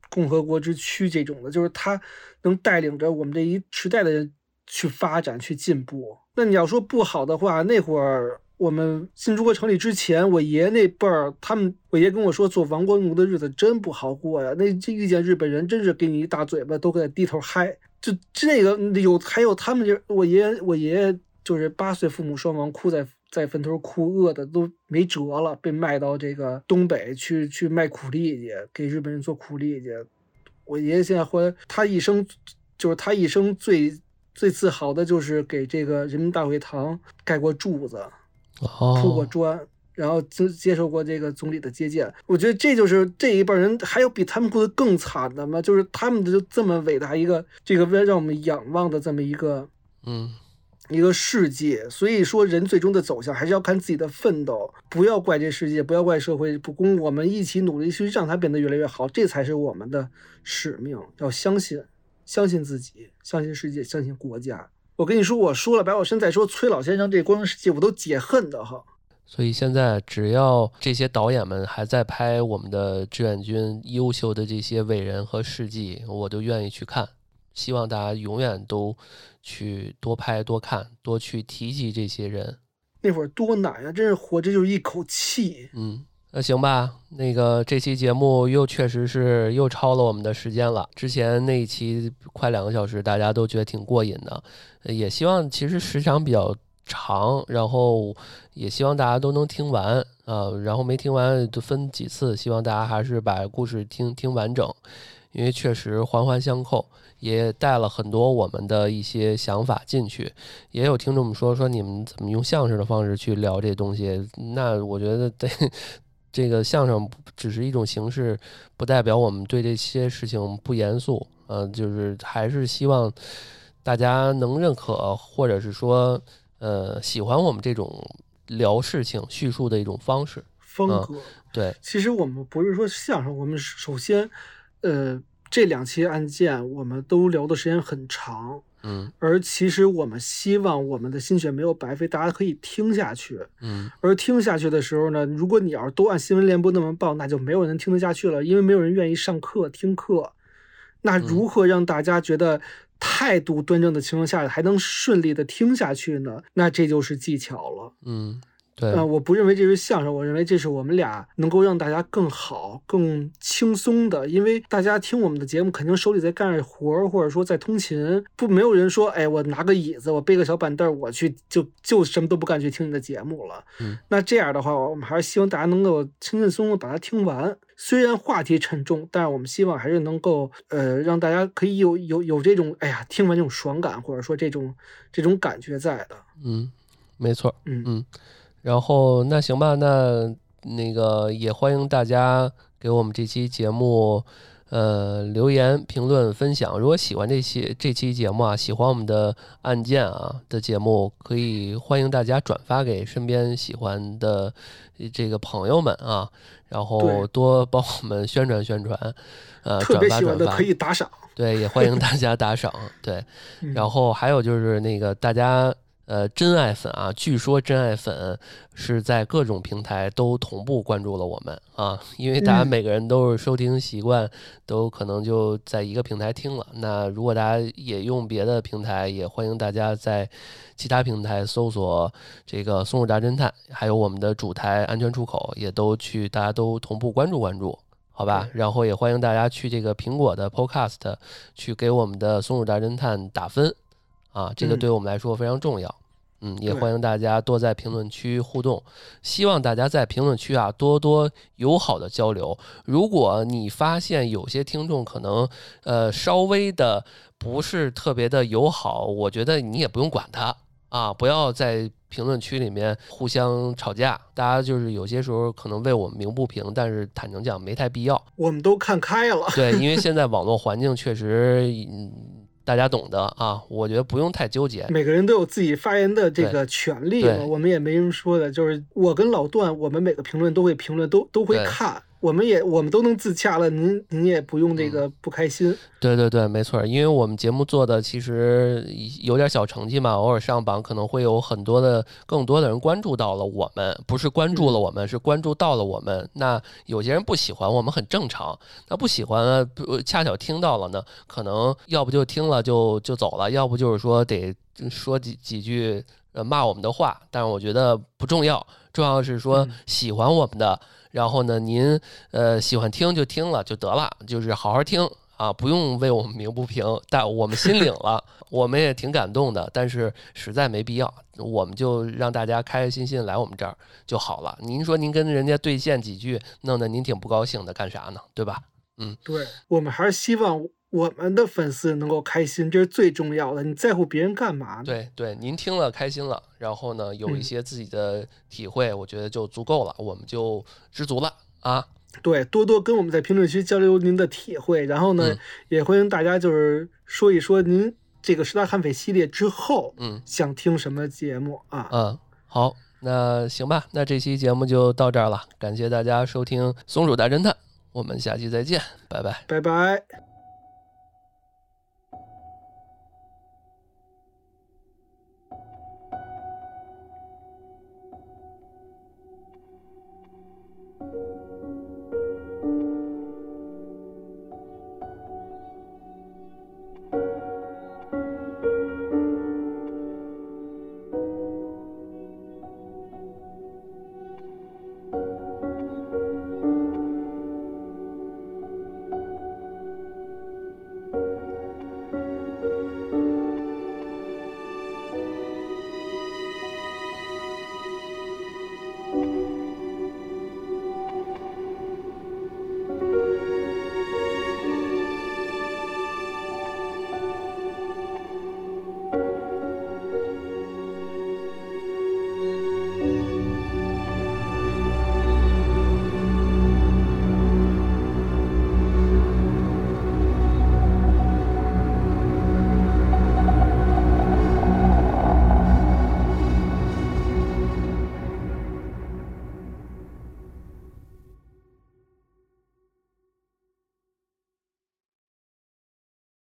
共和国之躯这种的，就是他能带领着我们这一时代的人去发展、去进步。那你要说不好的话，那会儿我们新中国成立之前，我爷爷那辈儿，他们我爷跟我说，做亡国奴的日子真不好过呀。那这遇见日本人，真是给你一大嘴巴，都给他低头嗨。就这个有，还有他们这，我爷爷我爷爷就是八岁父母双亡，哭在在坟头哭，饿的都没辙了，被卖到这个东北去去卖苦力去，给日本人做苦力去。我爷爷现在回来，他一生就是他一生最最自豪的就是给这个人民大会堂盖过柱子，铺过砖，然后接接受过这个总理的接见。我觉得这就是这一辈人，还有比他们过得更惨的吗？就是他们就这么伟大一个这个为让我们仰望的这么一个嗯。一个世界，所以说人最终的走向还是要看自己的奋斗，不要怪这世界，不要怪社会不公，我们一起努力去让它变得越来越好，这才是我们的使命。要相信，相信自己，相信世界，相信国家。我跟你说，我说了，白晓生再说崔老先生这光世界，我都解恨的哈。所以现在只要这些导演们还在拍我们的志愿军优秀的这些伟人和事迹，我都愿意去看。希望大家永远都去多拍、多看、多去提及这些人。那会儿多难呀，真是活着就是一口气。嗯，那行吧。那个这期节目又确实是又超了我们的时间了。之前那一期快两个小时，大家都觉得挺过瘾的。也希望其实时长比较长，然后也希望大家都能听完啊。然后没听完就分几次，希望大家还是把故事听听完整，因为确实环环相扣。也带了很多我们的一些想法进去，也有听众们说说你们怎么用相声的方式去聊这东西？那我觉得这这个相声只是一种形式，不代表我们对这些事情不严肃。嗯，就是还是希望大家能认可，或者是说呃喜欢我们这种聊事情叙述的一种方式风格。对，其实我们不是说相声，我们首先呃。这两期案件我们都聊的时间很长，嗯，而其实我们希望我们的心血没有白费，大家可以听下去，嗯，而听下去的时候呢，如果你要是都按新闻联播那么报，那就没有人听得下去了，因为没有人愿意上课听课。那如何让大家觉得态度端正的情况下还能顺利的听下去呢？那这就是技巧了，嗯。对，呃，我不认为这是相声，我认为这是我们俩能够让大家更好、更轻松的，因为大家听我们的节目，肯定手里在干着活儿，或者说在通勤，不，没有人说，哎，我拿个椅子，我背个小板凳，我去就就什么都不干去听你的节目了。嗯，那这样的话，我们还是希望大家能够轻轻松松把它听完。虽然话题沉重，但是我们希望还是能够，呃，让大家可以有有有这种，哎呀，听完这种爽感，或者说这种这种感觉在的。嗯，没错。嗯嗯。然后那行吧，那那个也欢迎大家给我们这期节目，呃，留言、评论、分享。如果喜欢这期这期节目啊，喜欢我们的案件啊的节目，可以欢迎大家转发给身边喜欢的这个朋友们啊，然后多帮我们宣传宣传，呃，转发转发可以打赏，对，也欢迎大家打赏，对。然后还有就是那个大家。呃，真爱粉啊，据说真爱粉是在各种平台都同步关注了我们啊，因为大家每个人都是收听习惯都可能就在一个平台听了。那如果大家也用别的平台，也欢迎大家在其他平台搜索这个松鼠大侦探，还有我们的主台安全出口，也都去大家都同步关注关注，好吧？然后也欢迎大家去这个苹果的 Podcast 去给我们的松鼠大侦探打分。啊，这个对我们来说非常重要，嗯，也欢迎大家多在评论区互动，希望大家在评论区啊多多友好的交流。如果你发现有些听众可能呃稍微的不是特别的友好，我觉得你也不用管他啊，不要在评论区里面互相吵架。大家就是有些时候可能为我们鸣不平，但是坦诚讲没太必要。我们都看开了，对，因为现在网络环境确实嗯。大家懂得啊，我觉得不用太纠结。每个人都有自己发言的这个权利，我们也没人说的。就是我跟老段，我们每个评论都会评论，都都会看。我们也我们都能自洽了，您您也不用这个不开心。对对对，没错，因为我们节目做的其实有点小成绩嘛，偶尔上榜可能会有很多的更多的人关注到了我们，不是关注了我们，是关注到了我们。那有些人不喜欢我们很正常，那不喜欢不恰巧听到了呢，可能要不就听了就就走了，要不就是说得说几几句呃骂我们的话，但是我觉得不重要，重要是说喜欢我们的。然后呢，您呃喜欢听就听了就得了，就是好好听啊，不用为我们鸣不平。但我们心领了，[laughs] 我们也挺感动的。但是实在没必要，我们就让大家开开心心来我们这儿就好了。您说您跟人家对线几句，弄得您挺不高兴的，干啥呢？对吧？嗯，对我们还是希望。我们的粉丝能够开心，这是最重要的。你在乎别人干嘛？对对，您听了开心了，然后呢，有一些自己的体会，我觉得就足够了，我们就知足了啊。对，多多跟我们在评论区交流您的体会，然后呢，也欢迎大家就是说一说您这个十大悍匪系列之后，嗯，想听什么节目啊？嗯，好，那行吧，那这期节目就到这儿了，感谢大家收听《松鼠大侦探》，我们下期再见，拜拜，拜拜。